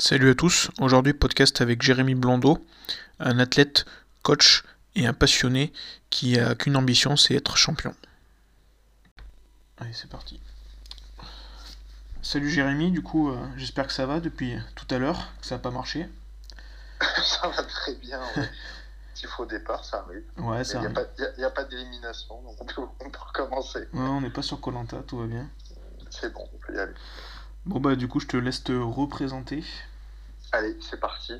Salut à tous, aujourd'hui podcast avec Jérémy Blondeau, un athlète, coach et un passionné qui a qu'une ambition, c'est être champion. Allez, c'est parti. Salut Jérémy, du coup, euh, j'espère que ça va depuis tout à l'heure, que ça n'a pas marché. ça va très bien. Ouais. Petit faux départ, ça arrive. Ouais, ça Il n'y a, arrive. pas- y a- y a pas d'élimination, donc on peut, on peut recommencer. Ouais, on n'est pas sur Colanta, tout va bien. C'est bon, on peut y aller. Bon bah du coup, je te laisse te représenter. Allez, c'est parti.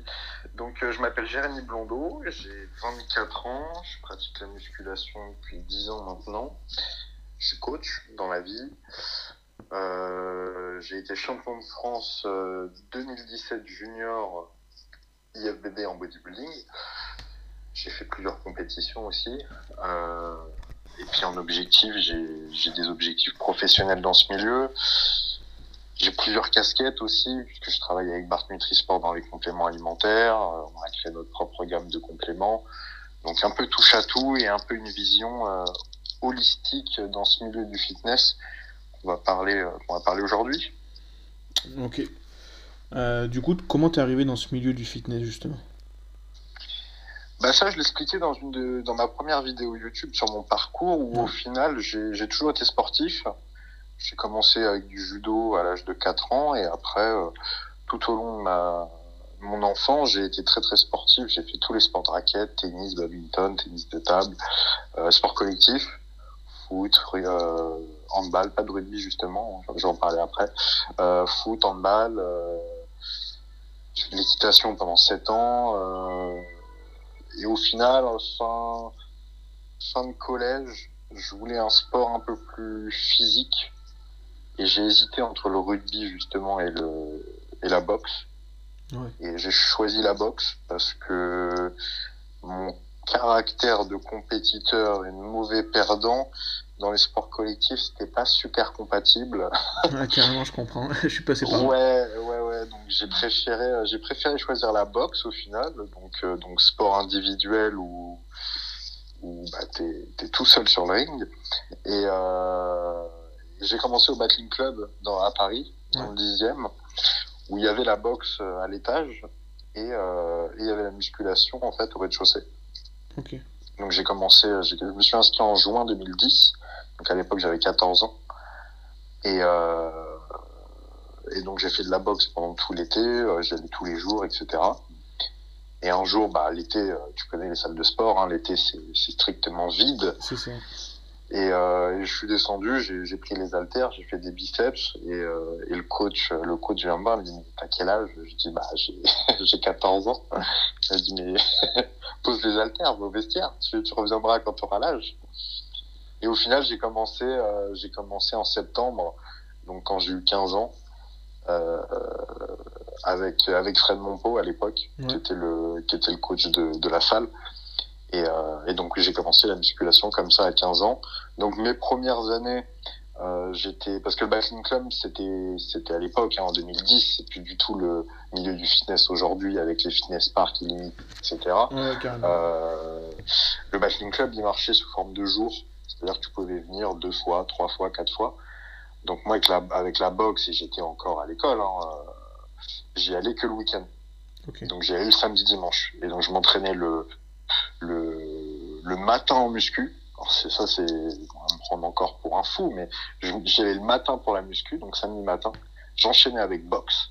Donc, euh, je m'appelle Jérémy Blondeau, j'ai 24 ans, je pratique la musculation depuis 10 ans maintenant. Je suis coach dans la vie. Euh, j'ai été champion de France euh, 2017 junior IFBB en bodybuilding. J'ai fait plusieurs compétitions aussi. Euh, et puis en objectif, j'ai des objectifs professionnels dans ce milieu. J'ai plusieurs casquettes aussi, puisque je travaille avec Bart Nutrisport dans les compléments alimentaires. Euh, On a créé notre propre gamme de compléments. Donc un peu touche à tout et un peu une vision euh, holistique dans ce milieu du fitness qu'on va parler, euh, qu'on va parler aujourd'hui. Ok. Euh, du coup, comment t'es arrivé dans ce milieu du fitness justement? Bah ça, je l'expliquais dans une de, dans ma première vidéo YouTube sur mon parcours où au final, j'ai j'ai toujours été sportif. J'ai commencé avec du judo à l'âge de 4 ans et après, euh, tout au long de ma, mon enfance, j'ai été très très sportif. J'ai fait tous les sports de raquette, tennis, badminton, tennis de table, euh, sport collectif, foot, euh, handball, pas de rugby justement, j'en parlais après, foot, handball, l'équitation pendant 7 ans. Et au final, fin, fin de collège, je voulais un sport un peu plus physique. Et j'ai hésité entre le rugby, justement, et, le, et la boxe. Ouais. Et j'ai choisi la boxe parce que mon caractère de compétiteur et de mauvais perdant dans les sports collectifs, c'était pas super compatible. Ah, carrément, je comprends. je suis passé par. Ouais, ouais, ouais. Donc j'ai préféré, euh, j'ai préféré choisir la boxe au final. Donc, euh, donc sport individuel où, où bah, t'es es tout seul sur le ring. Et euh, j'ai commencé au Battling Club dans, à Paris, dans Ouais. le dixième, où il y avait la boxe euh, à l'étage et euh, et il y avait la musculation en fait au rez-de-chaussée. Donc j'ai commencé, euh, je me suis inscrit en juin 2010. Donc à l'époque j'avais 14 ans. Et, euh, et donc j'ai fait de la boxe pendant tout l'été, j'y allais tous les jours, etc. Et un jour, bah, l'été, tu connais les salles de sport, hein, l'été c'est c'est strictement vide. C'est ça. Et, euh, et je suis descendu, j'ai pris les haltères, j'ai fait des biceps et, euh, et le coach, le coach vient me voir, il me dit mais t'as quel âge? Je dis bah j'ai j'ai 14 ans. Il me dit mais pose les haltères, au vestiaire, tu, tu reviendras quand tu auras l'âge. Et au final j'ai commencé, euh, j'ai commencé en septembre, donc quand j'ai eu 15 ans, avec avec Fred Monpeau à l'époque, Ouais. qui était le qui était le coach de, de la salle. Et, euh, et donc j'ai commencé la musculation comme ça à 15 ans. Donc mes premières années, euh, j'étais parce que le Battling Club c'était c'était à l'époque hein, en 2010, c'est plus du tout le milieu du fitness aujourd'hui avec les fitness parks etc. Ouais. Euh, le Battling Club il marchait sous forme de jours, c'est-à-dire que tu pouvais venir deux fois, trois fois, quatre fois. Donc moi avec la avec la boxe et j'étais encore à l'école, hein, euh, j'y allais que le week-end. ok. Donc j'y allais le samedi dimanche et donc je m'entraînais le le le matin en muscu. Alors c'est ça c'est on va me prendre encore pour un fou mais allais le matin pour la muscu donc samedi matin. J'enchaînais avec boxe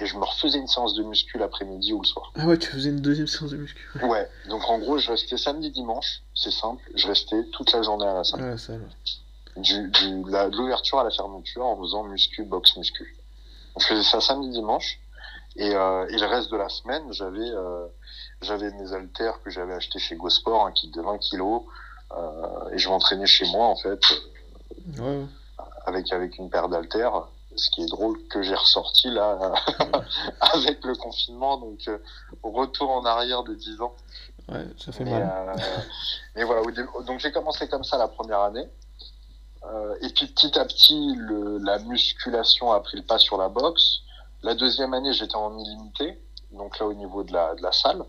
et je me refaisais une séance de muscu l'après-midi ou le soir. Ah ouais, tu faisais une deuxième séance de muscu. Ouais, donc en gros je restais samedi dimanche, c'est simple, je restais toute la journée à la salle. Ouais, ça va. Du, du, la- de l'ouverture à la fermeture en faisant muscu, boxe, muscu. Je faisais ça samedi, dimanche. Et, euh, et le reste de la semaine, j'avais euh, j'avais mes haltères que j'avais achetés chez GoSport, un kit de 20 kilos. Euh, et je m'entraînais chez moi, en fait, Ouais, avec, avec une paire d'haltères. Ce qui est drôle que j'ai ressorti là avec le confinement, donc euh, retour en arrière de 10 ans. Ouais, ça fait Mais, mal. euh, mais voilà, donc j'ai commencé comme ça la première année. Euh, et puis petit à petit, le, la musculation a pris le pas sur la boxe. La deuxième année, j'étais en illimité, donc là au niveau de la, de la salle.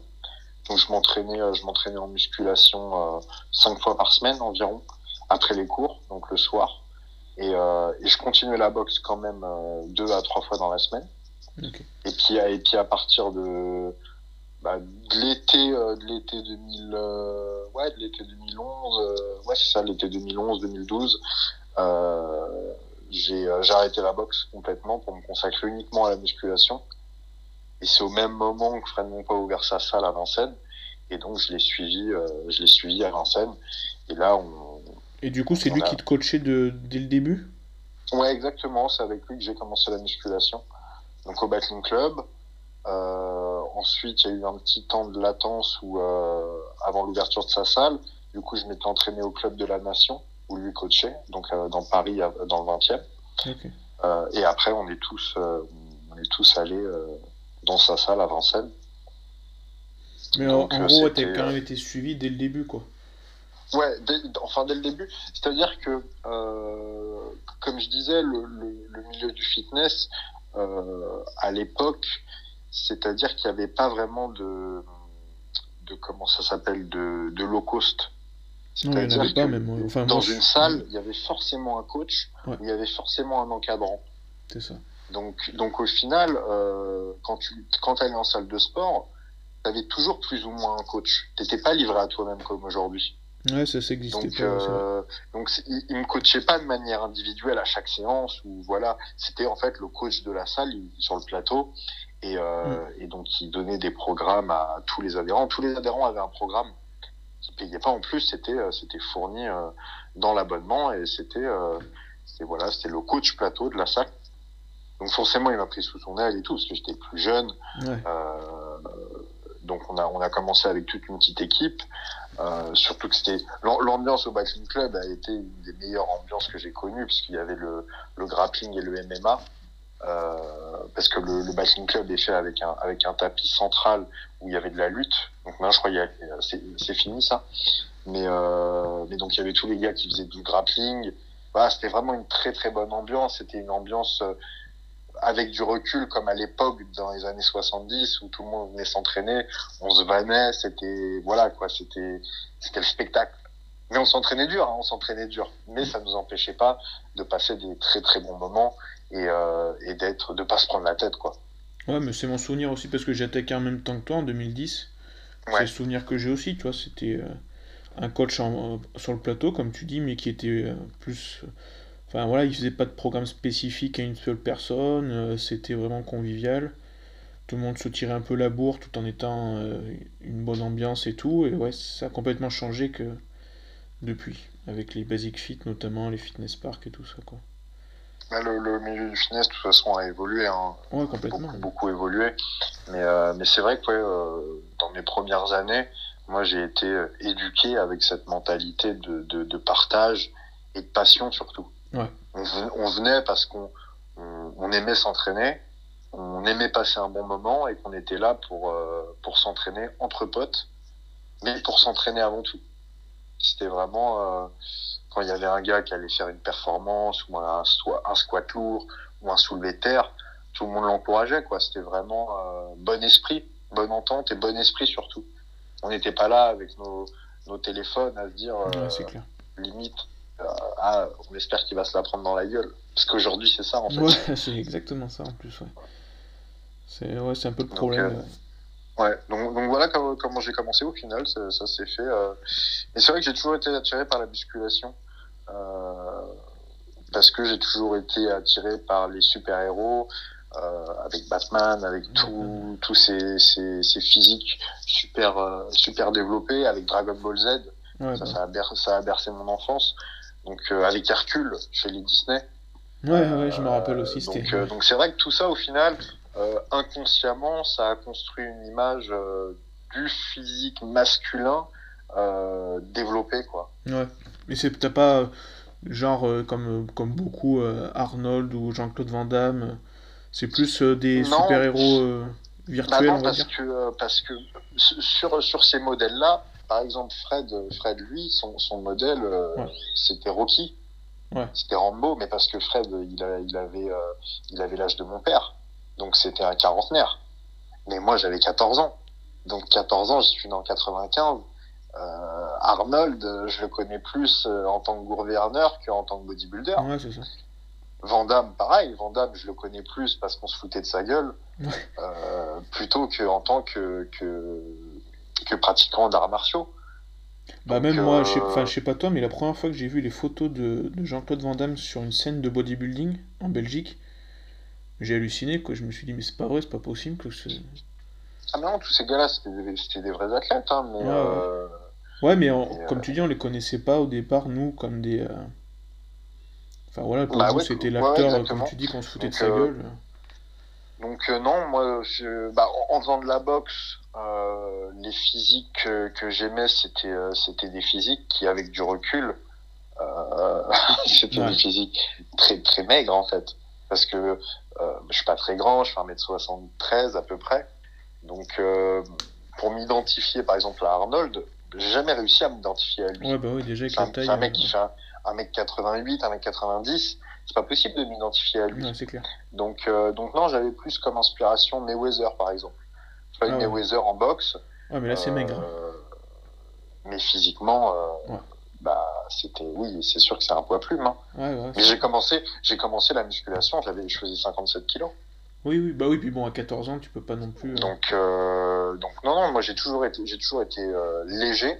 Donc je m'entraînais, euh, je m'entraînais en musculation euh, cinq fois par semaine environ, après les cours, donc le soir. Et, euh, et je continuais la boxe quand même euh, deux à trois fois dans la semaine. Et, puis, et puis à partir de, bah, de l'été de l'été 2000 ouais de l'été 2011 ouais c'est ça l'été 2011 2012 j'ai arrêté la boxe complètement pour me consacrer uniquement à la musculation et c'est au même moment que Fred Monpa a ouvert sa salle à Vincennes et donc je l'ai suivi je l'ai suivi à Vincennes et là on et du coup c'est lui qui te coachait de, dès le début? Ouais, exactement. C'est avec lui que j'ai commencé la musculation. Donc au Battling Club. Euh, ensuite, il y a eu un petit temps de latence où, euh, avant l'ouverture de sa salle, du coup, je m'étais entraîné au club de la Nation où lui coachait, donc euh, dans Paris, dans le 20e. et après, on est tous, on est tous allés dans sa salle à Vincennes. Mais en, gros, t'as quand même été suivi dès le début, quoi. Ouais, enfin dès le début. C'est-à-dire que, euh, comme je disais, le, le, milieu du fitness, euh, à l'époque, c'est-à-dire qu'il n'y avait pas vraiment de, de comment ça s'appelle, de, de low cost. C'est-à-dire que même, enfin, dans une salle, il y avait forcément un coach, il y avait forcément un encadrant. C'est ça. Donc, donc au final, euh, quand tu quand allais en salle de sport, tu avais toujours plus ou moins un coach. Tu n'étais pas livré à toi-même comme aujourd'hui. Ouais, ça, s'existait donc, euh, donc il, il me coachait pas de manière individuelle à chaque séance ou voilà, c'était en fait le coach de la salle sur le plateau et, euh, mm. et donc il donnait des programmes à tous les adhérents. Tous les adhérents avaient un programme qui payait pas en plus, c'était c'était fourni euh, dans l'abonnement et c'était c'était voilà, c'était le coach plateau de la salle. Donc forcément, il m'a pris sous son aile et tout parce que j'étais plus jeune. Ouais. Euh, donc on a on a commencé avec toute une petite équipe. Euh, surtout que c'était l'ambiance au Biking Club a été une des meilleures ambiances que j'ai connues puisqu'il y avait le, le grappling et le MMA. Euh, parce que le, le Biking Club est fait avec un avec un tapis central où il y avait de la lutte. Donc maintenant je crois que c'est fini ça. Mais euh, mais donc il y avait tous les gars qui faisaient du grappling. Voilà, c'était vraiment une très très bonne ambiance. C'était une ambiance euh, avec du recul, comme à l'époque dans les années 70 où tout le monde venait s'entraîner, on se vannait, c'était voilà quoi, c'était c'était le spectacle. Mais on s'entraînait dur, hein, on s'entraînait dur, mais ça nous empêchait pas de passer des très très bons moments et, euh, et d'être de pas se prendre la tête quoi. Ouais, mais c'est mon souvenir aussi parce que j'ai attaqué en même temps que toi en 2010. C'est le souvenir que j'ai aussi, tu vois, c'était euh, un coach en, sur le plateau comme tu dis, mais qui était euh, plus Enfin voilà, il faisait pas de programme spécifique à une seule personne, euh, c'était vraiment convivial. Tout le monde se tirait un peu la bourre tout en étant euh, une bonne ambiance et tout. Et ouais, ça a complètement changé que depuis, avec les Basic Fit notamment, les fitness parks et tout ça quoi. Le, milieu du fitness, de toute façon, a évolué. Hein. Ouais, complètement. Beaucoup, beaucoup évolué. Mais, euh, mais c'est vrai que dans mes premières années, moi, j'ai été éduqué avec cette mentalité de, de, de partage et de passion surtout. On, venait parce qu'on on, aimait s'entraîner, on aimait passer un bon moment et qu'on était là pour, euh, pour s'entraîner entre potes, mais pour s'entraîner avant tout. C'était vraiment euh, quand il y avait un gars qui allait faire une performance ou un, un squat lourd ou un soulevé de terre, tout le monde l'encourageait. quoi. C'était vraiment euh, bon esprit, bonne entente et bon esprit surtout. On n'était pas là avec nos, nos téléphones à se dire limite ah, on espère qu'il va se la prendre dans la gueule. Parce qu'aujourd'hui, c'est ça, en fait. Ouais, c'est exactement ça, en plus, ouais. C'est ouais, un peu le problème. Donc, euh, ouais, donc, donc, voilà comment, comment j'ai commencé au final, ça, ça s'est fait. Euh... Et c'est vrai que j'ai toujours été attiré par la musculation. Euh, parce que j'ai toujours été attiré par les super-héros, euh, avec Batman, avec tout, tous ces, ces, ces, physiques super, super développés, avec Dragon Ball Z. Ouais, ça, bah. ça, a bercé, ça, a bercé, mon enfance. Donc euh, avec Hercule chez les Disney. Ouais, ouais, je me rappelle aussi. Donc euh, donc c'est vrai que tout ça, au final, euh, inconsciemment, ça a construit une image du physique masculin développé, quoi. Ouais. Mais c'est t'as pas genre comme comme beaucoup Arnold ou Jean-Claude Van Damme. C'est plus des super-héros virtuels. Bah non, parce que parce que sur sur ces modèles-là par exemple, Fred, Fred lui, son, son modèle, euh, c'était Rocky. Ouais. C'était Rambo, mais parce que Fred, il, a, il avait, euh, il avait l'âge de mon père. Donc c'était un quarantenaire. Mais moi, j'avais 14 ans. Donc 14 ans, je suis né en 95. Euh, Arnold, je le connais plus en tant que gouverneur qu'en tant que bodybuilder. Ouais, c'est ça. Vandame, pareil, Vandame, je le connais plus parce qu'on se foutait de sa gueule, euh, plutôt qu'en tant que, que, que pratiquant d'arts martiaux. Bah même moi, je sais, euh, je sais pas toi, mais la première fois que j'ai vu les photos de, de Jean-Claude Van Damme sur une scène de bodybuilding en Belgique, j'ai halluciné, quoi. Je me suis dit, mais c'est pas vrai, c'est pas possible que ce... Ah non, tous ces gars-là, c'était des, vrais athlètes, hein, mais... Ouais, mais comme tu dis, on les connaissait pas au départ, nous, comme des... Enfin voilà, pour bah nous, c'était l'acteur, comme tu dis, qu'on se foutait de sa euh, gueule. Donc euh, non, moi, bah, en faisant de la boxe, euh, les physiques que, j'aimais, c'était c'était des physiques qui, avec du recul, c'était des physiques très très maigres en fait, parce que je suis pas très grand, je fais 1m73 à peu près, donc pour m'identifier par exemple à Arnold, j'ai jamais réussi à m'identifier à lui. Ouais bah oui, déjà avec la taille. C'est un mec qui fait 1m88, 1m90, c'est pas possible de m'identifier à lui. c'est clair. Donc, euh, donc non, j'avais plus comme inspiration Mayweather, par exemple. Pas ah, Mayweather en boxe. Ouais, mais là, c'est maigre. Euh, mais physiquement, euh, bah, c'était, oui, c'est sûr que c'est un poids plume. Hein. mais j'ai commencé, j'ai commencé la musculation, j'avais, je faisais 57 kilos. Oui, oui, bah oui, puis bon, à 14 ans, tu peux pas non plus. Donc, donc non, non, moi j'ai toujours été, j'ai toujours été léger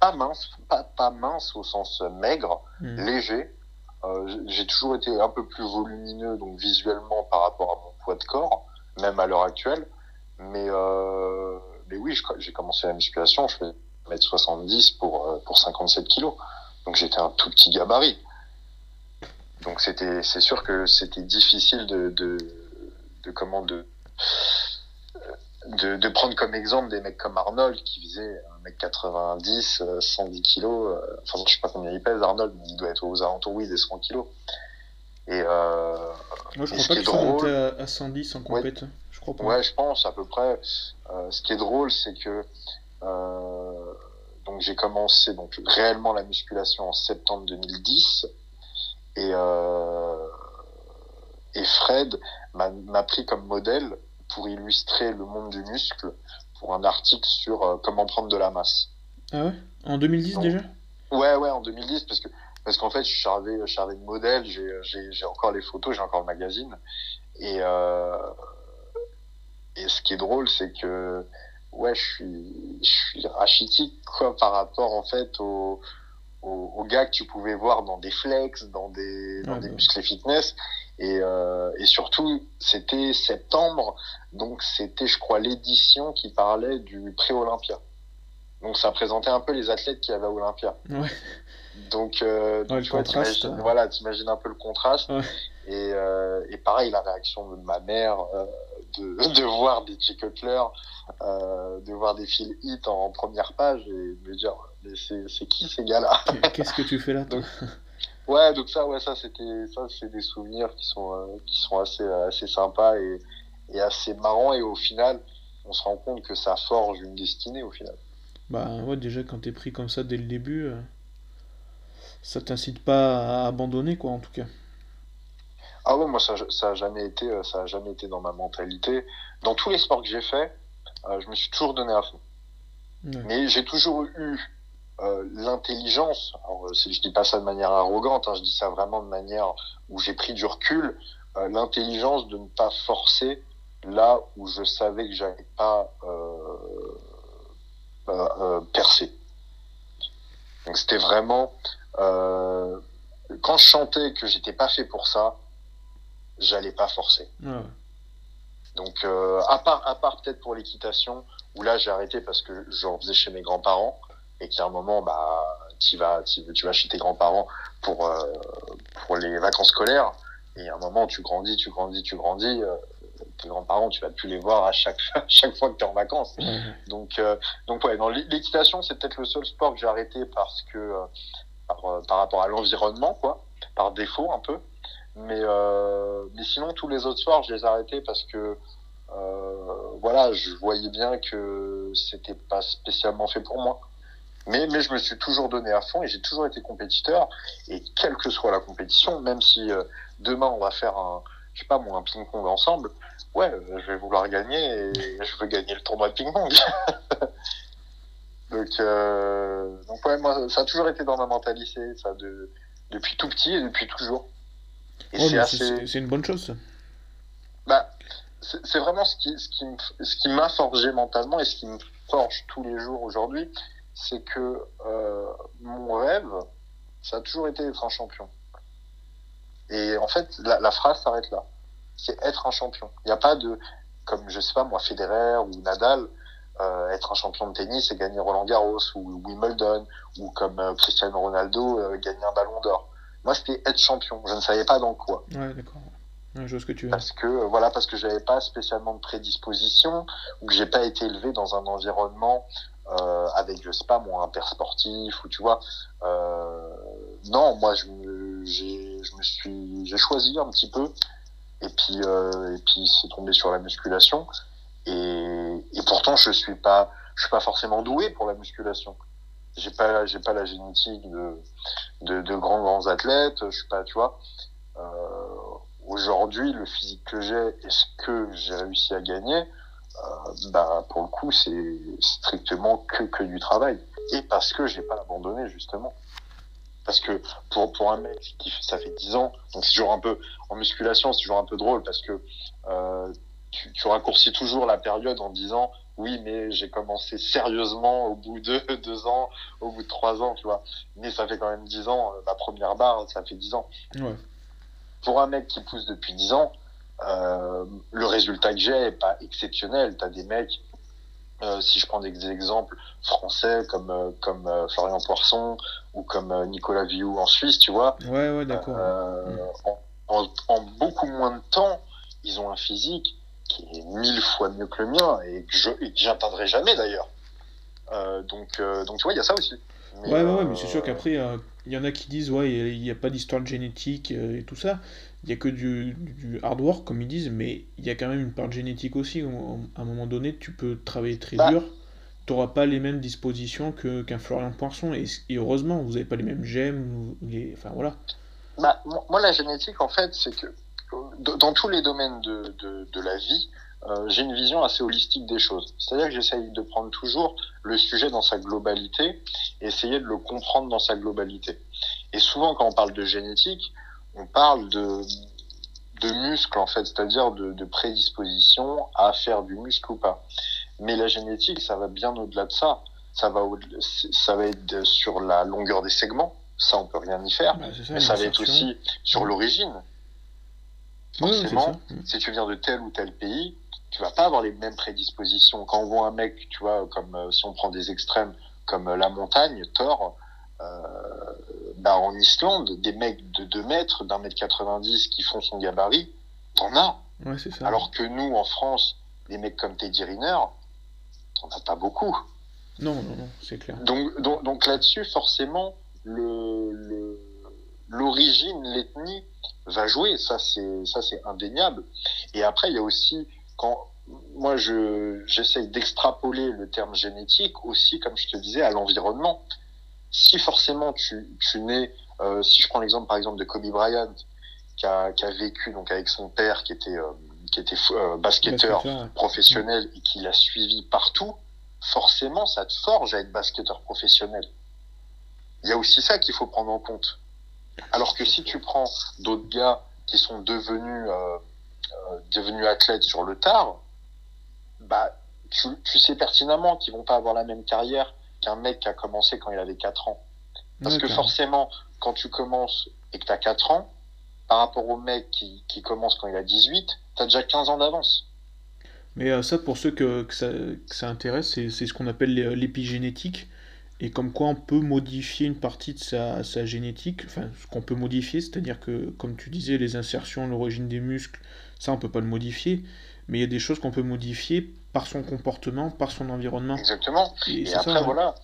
pas mince, pas, pas mince au sens maigre, hmm. léger. Euh, j'ai toujours été un peu plus volumineux, donc visuellement par rapport à mon poids de corps, même à l'heure actuelle. Mais, euh, mais oui, j'ai commencé la musculation, je fais 1m70 pour, euh, pour 57 kilos. Donc j'étais un tout petit gabarit. Donc c'était, c'est sûr que c'était difficile de, de, de comment de, de, de, prendre comme exemple des mecs comme Arnold qui faisait 1m90, 110 kg. enfin, je sais pas combien il pèse Arnold, mais il doit être aux alentours, oui, des 100 kg. Et, euh, Moi, je crois pas qu'il soit monté à, 110 en compète. Je crois pas. Ouais, je pense à peu près. Euh, ce qui est drôle, c'est que euh, donc j'ai commencé donc réellement la musculation en septembre 2010 et euh, et Fred m'a pris comme modèle pour illustrer le monde du muscle pour un article sur comment prendre de la masse. Ah ouais? En 2010 déjà? Ouais, ouais, en 2010, parce que parce qu'en fait, je suis arrivé, je suis de modèle, j'ai encore les photos, j'ai encore le magazine. Et, euh, et ce qui est drôle, c'est que ouais, je suis, je suis rachitique quoi, par rapport en fait aux, aux, gars que tu pouvais voir dans des flex, dans des, dans des muscles fitness. Et, euh, et surtout, c'était septembre, donc c'était, je crois, l'édition qui parlait du pré-Olympia. Donc ça présentait un peu les athlètes qui avaient à Olympia. Ouais. Donc, euh, tu vois, t'imagines, voilà, t'imagines un peu le contraste. Et, euh, et pareil, la réaction de ma mère euh, de, de voir des Jay Cutler, euh, de voir des Phil Hit en première page et de me dire, mais c'est, c'est qui ces gars-là Qu'est-ce que tu fais là toi Ouais, donc ça, ouais, ça c'était, ça c'est des souvenirs qui sont, euh, qui sont assez, assez sympas et, et assez marrants et au final, on se rend compte que ça forge une destinée au final. Bah ouais, déjà quand t'es pris comme ça dès le début, euh, ça t'incite pas à abandonner quoi en tout cas. Ah ouais, moi ça, ça a jamais été, euh, ça a jamais été dans ma mentalité. Dans tous les sports que j'ai fait, je me suis toujours donné à fond. Mais j'ai toujours eu euh, l'intelligence, alors euh, je dis pas ça de manière arrogante, hein, je dis ça vraiment de manière où j'ai pris du recul, euh, l'intelligence de ne pas forcer là où je savais que j'allais pas percer. Donc c'était vraiment quand je chantais que j'étais pas fait pour ça, j'allais pas forcer. Donc à part à part peut-être pour l'équitation où là j'ai arrêté parce que j'en faisais chez mes grands-parents et qu'à un moment, bah, tu vas, tu, vas chez tes grands-parents pour, euh, pour les vacances scolaires, et à un moment, tu grandis, tu grandis, tu grandis, euh, tes grands-parents, tu vas plus les voir à chaque, chaque fois que tu es en vacances. Donc, euh, donc ouais, dans l'équitation, c'est peut-être le seul sport que j'ai arrêté parce que, par, par rapport à l'environnement, quoi, par défaut un peu. Mais, mais sinon, tous les autres sports, je les ai arrêtés parce que, voilà, je voyais bien que c'était pas spécialement fait pour moi. Mais, mais je me suis toujours donné à fond et j'ai toujours été compétiteur. Et quelle que soit la compétition, même si euh, demain on va faire un, je sais pas moi, un ping-pong ensemble, ouais, euh, je vais vouloir gagner et je veux gagner le tournoi de ping-pong. donc, euh, donc moi, ça a toujours été dans ma mentalité, ça, de, depuis tout petit et depuis toujours. C'est une bonne chose. Bah, c'est vraiment ce qui, ce qui, ce qui m'a forgé mentalement et ce qui me forge tous les jours aujourd'hui, c'est que euh, mon rêve, ça a toujours été d'être un champion. Et en fait, la, phrase s'arrête là. C'est être un champion. Il n'y a pas de, comme je sais pas moi, Federer ou Nadal, euh, être un champion de tennis et gagner Roland Garros ou Wimbledon, ou comme euh, Cristiano Ronaldo, gagner un ballon d'or. Moi, c'était être champion. Je ne savais pas dans quoi. Ouais, d'accord. je vois ce que tu veux. Parce que voilà, parce que j'avais pas spécialement de prédisposition ou que j'ai pas été élevé dans un environnement euh, avec je sais pas moi un père sportif ou tu vois. Euh, non, moi je me, je me suis, j'ai choisi un petit peu et puis euh, et puis c'est tombé sur la musculation et, et pourtant je suis pas, je suis pas forcément doué pour la musculation j'ai pas j'ai pas la génétique de, de, grands grands athlètes je suis pas tu vois. Euh, aujourd'hui le physique que j'ai et ce que j'ai réussi à gagner euh, bah pour le coup c'est strictement que que du travail. Et parce que j'ai pas abandonné justement. Parce que pour pour un mec qui ça fait 10 ans donc c'est toujours un peu en musculation c'est toujours un peu drôle parce que euh, tu, tu raccourcis toujours la période en disant oui, mais j'ai commencé sérieusement au bout de deux ans, au bout de trois ans, tu vois. Mais ça fait quand même dix ans, euh, ma première barre, ça fait dix ans. Pour un mec qui pousse depuis dix ans, euh, le résultat que j'ai est pas exceptionnel. T'as des mecs, euh, si je prends des exemples français comme comme Florian Poisson ou comme Nicolas Viou en Suisse, tu vois. Ouais, ouais, d'accord. en, en, beaucoup moins de temps, ils ont un physique qui est mille fois mieux que le mien et que je j'atteindrai jamais d'ailleurs. Euh, donc, euh, donc tu vois, il y a ça aussi. ouais, ouais, ouais, mais c'est sûr euh, qu'après, il y en a qui disent, ouais, il n'y a, pas d'histoire de génétique et tout ça. Il n'y a que du, du, hard work, comme ils disent, mais il y a quand même une part de génétique aussi. À un moment donné, tu peux travailler très bah. dur. Tu n'auras pas les mêmes dispositions qu'un Florian Poisson. Et, heureusement, vous n'avez pas les mêmes gemmes. Les... Enfin, voilà. Bah, moi, la génétique, en fait, c'est que dans tous les domaines de, de, de la vie, euh, j'ai une vision assez holistique des choses. C'est-à-dire que j'essaye de prendre toujours le sujet dans sa globalité et essayer de le comprendre dans sa globalité. Et souvent, quand on parle de génétique, on parle de, de muscle, en fait, c'est-à-dire de, de prédisposition à faire du muscle ou pas. Mais la génétique, ça va bien au-delà de ça. Ça va, ça va être sur la longueur des segments. Ça, on peut rien y faire. Bah, ça, mais ça va être aussi sur l'origine. Forcément, si tu viens de tel ou tel pays, tu vas pas avoir les mêmes prédispositions. Quand on voit un mec, tu vois, comme euh, si on prend des extrêmes comme euh, la montagne, Thor, euh, bah, en Islande, des mecs de 2 mètres, d'un mètre 90 qui font son gabarit, t'en as. Ouais, ça. Alors que nous, en France, des mecs comme Teddy Riner, t'en as pas beaucoup. Non, non, non, c'est clair. Donc, donc, donc là-dessus, forcément, le, l'origine, l'ethnie va jouer. Ça, c'est, ça, c'est indéniable. Et après, il y a aussi, quand, moi, je, j'essaye d'extrapoler le terme génétique aussi, comme je te disais, à l'environnement. Si forcément tu, tu nais, euh, si je prends l'exemple par exemple de Kobe Bryant, qui a, qui a vécu donc avec son père qui était, euh, qui était euh, basketteur professionnel et qui l'a suivi partout, forcément ça te forge à être basketteur professionnel. Il y a aussi ça qu'il faut prendre en compte. Alors que si tu prends d'autres gars qui sont devenus, euh, euh, devenus athlètes sur le tard, bah, tu, tu sais pertinemment qu'ils vont pas avoir la même carrière qu'un mec qui a commencé quand il avait 4 ans. Parce que forcément, quand tu commences et que tu as 4 ans, par rapport au mec qui, qui commence quand il a 18, tu as déjà 15 ans d'avance. Mais euh, ça, pour ceux que, que, ça, que ça, intéresse, c'est ce qu'on appelle l'épigénétique et comme quoi on peut modifier une partie de sa, sa génétique, enfin ce qu'on peut modifier, c'est-à-dire que comme tu disais, les insertions, l'origine des muscles, ça on peut pas le modifier, mais il y a des choses qu'on peut modifier par son comportement, par son environnement. Exactement. Et, après voilà,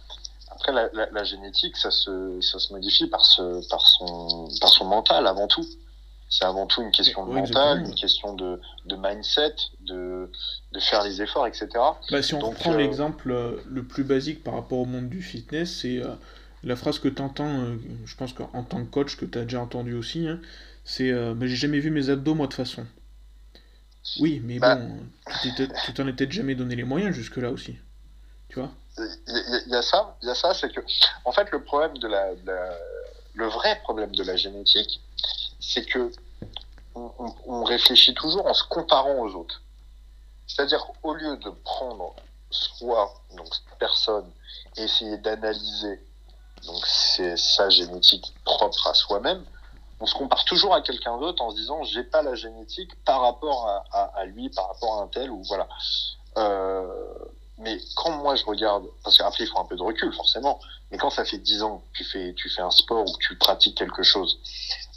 après la, la, la, génétique, ça se, ça se modifie par, ce, par, son, par son mental avant tout. C'est avant tout une question de mental, une question de, de mindset, de, de, faire les efforts, etc. Bah, si on prend euh, l'exemple euh, le plus basique par rapport au monde du fitness, c'est euh, la phrase que tu entends, je pense qu'en tant que coach, que tu as déjà entendu aussi, hein, c'est J'ai jamais vu mes abdos, moi, de façon. Oui, mais bah. bon, tu t'en étais jamais donné les moyens jusque-là aussi. Tu vois Il y, a ça, il y a ça, c'est que, en fait, le problème de la, de la, Le vrai problème de la génétique, c'est que on, réfléchit toujours en se comparant aux autres. C'est-à-dire, au lieu de prendre soi, donc cette personne, et essayer d'analyser donc sa génétique propre à soi-même, on se compare toujours à quelqu'un d'autre en se disant j'ai pas la génétique par rapport à, lui, par rapport à un tel ou voilà. Euh, mais quand moi je regarde, parce qu'après il faut un peu de recul forcément, mais quand ça fait 10 ans que tu fais, tu fais un sport ou que tu pratiques quelque chose,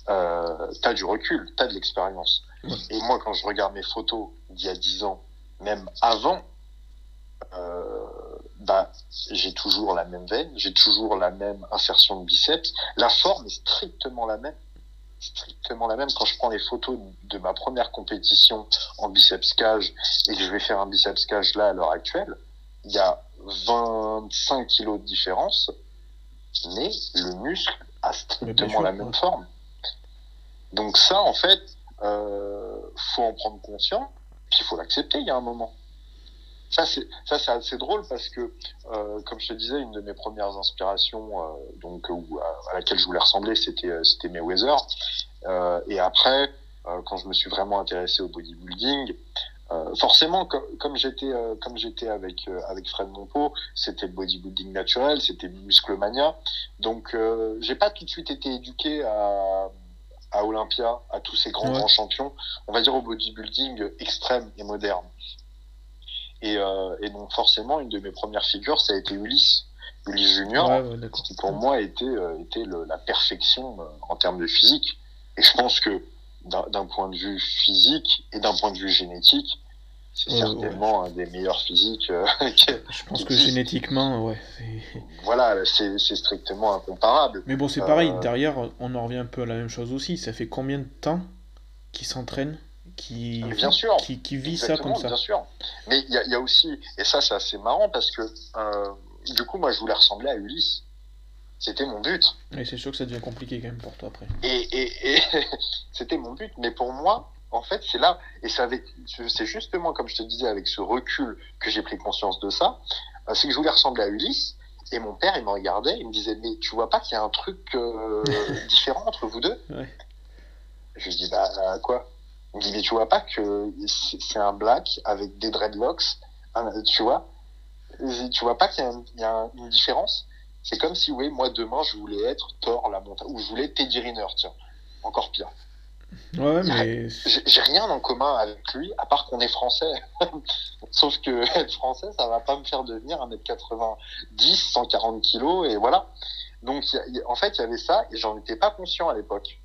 euh, tu as du recul, tu as de l'expérience. Et moi quand je regarde mes photos d'il y a 10 ans, même avant, euh, bah, j'ai toujours la même veine, j'ai toujours la même insertion de biceps, la forme est strictement la même strictement la même. Quand je prends les photos de ma première compétition en biceps cage et que je vais faire un biceps cage là à l'heure actuelle, il y a 25 kilos de différence, mais le muscle a strictement la même forme. Donc ça, en fait, euh, faut en prendre conscience, puis il faut l'accepter il y a un moment. Ça, c'est ça, c'est assez drôle parce que, euh, comme je te disais, une de mes premières inspirations, euh, donc où, à, laquelle je voulais ressembler, c'était euh, c'était Mayweather. Euh, et après, euh, quand je me suis vraiment intéressé au bodybuilding, euh, forcément, comme, comme j'étais comme j'étais avec avec Fred Monpo, c'était le bodybuilding naturel, c'était Musclemania. Donc, j'ai pas tout de suite été éduqué à à Olympia, à tous ces grands, grands champions, on va dire au bodybuilding extrême et moderne. Et, euh, et, donc forcément, une de mes premières figures, ça a été Ulysse, Ulysse Junior, qui pour moi était, euh, était le, la perfection euh, en termes de physique. Et je pense que d'un point de vue physique et d'un point de vue génétique, c'est certainement un des meilleurs physiques. Euh, je pense que génétiquement, ouais. Voilà, c'est strictement incomparable. Mais bon, c'est pareil, derrière, on en revient un peu à la même chose aussi. Ça fait combien de temps qu'il s'entraîne qui, bien sûr, qui, qui vit ça comme ça? Bien sûr. Mais il y, y, a aussi, et ça c'est assez marrant parce que euh, du coup moi je voulais ressembler à Ulysse. C'était mon but. Et c'est sûr que ça devient compliqué quand même pour toi après. Et, et, et c'était mon but, mais pour moi, en fait, c'est là, et c'est justement comme je te disais avec ce recul que j'ai pris conscience de ça, euh, c'est que je voulais ressembler à Ulysse, et mon père, il me regardait, il me disait, mais tu vois pas qu'il y a un truc euh, différent entre vous deux? Ouais. Je lui dis, bah quoi? Il me dit, mais tu vois pas que c'est un black avec des dreadlocks, tu vois? Tu vois pas qu'il y a, une différence? C'est comme si, oui, moi demain, je voulais être Thor la montagne, ou je voulais Teddy Riner, tiens, encore pire. Ouais, mais. J'ai rien en commun avec lui, à part qu'on est français. Sauf que être français, ça va pas me faire devenir 1m90, 140 kg, et voilà. Donc, en fait, il y avait ça, et j'en étais pas conscient à l'époque.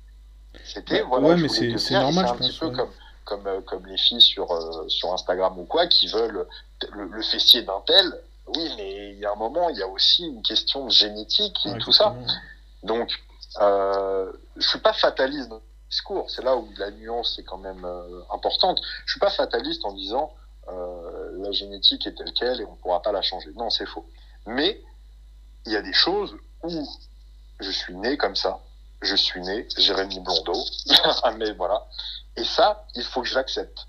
C'était voilà, ouais, mais c'est normal, je un petit peu comme comme euh, comme les filles sur euh, sur Instagram ou quoi qui veulent le, fessier d'un tel. Oui, mais il y a un moment, il y a aussi une question de génétique et tout ça. Donc, euh, je suis pas fataliste discours. C'est là où la nuance est quand même euh, importante. Je suis pas fataliste en disant la génétique est telle quelle et on pourra pas la changer. Non, c'est faux. Mais il y a des choses où je suis né comme ça je suis né Jérémy Blondeau. mais voilà. Et ça, il faut que je l'accepte.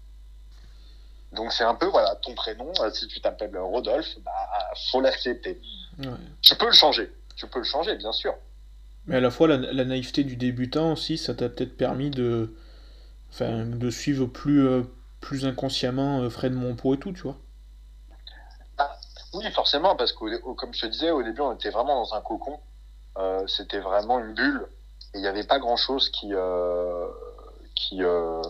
Donc c'est un peu, voilà, ton prénom, euh, si tu t'appelles Rodolphe, bah, faut l'accepter. Tu peux le changer. Tu peux le changer, bien sûr. Mais à la fois, la, naïveté du débutant aussi, ça t'a peut-être permis de, de suivre plus, euh, plus inconsciemment euh, Fred Monpo et tout, tu vois. Ah, oui, forcément, parce que comme je te disais, au début, on était vraiment dans un cocon. C'était vraiment une bulle il n'y avait pas grand chose qui euh, qui euh,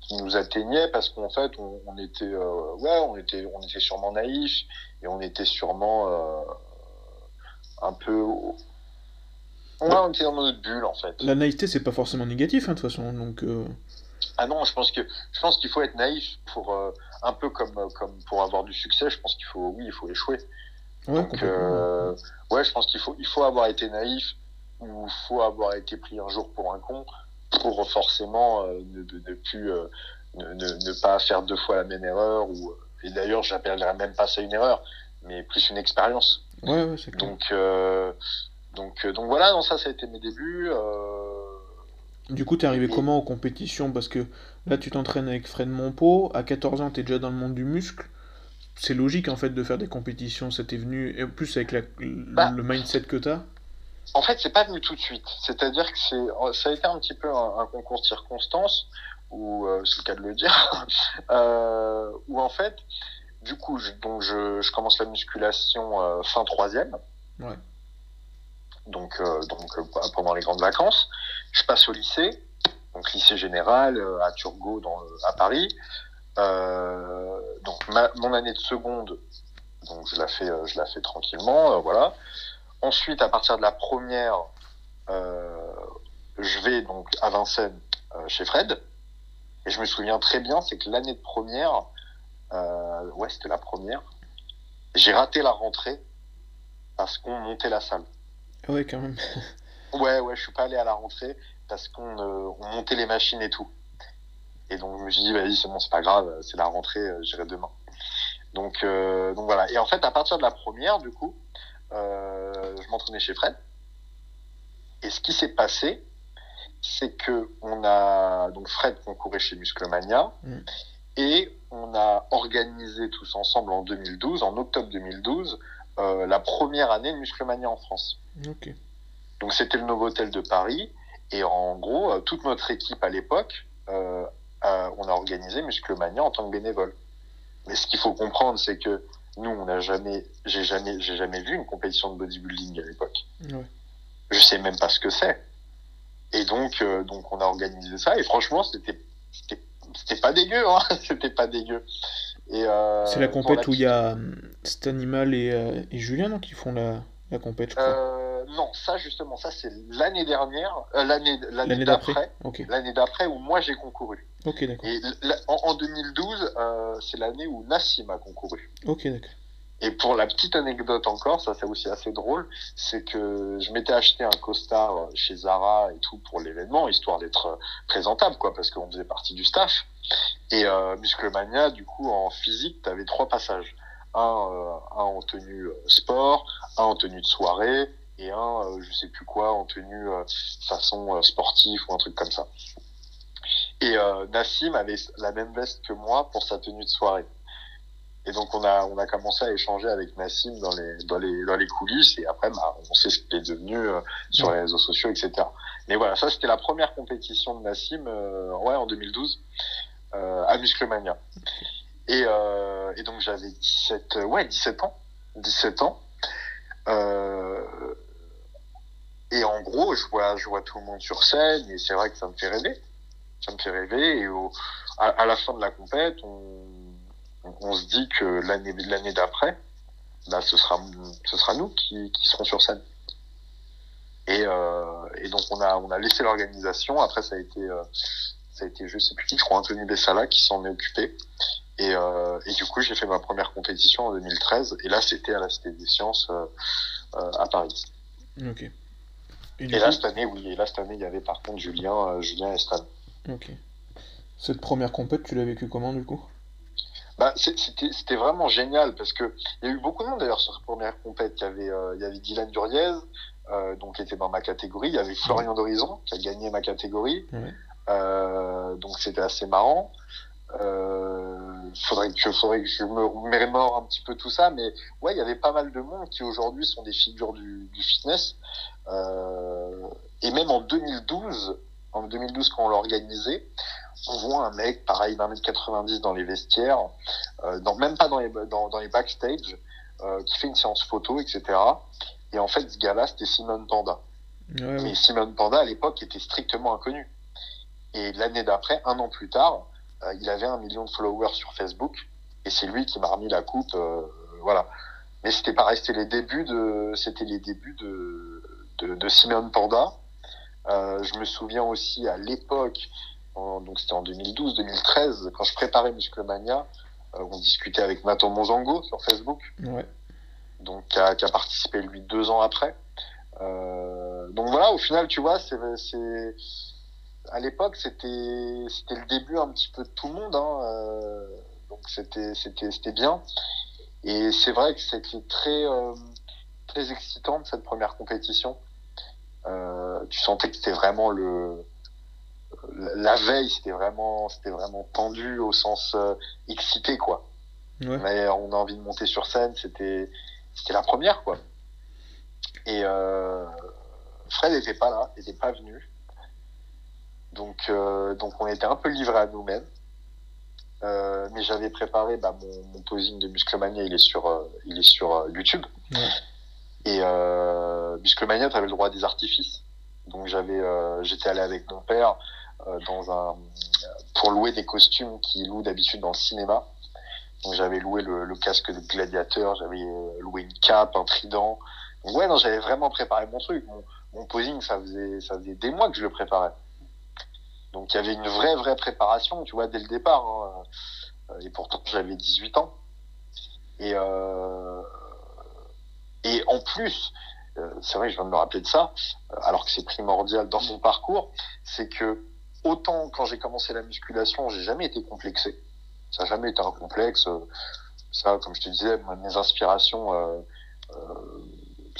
qui nous atteignait parce qu'en fait on, était euh, ouais on était on était sûrement naïf et on était sûrement un peu ouais, on était dans notre bulle en fait. La naïveté c'est pas forcément négatif hein, de toute façon donc ah non je pense que je pense qu'il faut être naïf pour un peu comme comme pour avoir du succès je pense qu'il faut oui il faut échouer. Ouais, donc ouais je pense qu'il faut il faut avoir été naïf il faut avoir été pris un jour pour un con pour forcément euh, ne, ne, plus euh, ne, ne, pas faire deux fois la même erreur ou euh, et d'ailleurs j'appellerais même pas ça une erreur mais plus une expérience. Ouais, ouais c'est donc donc donc voilà donc ça ça a été mes débuts du coup, t'es arrivé comment aux compétitions? Parce que là, tu t'entraînes avec Fred Monpo, à 14 ans, t'es déjà dans le monde du muscle. C'est logique en fait de faire des compétitions, ça t'est venu, et en plus avec la, bah. le mindset que t'as en fait, c'est pas venu tout de suite. C'est-à-dire que c'est, ça a été un petit peu un, concours de circonstances ou c'est le cas de le dire, euh, où en fait, du coup, je, donc je, je commence la musculation fin troisième. Ouais. Donc, donc pendant les grandes vacances, je passe au lycée, donc lycée général à Turgot à Paris. donc mon année de seconde, donc je la fais, je la fais tranquillement, voilà. Ensuite, à partir de la première, euh, je vais donc à Vincennes euh, chez Fred. Et je me souviens très bien, c'est que l'année de première, euh, ouais, c'était la première, j'ai raté la rentrée parce qu'on montait la salle. Ouais, quand même. ouais, ouais, je suis pas allé à la rentrée parce qu'on on montait les machines et tout. Et donc je me suis dit, vas-y, c'est bon, c'est pas grave, c'est la rentrée, j'irai demain. Donc, donc voilà. Et en fait, à partir de la première, du coup, euh, je m'entraînais chez Fred. Et ce qui s'est passé, c'est que on a donc Fred concourait chez Musclemania mm. et on a organisé tous ensemble en 2012, en octobre 2012, euh, la première année de Musclemania en France. Donc c'était le Novotel de Paris et en gros euh, toute notre équipe à l'époque, on a organisé Musclemania en tant que bénévole. Mais ce qu'il faut comprendre, c'est que nous, on n'a jamais, j'ai jamais, j'ai jamais vu une compétition de bodybuilding à l'époque. Ouais. Je sais même pas ce que c'est. Et donc, euh, donc, on a organisé ça. Et franchement, c'était, c'était pas dégueu, hein. c'était pas dégueu. Et euh, c'est la compète où il y a cet animal et, euh, et Julien qui font la, la compète, je crois. non, ça justement, ça c'est l'année dernière, l'année, l'année d'après, l'année d'après où moi j'ai concouru. Ok, d'accord. Et en, 2012, euh, c'est l'année où Nassim a concouru. Ok, d'accord. Et pour la petite anecdote encore, ça c'est aussi assez drôle, c'est que je m'étais acheté un costard chez Zara et tout pour l'événement, histoire d'être présentable, quoi, parce qu'on faisait partie du staff. Et euh, Musclemania, du coup, en physique, tu avais trois passages. Un, euh, un en tenue euh, sport, un en tenue de soirée, et un, euh, je sais plus quoi, en tenue façon sportive ou un truc comme ça. Et Nassim avait la même veste que moi pour sa tenue de soirée. Et donc on a on a commencé à échanger avec Nassim dans les dans les dans les coulisses et après bah, on sait ce qu'il est devenu sur les réseaux sociaux etc. Mais voilà ça c'était la première compétition de Nassim ouais en 2012 euh, à Musclemania. Et, euh, et donc j'avais 17 ouais 17 ans 17 ans. et en gros je vois je vois tout le monde sur scène et c'est vrai que ça me fait rêver ça me fait rêver. Et à, la fin de la compète, on, se dit que l'année d'après, bah, ce sera ce sera nous qui, serons sur scène. Et, euh, donc on a on a laissé l'organisation. Après ça a été euh, ça a été sais plus qui, je Anthony Bessala qui s'en est occupé. Et, euh, et du coup j'ai fait ma première compétition en 2013. Et là c'était à la Cité des Sciences euh, euh, à Paris. Ok. Et, là cette année oui, et là cette année il y avait par contre Julien Julien. Ok. Cette première compète, tu l'as vécu comment du coup? Bah, c'était vraiment génial parce que il y a eu beaucoup de monde d'ailleurs sur cette première compète. Il y avait, euh, il y avait Dylan Duriez, euh, donc qui était dans ma catégorie. Il y avait Florian d'Horizon qui a gagné ma catégorie. Euh, donc c'était assez marrant. Euh, faudrait que faudrait que je me remémore un petit peu tout ça, mais ouais, il y avait pas mal de monde qui aujourd'hui sont des figures du, du fitness. Euh, et même en 2012, en 2012 quand on l'a organisé, on voit un mec pareil d'un mètre 90 dans les vestiaires, euh, dans, même pas dans les, dans, dans les backstage, euh, qui fait une séance photo, etc. Et en fait, ce gars-là, c'était Simone Panda. Mais Simone Panda, à l'époque, était strictement inconnu. Et l'année d'après, un an plus tard, il avait un million de followers sur Facebook. Et c'est lui qui m'a remis la coupe. Euh, voilà. Mais c'était pareil, c'était les débuts de, c'était les débuts de, de, de Simone Panda. Euh, je me souviens aussi à l'époque, donc c'était en 2012-2013, quand je préparais Musclemania, euh, on discutait avec Nathan Monzango sur Facebook, ouais. donc qui a, qui a, participé lui deux ans après. Euh, donc voilà, au final, tu vois, c'est à l'époque c'était c'était le début un petit peu de tout le monde, hein, euh, donc c'était c'était c'était bien. Et c'est vrai que c'était très euh, très excitant cette première compétition. Euh, tu sentais que c'était vraiment le la veille, c'était vraiment c'était vraiment tendu au sens euh, excité quoi. Ouais. Mais on a envie de monter sur scène, c'était c'était la première quoi. Et Fred n'était pas là, n'était pas venu. Donc, donc on était un peu livré à nous-mêmes. mais j'avais préparé bah, mon, posing de Musclemania, il est sur, il est sur YouTube. Et Musclemania, tu avais le droit à des artifices. Donc j'avais, j'étais allé avec mon père dans un, pour louer des costumes qu'il loue d'habitude dans le cinéma. Donc j'avais loué le, casque de gladiateur, j'avais loué une cape, un trident. ouais, non, j'avais vraiment préparé mon truc. Mon, posing, ça faisait, ça faisait des mois que je le préparais. Donc il y avait une vraie, vraie préparation, tu vois, dès le départ. Hein. Et pourtant, j'avais 18 ans. Et, euh, et en plus, euh, c'est vrai que je viens de me rappeler de ça, euh, alors que c'est primordial dans mon parcours, c'est que autant quand j'ai commencé la musculation, j'ai jamais été complexé. Ça n'a jamais été un complexe. Ça, comme je te disais, mes inspirations, euh, euh,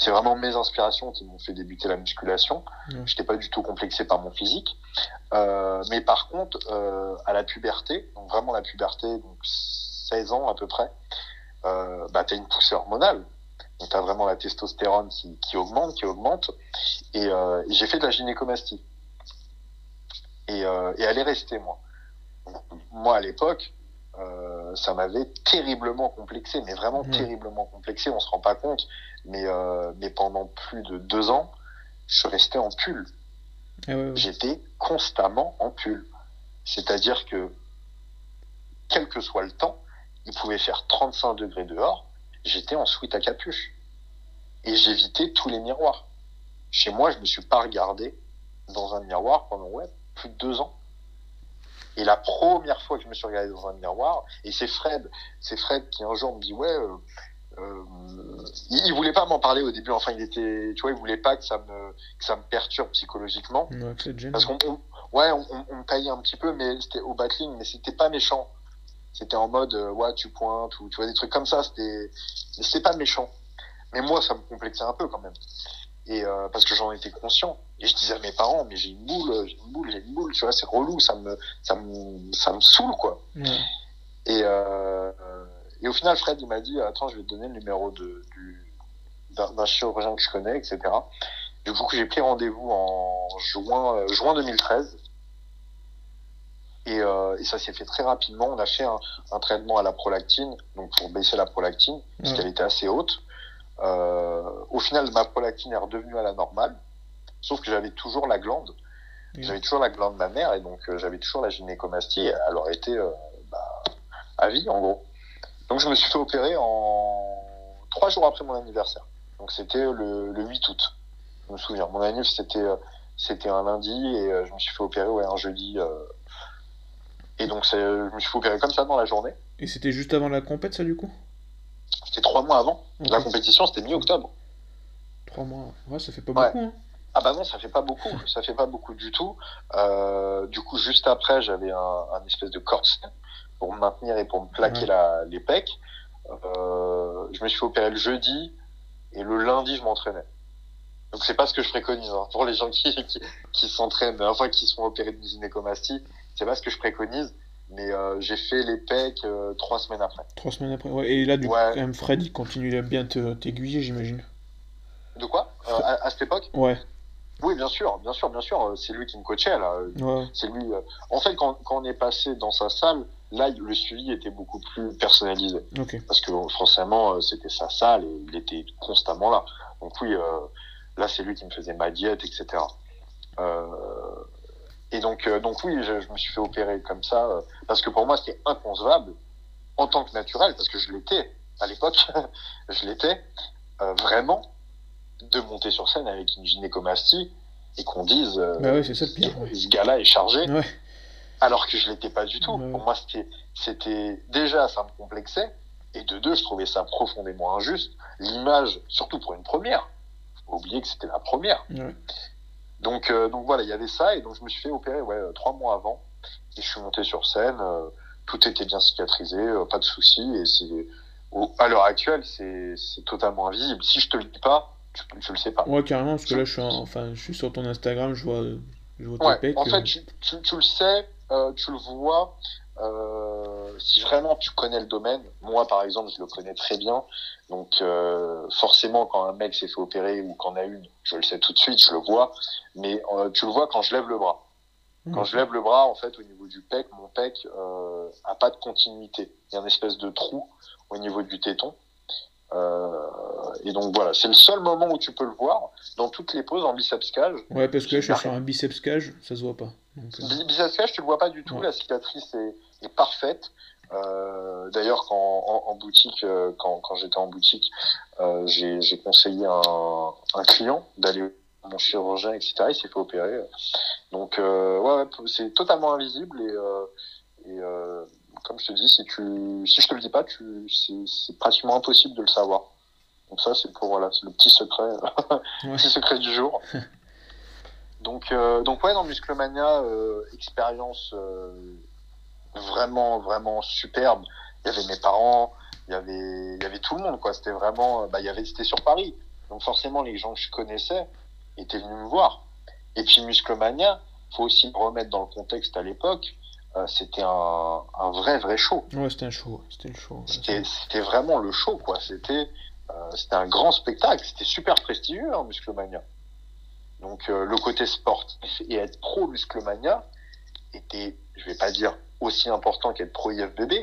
c'est vraiment mes inspirations qui m'ont fait débuter la musculation. Je n'étais pas du tout complexé par mon physique. Euh, mais par contre, euh, à la puberté, donc vraiment la puberté, donc 16 ans à peu près, euh, bah, tu as une poussée hormonale. Donc tu as vraiment la testostérone qui, qui augmente, qui augmente. Et, euh, et j'ai fait de la gynécomastie. Et, et elle est restée, moi. moi, à l'époque, ça m'avait terriblement complexé, mais vraiment terriblement complexé. On se rend pas compte, mais euh, mais pendant plus de deux ans, je resté en pull. Ah J'étais constamment en pull. C'est-à-dire que quel que soit le temps, il pouvait faire 35 degrés dehors, j'étais en sweat à capuche. Et j'évitais tous les miroirs. Chez moi, je me suis pas regardé dans un miroir pendant ouais, plus de deux ans. Et la première fois que je me suis regardé dans un miroir, et c'est Fred, c'est Fred qui un jour me dit ouais, euh, euh, il, voulait pas m'en parler au début. Enfin, il était, tu vois, il voulait pas que ça me, que ça me perturbe psychologiquement. parce qu'on, ouais, on, on, me taillait un petit peu, mais c'était au battling, mais c'était pas méchant. C'était en mode euh, ouais, tu pointes ou tu vois des trucs comme ça. C'était, c'était pas méchant. Mais moi, ça me complexait un peu quand même. Et euh, parce que j'en étais conscient. Et je disais à mes parents, mais j'ai une boule, j'ai une boule, j'ai une boule, tu vois, c'est relou, ça me, ça me, ça me saoule, quoi. Et, euh, et au final, Fred, il m'a dit, attends, je vais te donner le numéro de, du, d'un chirurgien que je connais, etc. Du coup, j'ai pris rendez-vous en juin, euh, juin 2013. Et, euh, et ça s'est fait très rapidement. On a fait un, un, traitement à la prolactine, donc pour baisser la prolactine, parce qu'elle était assez haute. Euh, au final, ma prolactine est redevenue à la normale, sauf que j'avais toujours la glande. J'avais toujours la glande mère et donc euh, j'avais toujours la gynécomastie. Elle aurait été euh, bah, à vie, en gros. Donc je me suis fait opérer en trois jours après mon anniversaire. Donc c'était le, le 8 août. Je me souviens. Mon anniversaire c'était c'était un lundi et je me suis fait opérer ouais, un jeudi. Et donc je me suis fait opérer comme ça dans la journée. Et c'était juste avant la compète ça du coup? C'était trois mois avant. La compétition, c'était mi-octobre. Trois mois. Ouais, ça fait pas beaucoup. Hein. Ah bah non, ça fait pas beaucoup. Ça fait pas beaucoup du tout. Euh, du coup, juste après, j'avais un, un, espèce de corset pour me maintenir et pour me plaquer la, les pecs. Euh, je me suis opéré le jeudi et le lundi, je m'entraînais. Donc c'est pas ce que je préconise hein. pour les gens qui, qui, qui s'entraînent, enfin qui sont opérés de gynécomastie. C'est pas ce que je préconise. Mais euh, j'ai fait les pecs euh, trois semaines après. Trois semaines après, ouais. Et là, du coup, quand même, Fred, il continue à bien t'aiguiller, j'imagine. De quoi? Euh, à, cette époque? Ouais. Oui, bien sûr, bien sûr, bien sûr. C'est lui qui me coachait, là. Ouais. C'est lui. En fait, quand, quand, on est passé dans sa salle, là, le suivi était beaucoup plus personnalisé. Okay. Parce que forcément, c'était sa salle et il était constamment là. Donc oui, là, c'est lui qui me faisait ma diète, etc. Euh, et donc, euh, donc oui, je, je, me suis fait opérer comme ça, euh, parce que pour moi, c'était inconcevable, en tant que naturel, parce que je l'étais à l'époque, je l'étais, euh, vraiment, de monter sur scène avec une gynécomastie et qu'on dise bah oui, c'est ça le pire, ce gars-là est chargé, ouais. alors que je l'étais pas du tout. Pour moi, c'était, c'était déjà, ça me complexait, et de deux, je trouvais ça profondément injuste. L'image, surtout pour une première, faut oublier que c'était la première. Donc, euh, donc voilà, il y avait ça, et donc je me suis fait opérer ouais, euh, trois mois avant, et je suis monté sur scène, euh, tout était bien cicatrisé, pas de soucis, et c'est, à l'heure actuelle, c'est, c'est totalement invisible. Si je te le dis pas, tu, tu le sais pas. Ouais, carrément, parce que là, je suis, enfin, je suis sur ton Instagram, je vois, je vois ouais, En fait, tu, tu, tu, le sais, tu le vois, euh, si vraiment tu connais le domaine, moi par exemple, je le connais très bien. Donc euh, forcément, quand un mec s'est fait opérer ou qu'en a une, je le sais tout de suite, je le vois. Mais euh, tu le vois quand je lève le bras. Quand je lève le bras, en fait, au niveau du pec, mon pec a pas de continuité. Il y a une espèce de trou au niveau du téton. Et donc voilà, c'est le seul moment où tu peux le voir dans toutes les poses en biceps cage. Ouais, parce que là, je suis sur un biceps cage, ça se voit pas. Donc. Biceps cage, tu le vois pas du tout. La cicatrice est, est parfaite. Euh, D'ailleurs, quand en, en boutique, euh, quand, quand j'étais en boutique, euh, j'ai conseillé à un, un client d'aller mon chirurgien, etc. Il s'est fait opérer. Donc, euh, ouais, c'est totalement invisible et, euh, et euh, comme je te dis, si tu, si je te le dis pas, tu, c'est pratiquement impossible de le savoir. Donc ça, c'est pour voilà, c'est le petit secret, le petit secret du jour. donc, euh, donc ouais, dans Musclemania, euh, expérience euh, vraiment, vraiment superbe. Il y avait mes parents, il y avait, il y avait tout le monde, quoi. C'était vraiment, bah, il y avait, c'était sur Paris. Donc forcément, les gens que je connaissais étaient venus me voir. Et puis Musclemania, faut aussi me remettre dans le contexte à l'époque. Euh, c'était un, un, vrai, vrai show. Ouais, c'était un show. C'était le show. C'était vraiment le show, quoi. C'était euh, c'était un grand spectacle. C'était super prestigieux, hein, Musclemania. Donc euh, le côté sportif et être pro Musclemania était, je vais pas dire aussi important qu'être pro IFBB,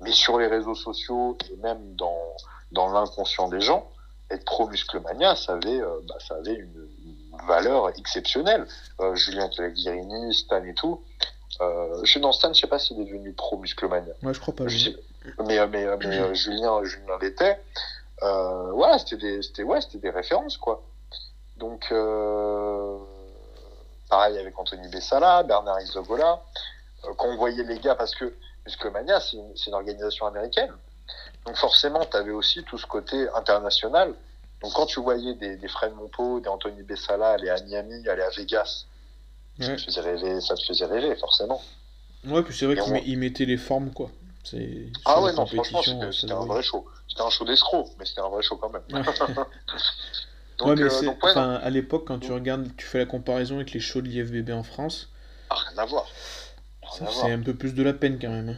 mais sur les réseaux sociaux et même dans, dans l'inconscient des gens, être pro Musclemania, ça avait, euh, bah, ça avait une, une valeur exceptionnelle. Euh, Julien Calaghirini, Stan et tout. Euh, je dans Stan, je sais pas s'il est devenu pro Musclemania. Ouais, je crois pas. Je mais mais, mais, mais Julien, Julien l'était. Euh, voilà, c'était des, c'était ouais, c'était des références quoi. Donc euh, pareil avec Anthony Bessala, Bernard Isogola, euh, quand on voyait les gars, parce que Musclemania c'est une, une, organisation américaine, donc forcément tu avais aussi tout ce côté international. Donc quand tu voyais des, des Fred Monpo, des Anthony Bessala aller à Miami, aller à Vegas, ouais. ça te faisait rêver, ça te faisait rêver forcément. Ouais, puis c'est vrai qu'ils on... mettaient les formes quoi. Ah ouais, non, franchement, c'était un vrai show. C'était un show d'escroc, mais c'était un vrai show quand même. Donc, ouais, mais euh, donc, ouais, à l'époque, quand tu regardes, tu fais la comparaison avec les shows de l'IFBB en France. Ah, rien à voir. C'est un peu plus de la peine quand même. Hein.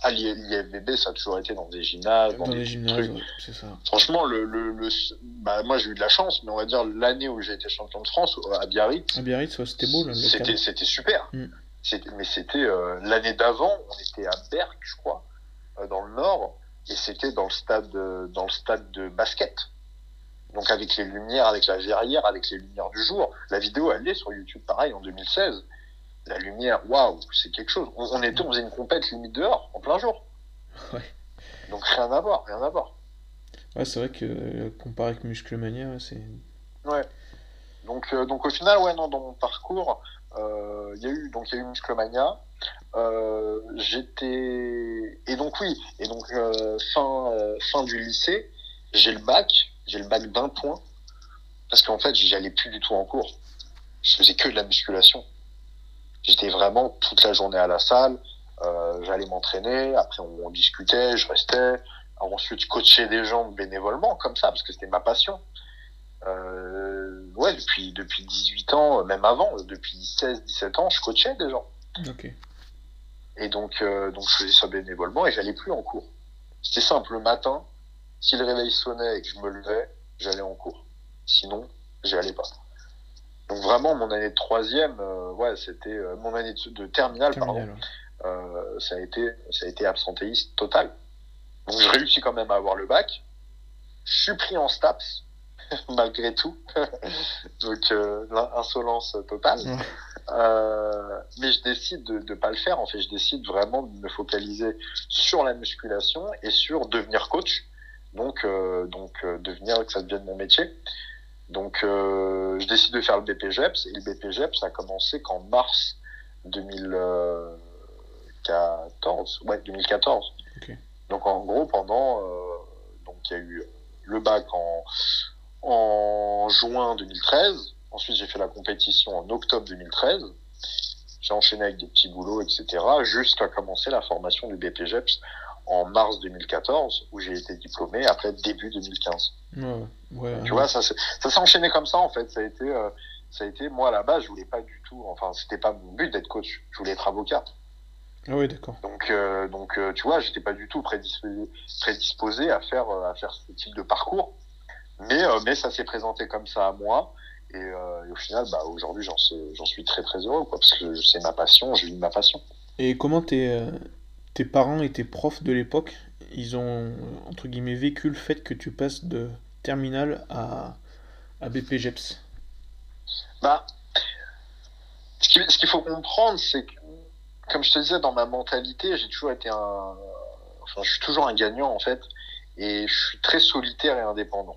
Ah, l'IFBB, ça a toujours été dans des gymnases. Dans, dans des, des gymnases, ouais, c'est ça. Franchement, le, le, le... Bah, moi j'ai eu de la chance, mais on va dire l'année où j'ai été champion de France, à Biarritz. À Biarritz, ouais, c'était beau. C'était super. Mm. Mais c'était euh, l'année d'avant, on était à Berck, je crois, euh, dans le nord, et c'était dans le stade, de, dans le stade de basket. Donc avec les lumières, avec la verrière, avec les lumières du jour. La vidéo, elle est sur YouTube, pareil, en 2016. La lumière, waouh, c'est quelque chose. On, on, était, on faisait une compète limite dehors, en plein jour. Ouais. Donc rien à voir, rien à voir. Ouais, c'est vrai que euh, comparé avec Musclemania, c'est. Ouais. Donc, euh, donc au final, ouais, non, dans mon parcours, il euh, y a eu donc il y a eu Musclemania. J'étais et donc oui et donc fin fin du lycée, j'ai le bac, j'ai le bac d'un point parce qu'en fait j'allais plus du tout en cours. Je faisais que de la musculation. J'étais vraiment toute la journée à la salle. Euh, j'allais m'entraîner. Après on, on, discutait, je restais. Alors, ensuite je coachais des gens bénévolement comme ça parce que c'était ma passion. Euh, ouais, depuis, depuis 18 ans, même avant, depuis 16, 17 ans, je coachais des gens. Ok. Et donc, euh, donc je faisais ça bénévolement et j'allais plus en cours. C'était simple, le matin, si le réveil sonnait et que je me levais, j'allais en cours. Sinon, j'y allais pas. Donc vraiment, mon année de troisième, euh, ouais, c'était euh, mon année de, de terminale, terminale pardon. Ouais. ça a été, ça a été absentéiste total. Donc je réussis quand même à avoir le bac. Je suis pris en STAPS, malgré tout. Donc, euh, insolence totale. Ouais. Euh, mais je décide de ne pas le faire. En fait, je décide vraiment de me focaliser sur la musculation et sur devenir coach. Donc, euh, donc euh, devenir que ça devienne mon métier. Donc, euh, je décide de faire le BPGEPS. Et le BPGEPS a commencé qu'en mars 2014. Ouais, 2014. Okay. Donc, en gros, pendant. donc, il y a eu le bac en en juin 2013. Ensuite, j'ai fait la compétition en octobre 2013. J'ai enchaîné avec des petits boulots, etc., jusqu'à commencer la formation du BPGEPS en mars 2014, où j'ai été diplômé après début 2015. Ouais, ouais, tu vois, ça, ça s'est enchaîné comme ça, en fait. Ça a été, euh, ça a été, moi, à la base, je voulais pas du tout, enfin, c'était pas mon but d'être coach. Je voulais être avocat. Ah oui, d'accord. Donc, euh, donc, euh, tu vois, j'étais pas du tout prédisposé, prédisposé à faire, à faire ce type de parcours. Mais, euh, mais ça s'est présenté comme ça à moi. Et, au final, bah, aujourd'hui, j'en suis très très heureux, quoi, parce que c'est ma passion, je vis ma passion. Et comment tes, tes parents et tes profs de l'époque, ils ont, entre guillemets, vécu le fait que tu passes de terminale à, à BPGEPS Bah, ce qu'il faut comprendre, c'est que, comme je te disais, dans ma mentalité, j'ai toujours été un. Enfin, je suis toujours un gagnant, en fait, et je suis très solitaire et indépendant.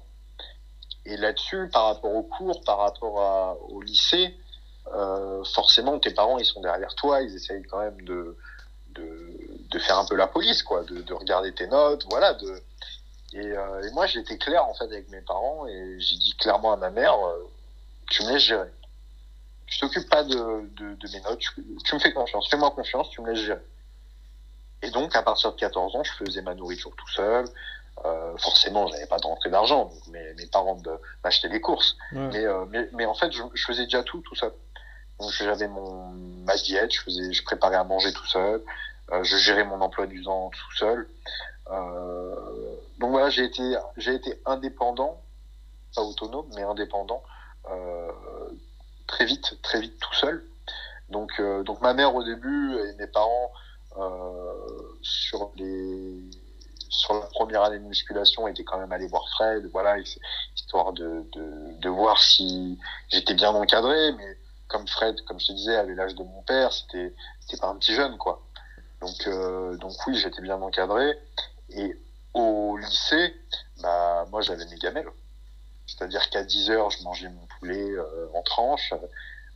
Et là-dessus, par rapport au cours, par rapport au lycée, euh, forcément, tes parents, ils sont derrière toi, ils essayent quand même de, de, de faire un peu la police, quoi, de, de regarder tes notes, voilà. De... Et, euh, et moi, j'étais clair, en fait, avec mes parents, et j'ai dit clairement à ma mère, euh, tu me laisses gérer je t'occupe pas de, de, de, mes notes, tu, me fais confiance, fais-moi confiance, tu me laisses gérer. Et donc, à partir de 14 ans, je faisais ma nourriture tout seul. Euh, forcément, j'avais pas de rentrée d'argent, donc mes, mes parents m'achetaient les courses. Mais, mais, mais, en fait, je, je, faisais déjà tout tout seul. Donc, j'avais mon ma diète, je faisais, je préparais à manger tout seul, je gérais mon emploi du temps tout seul. Euh, donc voilà, j'ai été j'ai été indépendant, pas autonome, mais indépendant euh, très vite, très vite tout seul. Donc, euh, donc ma mère au début et mes parents euh, sur les sur la première année de musculation étaient quand même allés voir Fred, voilà, histoire de, de, de voir si j'étais bien encadré, mais comme Fred, comme je te disais, avait l'âge de mon père, c'était c'était pas un petit jeune quoi. Donc euh, donc oui, j'étais bien encadré et au lycée, bah moi j'avais mes gamelles. C'est-à-dire qu'à 10 heures, je mangeais mon poulet euh, en tranches.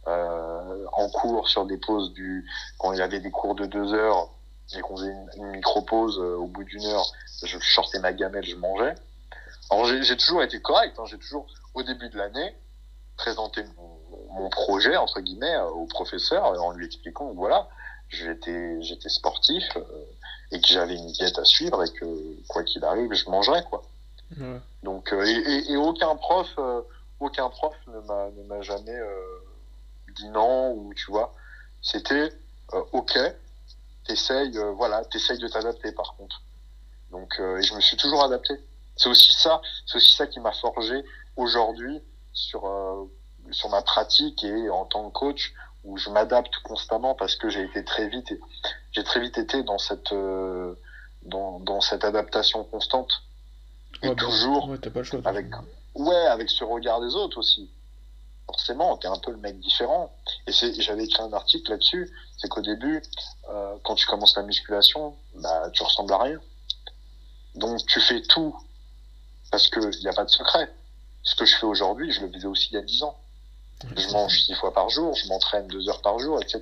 Euh, en cours, sur des pauses du... Quand il y avait des cours de 2 heures et qu'on faisait une, micro-pause euh, au bout d'une heure, je sortais ma gamelle, je mangeais. Alors j'ai toujours été correct, hein, j'ai toujours, au début de l'année, présenté mon, mon, projet, entre guillemets, au professeur en lui expliquant voilà, j'étais j'étais sportif euh, et que j'avais une diète à suivre et que quoi qu'il arrive, je mangerais, quoi. Donc, euh, et, et, aucun prof, euh, aucun prof ne m'a, ne m'a jamais dit non ou tu vois. C'était ok, t'essayes, voilà, t'essayes de t'adapter par contre. Donc, et je me suis toujours adapté. C'est aussi ça, c'est aussi ça qui m'a forgé aujourd'hui sur sur ma pratique et en tant que coach où je m'adapte constamment parce que j'ai été très vite j'ai très vite été dans cette dans, dans cette adaptation constante. Et toujours avec ouais avec ce regard des autres aussi. Forcément t'es un peu le mec différent. Et j'avais écrit un article là-dessus c'est qu'au début euh, quand tu commences la musculation bah tu ressembles à rien. Donc tu fais tout parce que il n'y a pas de secret. Ce que je fais aujourd'hui je le faisais aussi il y a 10 ans je mange six fois par jour je m'entraîne deux heures par jour etc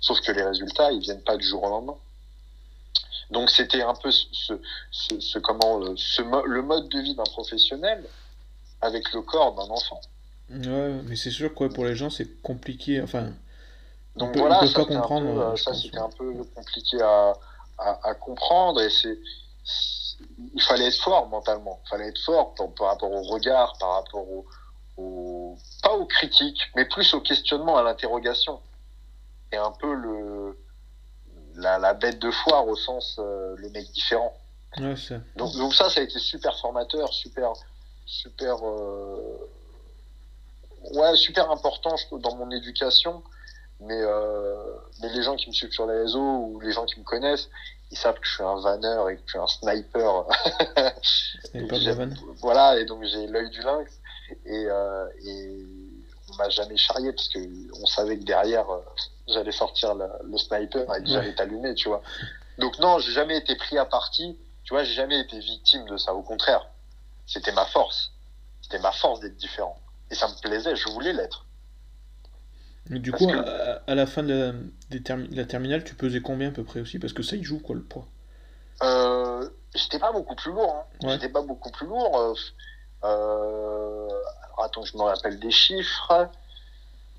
sauf que les résultats ils viennent pas du jour au lendemain donc c'était un peu ce, ce, ce comment euh, ce, le mode de vie d'un professionnel avec le corps d'un enfant. Ouais, mais c'est sûr quoi pour les gens c'est compliqué. Enfin, donc voilà, ça, pas comprendre. Peu, euh, ça c'était un peu compliqué à, à, à comprendre et c'est il fallait être fort mentalement. Il fallait être fort par, par rapport au regard, par rapport au, au, pas aux critiques, mais plus au questionnement, à l'interrogation. Et un peu le la, la, bête de foire au sens euh, le mec différent. Ouais, donc, donc, ça, ça a été super formateur, super, super, euh, ouais, super important je trouve, dans mon éducation. Mais, euh, mais les gens qui me suivent sur les réseaux ou les gens qui me connaissent, ils savent que je suis un vanneur et que je suis un sniper. voilà, et donc j'ai l'œil du lynx. Et, euh, et on m'a jamais charrié parce que on savait que derrière euh, j'allais sortir le sniper et que j'allais t'allumer, tu vois. Donc non, j'ai jamais été pris à partie, tu vois, j'ai jamais été victime de ça. Au contraire, c'était ma force. C'était ma force d'être différent. Et ça me plaisait, je voulais l'être. Mais du coup, à, la fin de la, la, terminale, tu pesais combien à peu près aussi? Parce que ça, il joue quoi le poids? Euh, J'étais pas beaucoup plus lourd. Hein. J'étais pas beaucoup plus lourd. Euh, euh attends, je me rappelle des chiffres.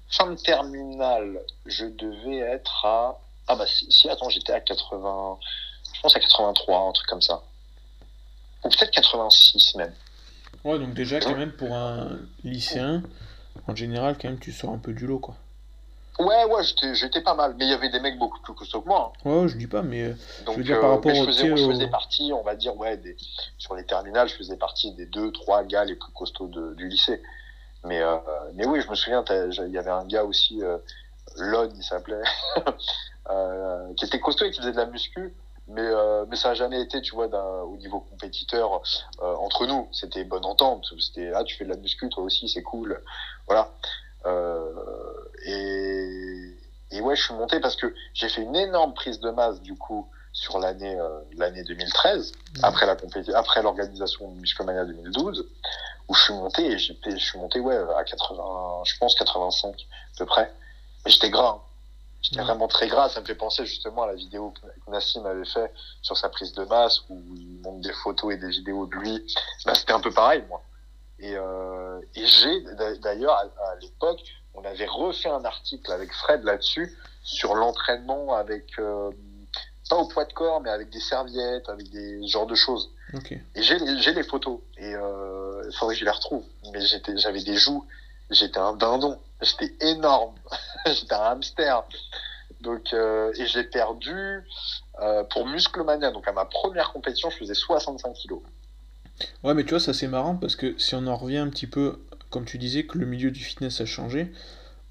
Fin de terminale, je devais être à. Ah bah si, attends, j'étais à 80. Je pense à 83, un truc comme ça. Ou peut-être 86 même. Ouais, donc déjà, quand même, pour un lycéen, en général, quand même, tu sors un peu du lot, quoi. Ouais, ouais, j'étais pas mal. Mais il y avait des mecs beaucoup plus costauds que moi. Hein. Ouais, je dis pas, mais Donc, je veux dire, par euh, rapport je faisais, je faisais partie, on va dire, ouais, des, sur les terminales, je faisais partie des deux, trois gars les plus costauds de, du lycée. Mais, mais oui, je me souviens, il y avait un gars aussi, Lon, il s'appelait, qui était costaud et qui faisait de la muscu. Mais, mais ça n'a jamais été, tu vois, au niveau compétiteur entre nous. C'était bonne entente. C'était, ah, tu fais de la muscu, toi aussi, c'est cool. Voilà. Et, et ouais, je suis monté parce que j'ai fait une énorme prise de masse, du coup, sur l'année euh, l'année 2013 mmh. après la après l'organisation de Musclemania 2012 où je suis monté et je suis monté ouais à 80 je pense 85 à peu près mais j'étais gras hein. j'étais mmh. vraiment très gras ça me fait penser justement à la vidéo que Nassim avait fait sur sa prise de masse où il montre des photos et des vidéos de lui bah, c'était un peu pareil moi et, euh, et j'ai d'ailleurs à, l'époque on avait refait un article avec Fred là-dessus sur l'entraînement avec euh, pas au poids de corps, mais avec des serviettes, avec des genres de choses. Et j'ai les photos. Et euh, il faudrait que je les retrouve. Mais j'avais des joues. J'étais un dindon. J'étais énorme. j'étais un hamster. Donc, euh, et j'ai perdu euh, pour Musclemania. Donc, à ma première compétition, je faisais 65 kilos. Ouais, mais tu vois, ça c'est marrant parce que si on en revient un petit peu, comme tu disais, que le milieu du fitness a changé,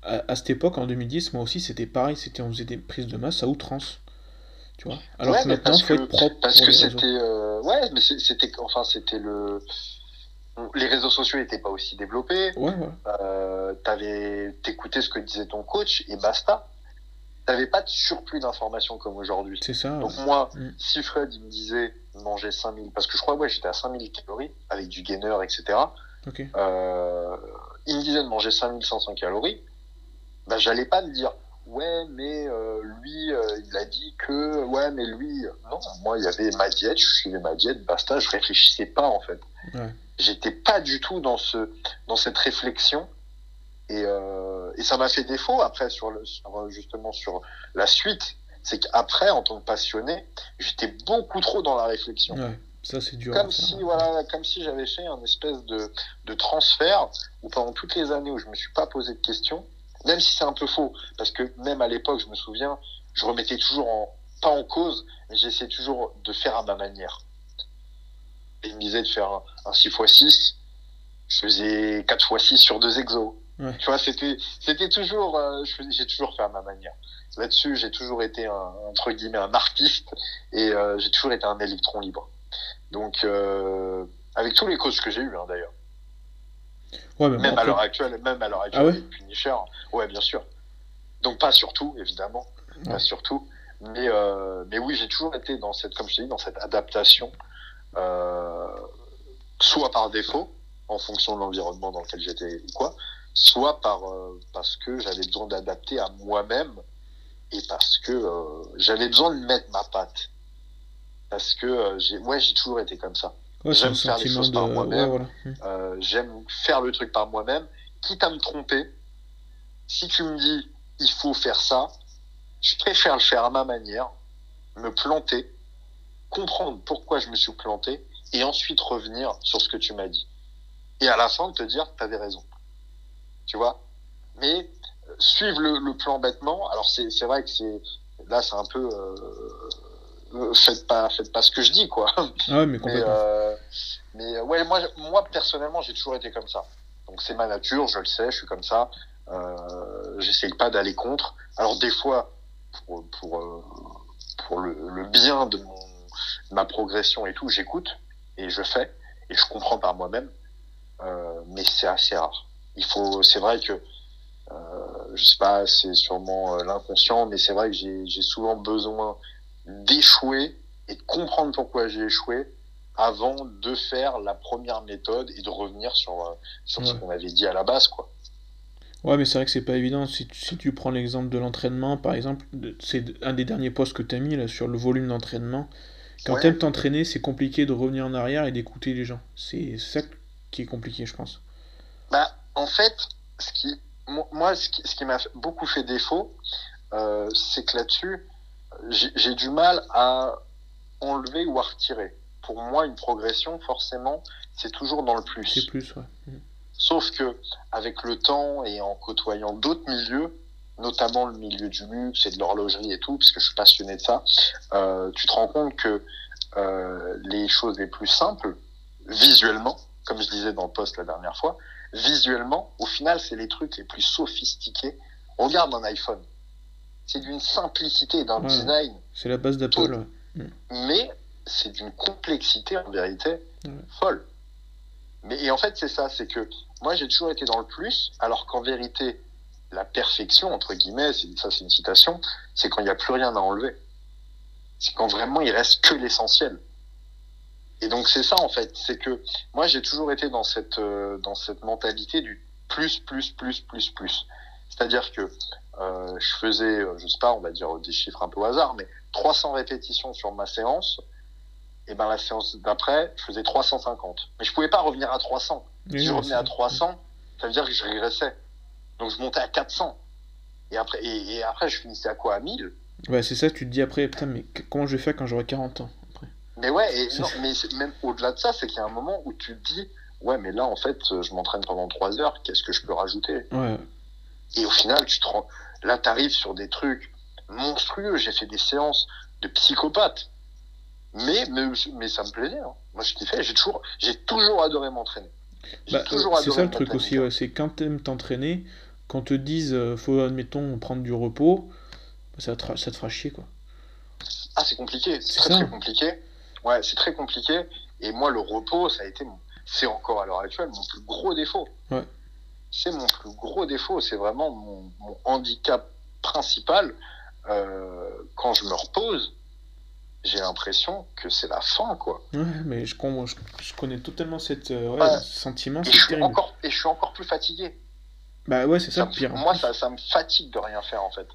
à, cette époque, en 2010, moi aussi, c'était pareil. C'était, on faisait des prises de masse à outrance. Alors que maintenant, il faut être propre. Parce que c'était. Euh, ouais, mais c'était. Enfin, c'était le. Les réseaux sociaux n'étaient pas aussi développés. Ouais, ouais. Euh, T'écoutais ce que disait ton coach et basta. T'avais pas de surplus d'informations comme aujourd'hui. C'est ça. Donc, moi, mm. si Fred il me disait manger 5000, parce que je crois, ouais, j'étais à 5000 calories avec du gainer, etc. Euh, il me disait de manger 5500 calories. Bah, j'allais pas me dire ouais, mais euh, lui, euh, il a dit que, ouais, mais lui, non, moi, il y avait ma diète, je suivais ma diète, basta, je réfléchissais pas, en fait. Ouais. J'étais pas du tout dans, ce, dans cette réflexion. Et, euh, et ça m'a fait défaut, après, sur, le, justement, sur la suite. C'est qu'après, en tant que passionné, j'étais beaucoup trop dans la réflexion. Ouais. Ça, c'est dur. Comme si, voilà, comme si j'avais fait un espèce de, de transfert où pendant toutes les années où je me suis pas posé de questions, même si c'est un peu faux, parce que même à l'époque, je me souviens, je remettais toujours en, pas en cause, mais j'essayais toujours de faire à ma manière. Et il me disait de faire un, 6x6, je faisais 4x6 sur deux exos. Tu vois, c'était, c'était toujours, euh, j'ai toujours fait à ma manière. Là-dessus, j'ai toujours été un, entre guillemets, un artiste et euh, j'ai toujours été un électron libre. Donc, euh, avec tous les coachs que j'ai eu, hein, d'ailleurs même, à l'heure actuelle, même à l'heure actuelle, ah ouais Punisher, ouais, bien sûr. Donc pas surtout, évidemment, pas surtout. Mais, euh, mais oui, j'ai toujours été dans cette, comme je t'ai dit, dans cette adaptation, soit par défaut, en fonction de l'environnement dans lequel j'étais ou quoi, soit par, euh, parce que j'avais besoin d'adapter à moi-même et parce que euh, j'avais besoin de mettre ma patte. Parce que euh, j'ai, ouais, j'ai toujours été comme ça j'aime faire les choses par moi-même. Euh, j'aime faire le truc par moi-même. Quitte à me tromper, si tu me dis il faut faire ça, je préfère le faire à ma manière, me planter, comprendre pourquoi je me suis planté et ensuite revenir sur ce que tu m'as dit. Et à la fin, te dire tu avais raison. Tu vois? Mais suivre le, plan bêtement, alors c'est vrai que c'est là, c'est un peu. Euh, euh, faites pas faites pas ce que je dis quoi. Ah mais complètement. euh, mais, ouais moi moi personnellement j'ai toujours été comme ça. Donc c'est ma nature je le sais je suis comme ça. Euh, j'essaye pas d'aller contre. Alors des fois pour pour, pour le, le, bien de mon ma progression et tout j'écoute et je fais et je comprends par moi-même. Mais c'est assez rare. Il faut c'est vrai que je sais pas c'est sûrement l'inconscient mais c'est vrai que j'ai souvent besoin d'échouer et de comprendre pourquoi j'ai échoué avant de faire la première méthode et de revenir sur, euh, sur ce qu'on avait dit à la base. Quoi. Ouais, mais c'est vrai que c'est pas évident. Si tu, si tu prends l'exemple de l'entraînement, par exemple, c'est un des derniers posts que tu as mis là, sur le volume d'entraînement. Quand tu aimes t'entraîner, c'est compliqué de revenir en arrière et d'écouter les gens. C'est ça qui est compliqué, je pense. Bah, en fait, ce qui, moi, ce qui, m'a beaucoup fait défaut, euh, c'est que là-dessus, j'ai du mal à enlever ou à retirer. Pour moi, une progression, forcément, c'est toujours dans le plus. C'est plus, ouais. Mm. Sauf que, avec le temps et en côtoyant d'autres milieux, notamment le milieu du luxe et de l'horlogerie et tout, parce que je suis passionné de ça, euh, tu te rends compte que euh, les choses les plus simples, visuellement, comme je disais dans le post la dernière fois, visuellement, au final, c'est les trucs les plus sophistiqués. Regarde un iPhone. C'est d'une simplicité, d'un design. C'est la base d'Apple. Mais c'est d'une complexité, en vérité, folle. Mais, et en fait, c'est ça, c'est que moi, j'ai toujours été dans le plus, alors qu'en vérité, la perfection, entre guillemets, ça c'est une citation, c'est quand il n'y a plus rien à enlever. C'est quand vraiment il reste que l'essentiel. Et donc c'est ça en fait, c'est que moi j'ai toujours été dans cette euh, dans cette mentalité du plus plus plus plus plus. C'est-à-dire que euh, je faisais, euh, je sais pas, on va dire des chiffres un peu au hasard, mais 300 répétitions sur ma séance. Et ben la séance d'après, je faisais 350. Mais je pouvais pas revenir à 300. si je revenais à 300, ça veut dire que je régressais. Donc je montais à 400. Et après, et, après je finissais à quoi? À 1000 Ouais, c'est ça, tu te dis après, putain, mais comment je vais faire quand j'aurai 40 ans? Mais ouais, et non, mais même au-delà de ça, c'est qu'il y a un moment où tu te dis, ouais, mais là, en fait, je m'entraîne pendant 3 heures, qu'est-ce que je peux rajouter? Ouais. Et au final, tu te rends... là, tu arrives sur des trucs monstrueux. J'ai fait des séances de psychopathes. Mais, mais, mais ça me plaisait. Hein. Moi, je kiffais. J'ai toujours, j'ai toujours adoré m'entraîner. Bah, c'est ça le truc aussi, c'est quand tu aimes t'entraîner, quand te disent euh, faut admettons prendre du repos, ça te, ça te fera chier quoi. Ah c'est compliqué, c'est très, très compliqué. Ouais, c'est très compliqué. Et moi le repos, ça a été c'est encore à l'heure actuelle mon plus gros défaut. Ouais. C'est mon plus gros défaut, c'est vraiment mon, handicap principal. Euh, quand je me repose, j'ai l'impression que c'est la fin, quoi. Ouais, mais je, je, connais totalement cette euh, sentiment. Et je, suis encore, et je suis encore plus fatigué. Bah ouais, c'est ça, le pire. Moi, ça, ça, me fatigue de rien faire, en fait.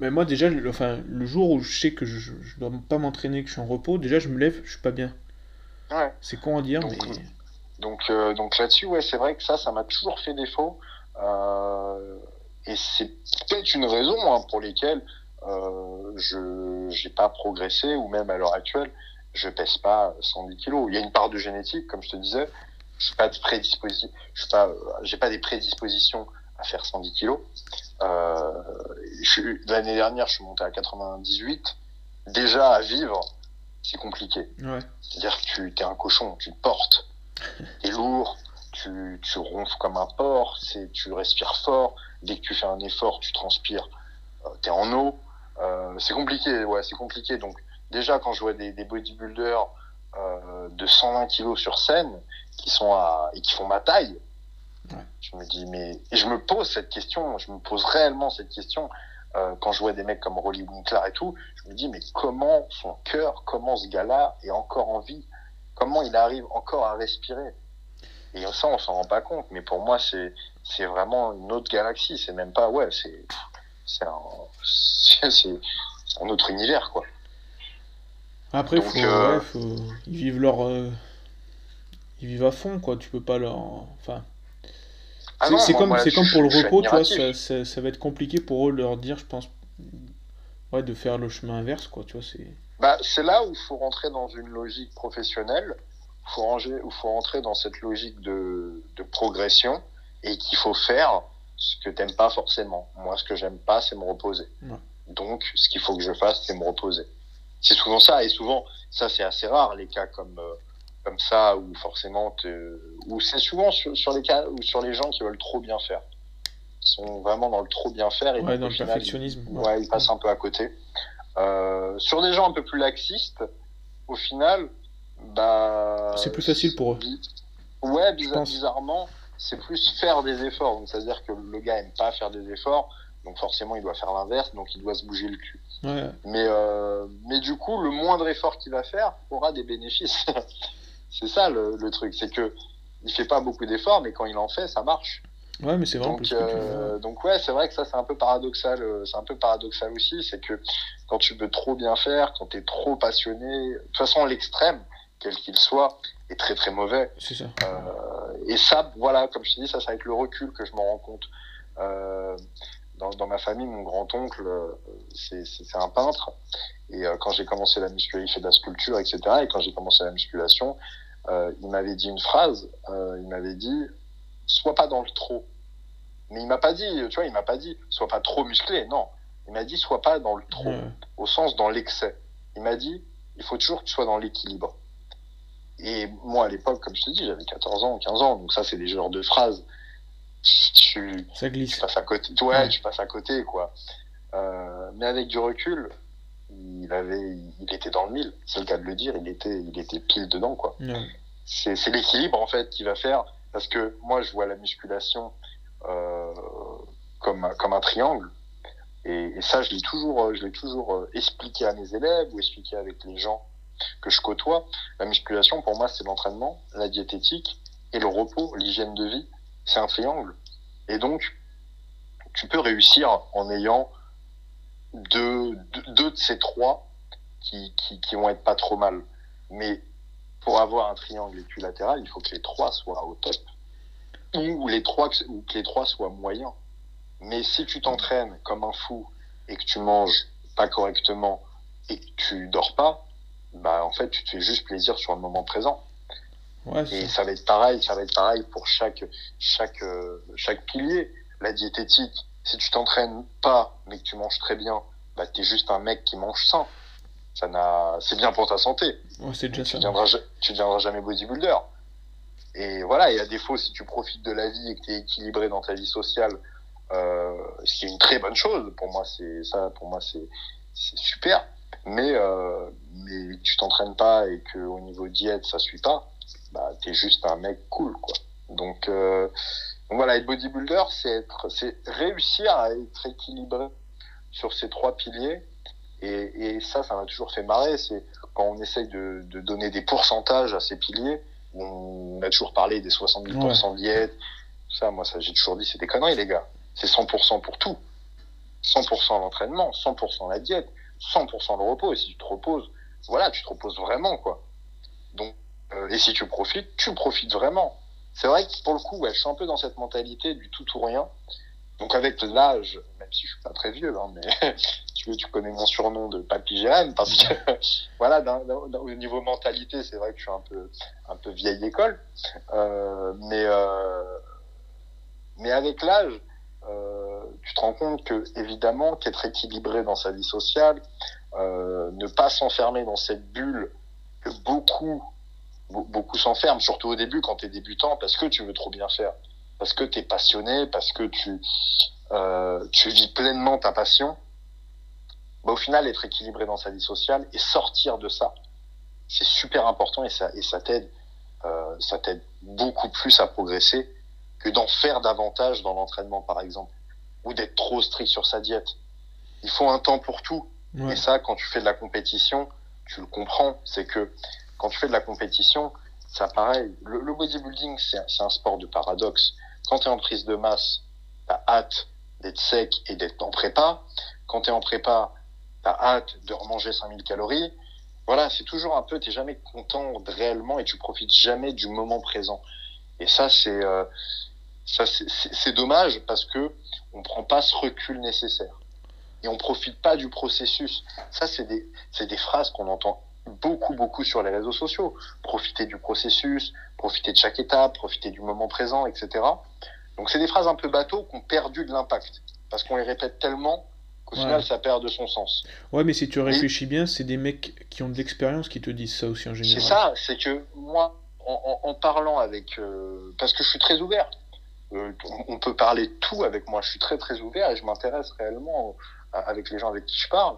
Mais moi, déjà, le, enfin, le jour où je sais que je, je dois pas m'entraîner, que je suis en repos, déjà, je me lève, je suis pas bien. Ouais. C'est con à dire, donc, mais. Donc, euh, donc là-dessus, ouais, c'est vrai que ça, ça m'a toujours fait défaut. Euh, et c'est peut-être une raison hein, pour lesquelles euh, je n'ai pas progressé, ou même à l'heure actuelle, je pèse pas 110 kilos. Il y a une part de génétique, comme je te disais. Je suis pas de prédisposition, je suis pas, j'ai pas des prédispositions à faire 110 kilos. Euh, L'année dernière, je suis monté à 98. Déjà, à vivre, c'est compliqué. Ouais. C'est-à-dire que tu es un cochon, tu te portes. Tu es lourd, tu, tu ronfles comme un porc, tu respires fort. Dès que tu fais un effort, tu transpires, euh, tu es en eau. Euh, c'est compliqué, ouais, c'est compliqué. Donc, déjà, quand je vois des, des bodybuilders euh, de 120 kilos sur scène qui sont à, et qui font ma taille, je me dis, mais. Et je me pose cette question, je me pose réellement cette question. Euh, quand je vois des mecs comme Rolly Winkler et tout, je me dis, mais comment son cœur, comment ce gars-là est encore en vie? Comment il arrive encore à respirer? Et ça, on s'en rend pas compte, mais pour moi, c'est, vraiment une autre galaxie. C'est même pas, ouais, c'est, un, un autre univers, quoi. Après, faut, euh, faut, ils vivent leur, euh, ils vivent à fond, quoi. Tu peux pas leur, enfin, ah c'est comme, comme pour le repos, tu vois, ça, ça, va être compliqué pour eux de leur dire, je pense, ouais, de faire le chemin inverse, quoi, tu vois, c'est... Bah, c'est là où il faut rentrer dans une logique professionnelle, il faut, ranger, faut rentrer dans cette logique de, de progression, et qu'il faut faire ce que t'aimes pas forcément. Moi, ce que j'aime pas, c'est me reposer. Donc, ce qu'il faut que je fasse, c'est me reposer. C'est souvent ça, et souvent, ça c'est assez rare, les cas comme... Euh, comme ça ou forcément ou c'est souvent sur, sur, les cas ou sur les gens qui veulent trop bien faire. Ils sont vraiment dans le trop bien faire et ouais, dans le perfectionnisme ouais, ils passent un peu à côté. Euh, sur des gens un peu plus laxistes au final bah c'est plus facile pour eux. ouais bizarrement c'est plus faire des efforts. C'est à dire que le gars aime pas faire des efforts donc forcément il doit faire l'inverse donc il doit se bouger le cul. Ouais. mais euh, mais du coup le moindre effort qu'il va faire aura des bénéfices C'est ça le, le truc, c'est que il fait pas beaucoup d'efforts, mais quand il en fait, ça marche. Ouais, mais c'est vraiment donc, euh, donc ouais, c'est vrai que ça c'est un peu paradoxal. Euh, c'est un peu paradoxal aussi, c'est que quand tu veux trop bien faire, quand tu es trop passionné, de toute façon l'extrême, quel qu'il soit, est très très mauvais. C'est ça. Euh, et ça, voilà, comme je te dis, ça c'est avec le recul que je me rends compte. Euh, dans, dans, ma famille, mon grand-oncle, c'est un peintre. Et quand j'ai commencé la musculation, il fait de la sculpture, etc. Et quand j'ai commencé la musculation, euh, il m'avait dit une phrase. Euh, il m'avait dit sois pas dans le trop. Mais il m'a pas dit, tu vois, il m'a pas dit sois pas trop musclé. Non, il m'a dit sois pas dans le trop, au sens dans l'excès. Il m'a dit il faut toujours que tu sois dans l'équilibre. Et moi, à l'époque, comme je te dis, j'avais 14 ans, 15 ans, donc ça, c'est des genres de phrases tu, ça glisse. tu passes à côté. Ouais, tu passes à côté, quoi. Euh, mais avec du recul, il avait, il était dans le mille. C'est le cas de le dire. Il était, il était pile dedans, quoi. C'est, c'est l'équilibre en fait qui va faire. Parce que moi, je vois la musculation euh, comme, comme un triangle. Et, et ça, je l'ai toujours, je l'ai toujours euh, expliqué à mes élèves ou expliqué avec les gens que je côtoie. La musculation, pour moi, c'est l'entraînement, la diététique et le repos, l'hygiène de vie. C'est un triangle. Et donc, tu peux réussir en ayant deux, deux, de ces trois qui, qui, qui, vont être pas trop mal. Mais pour avoir un triangle équilatéral, il faut que les trois soient au top. Ou, les trois, ou que les trois soient moyens. Mais si tu t'entraînes comme un fou et que tu manges pas correctement et que tu dors pas, bah en fait tu te fais juste plaisir sur le moment présent. Ouais, et ça va être pareil, ça va être pareil pour chaque chaque euh, chaque pilier. La diététique, si tu t'entraînes pas mais que tu manges très bien, bah t'es juste un mec qui mange sain. Ça n'a, c'est bien pour ta santé. Ouais, c'est déjà tu ça. Deviendras, tu deviendras jamais bodybuilder. Et voilà, et à défaut, si tu profites de la vie et que tu es équilibré dans ta vie sociale, euh, ce qui est une très bonne chose, pour moi, c'est ça, pour moi, c'est, c'est super. Mais, euh, mais tu t'entraînes pas et que au niveau diète, ça suit pas, bah, t'es juste un mec cool, quoi. Donc, euh, donc voilà, être bodybuilder, c'est réussir à être équilibré sur ces trois piliers. Et, et ça, ça m'a toujours fait marrer. C'est quand on essaye de, de, donner des pourcentages à ces piliers. On a toujours parlé des 70% ouais. diète. Ça, moi, ça, j'ai toujours dit, c'est des conneries, les gars. C'est 100% pour tout. 100% l'entraînement, 100% la diète, 100% le repos. Et si tu te reposes, voilà, tu te reposes vraiment, quoi. Donc, euh, et si tu profites, tu profites vraiment. C'est vrai que pour le coup, ouais, je suis un peu dans cette mentalité du tout ou rien. Donc avec l'âge, même si je suis pas très vieux, hein, mais tu, tu connais mon surnom de Papy Jérém, parce que voilà, au niveau mentalité, c'est vrai que je suis un peu, un peu vieille école, euh, mais euh, mais avec l'âge, euh, tu te rends compte que évidemment qu'être équilibré dans sa vie sociale, euh, ne pas s'enfermer dans cette bulle que beaucoup beaucoup s'enferment, surtout au début quand tu es débutant, parce que tu veux trop bien faire parce que tu es passionné, parce que tu, euh, tu vis pleinement ta passion, bah, au final, être équilibré dans sa vie sociale et sortir de ça, c'est super important et ça, et ça t'aide, euh, ça t'aide beaucoup plus à progresser que d'en faire davantage dans l'entraînement, par exemple, ou d'être trop strict sur sa diète. Il faut un temps pour tout. Ouais. Et ça, quand tu fais de la compétition, tu le comprends. C'est que quand tu fais de la compétition, ça pareil. Le, bodybuilding, c'est un sport de paradoxe quand tu es en prise de masse, tu as hâte d'être sec et d'être en prépa. Quand tu es en prépa, tu as hâte de remanger 5000 calories. Voilà, c'est toujours un peu, tu jamais content réellement et tu profites jamais du moment présent. Et ça, c'est euh, dommage parce que on prend pas ce recul nécessaire et on profite pas du processus. Ça, c'est des, des phrases qu'on entend beaucoup, beaucoup sur les réseaux sociaux. Profiter du processus, profiter de chaque étape, profiter du moment présent, etc. Donc c'est des phrases un peu bateau qui ont perdu de l'impact parce qu'on les répète tellement qu'au ouais. final ça perd de son sens. Ouais, mais si tu réfléchis Et... bien, c'est des mecs qui ont de l'expérience qui te disent ça aussi en général. C'est ça, c'est que moi, en, en, en parlant avec, euh, parce que je suis très ouvert. Euh, on peut parler de tout avec moi. Je suis très très ouvert et je m'intéresse réellement avec les gens avec qui je parle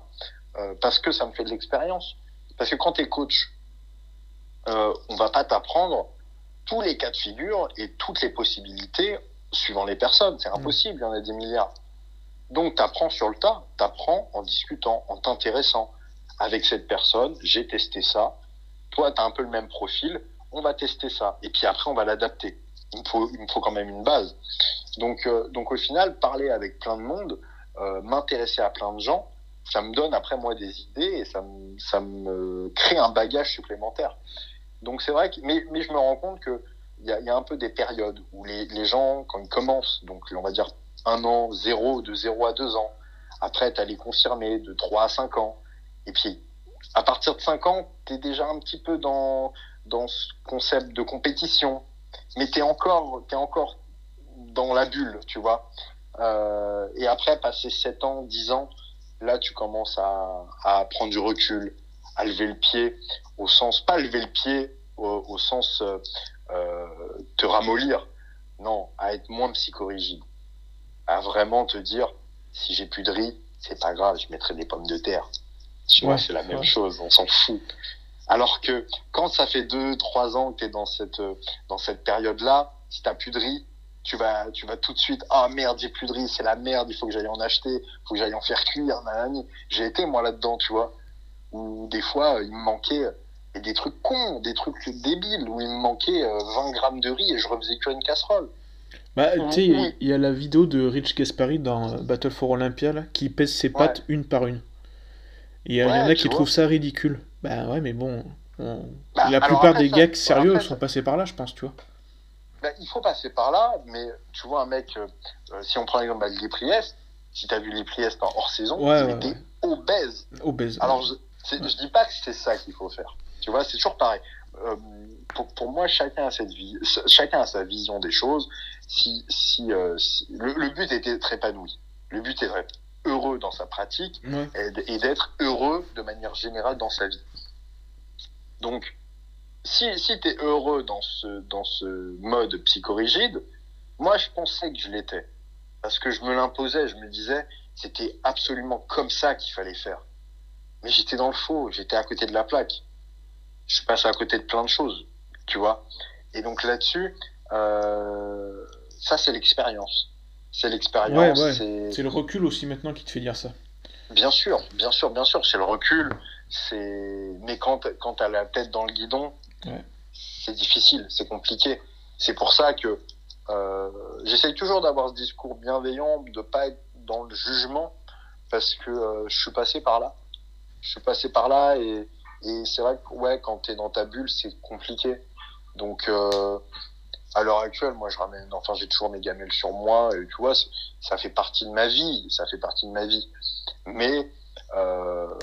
euh, parce que ça me fait de l'expérience. Parce que quand tu es coach, euh, on va pas t'apprendre tous les cas de figure et toutes les possibilités suivant les personnes. C'est impossible, il y en a des milliards. Donc, tu apprends sur le tas, tu apprends en discutant, en t'intéressant. Avec cette personne, j'ai testé ça. Toi, tu as un peu le même profil, on va tester ça. Et puis après, on va l'adapter. Il, me faut, il me faut quand même une base. Donc, euh, donc au final, parler avec plein de monde, euh, m'intéresser à plein de gens, ça me donne après moi des idées et ça me, ça me crée un bagage supplémentaire. Donc c'est vrai que, mais, mais je me rends compte que il y a, un peu des périodes où les, les, gens, quand ils commencent, donc on va dire un an, zéro, de zéro à deux ans, après tu as les confirmés de trois à cinq ans, et puis à partir de cinq ans, tu es déjà un petit peu dans, dans ce concept de compétition, mais tu es encore, es encore dans la bulle, tu vois. Euh, et après, passer sept ans, dix ans, là tu commences à, à prendre du recul, à lever le pied, au sens, pas lever le pied, au, au sens euh, te ramollir, Non, à être moins psychorigide. À vraiment te dire, si j'ai plus de riz, c'est pas grave, je mettrai des pommes de terre. Tu vois, c'est la même chose, on s'en fout. Alors que quand ça fait deux, trois ans que tu es dans cette, dans cette période-là, si t'as plus de riz, tu vas, tu vas tout de suite, ah merde, j'ai plus de riz, c'est la merde, il faut que j'aille en acheter, il faut que j'aille en faire cuire, nanani. J'ai été, moi, là-dedans, tu vois. Où des fois, il me manquait des trucs cons, des trucs débiles, où il me manquait 20 euh, grammes de riz et je refaisais que une casserole. Bah, tu sais, il y a la vidéo de Rich Gaspari dans euh, Battle for Olympia, là, qui pèse ses pattes une par une. Et il y en a qui trouvent ça ridicule. Bah ouais, mais bon. Bah, la plupart des gars sérieux sont passés par là, je pense, tu vois. Bah, il faut passer par là, mais tu vois, un mec, euh, si on prend l'exemple bah, de Priest, si tu as vu les Priest en hors saison, il était obèse. Obèse. Alors, je, je dis pas que c'est ça qu'il faut faire. Tu vois, c'est toujours pareil. Euh, pour, pour, moi, chacun a, cette vie, chacun a sa vision des choses. Si, si, euh, le, but était d'être épanoui. Le but est d'être heureux dans sa pratique et, d'être heureux de manière générale dans sa vie. Donc, si, si tu es heureux dans ce, dans ce mode psychorigide, moi, je pensais que je l'étais. Parce que je me l'imposais, je me disais, c'était absolument comme ça qu'il fallait faire. Mais j'étais dans le faux, j'étais à côté de la plaque je passe à côté de plein de choses, tu vois. Et donc là-dessus, euh, ça c'est l'expérience. C'est l'expérience. C'est le recul aussi maintenant qui te fait dire ça. Bien sûr, bien sûr, bien sûr, c'est le recul. C'est mais quand quand t'as la tête dans le guidon, c'est difficile, c'est compliqué. C'est pour ça que euh, j'essaye toujours d'avoir ce discours bienveillant, de pas être dans le jugement, parce que euh, je suis passé par là. Je suis passé par là et et c'est vrai que ouais, quand tu es dans ta bulle, c'est compliqué. Donc, euh, à l'heure actuelle, moi, je ramène, enfin, j'ai toujours mes gamelles sur moi, et tu vois, ça fait partie de ma vie, ça fait partie de ma vie. Mais, euh,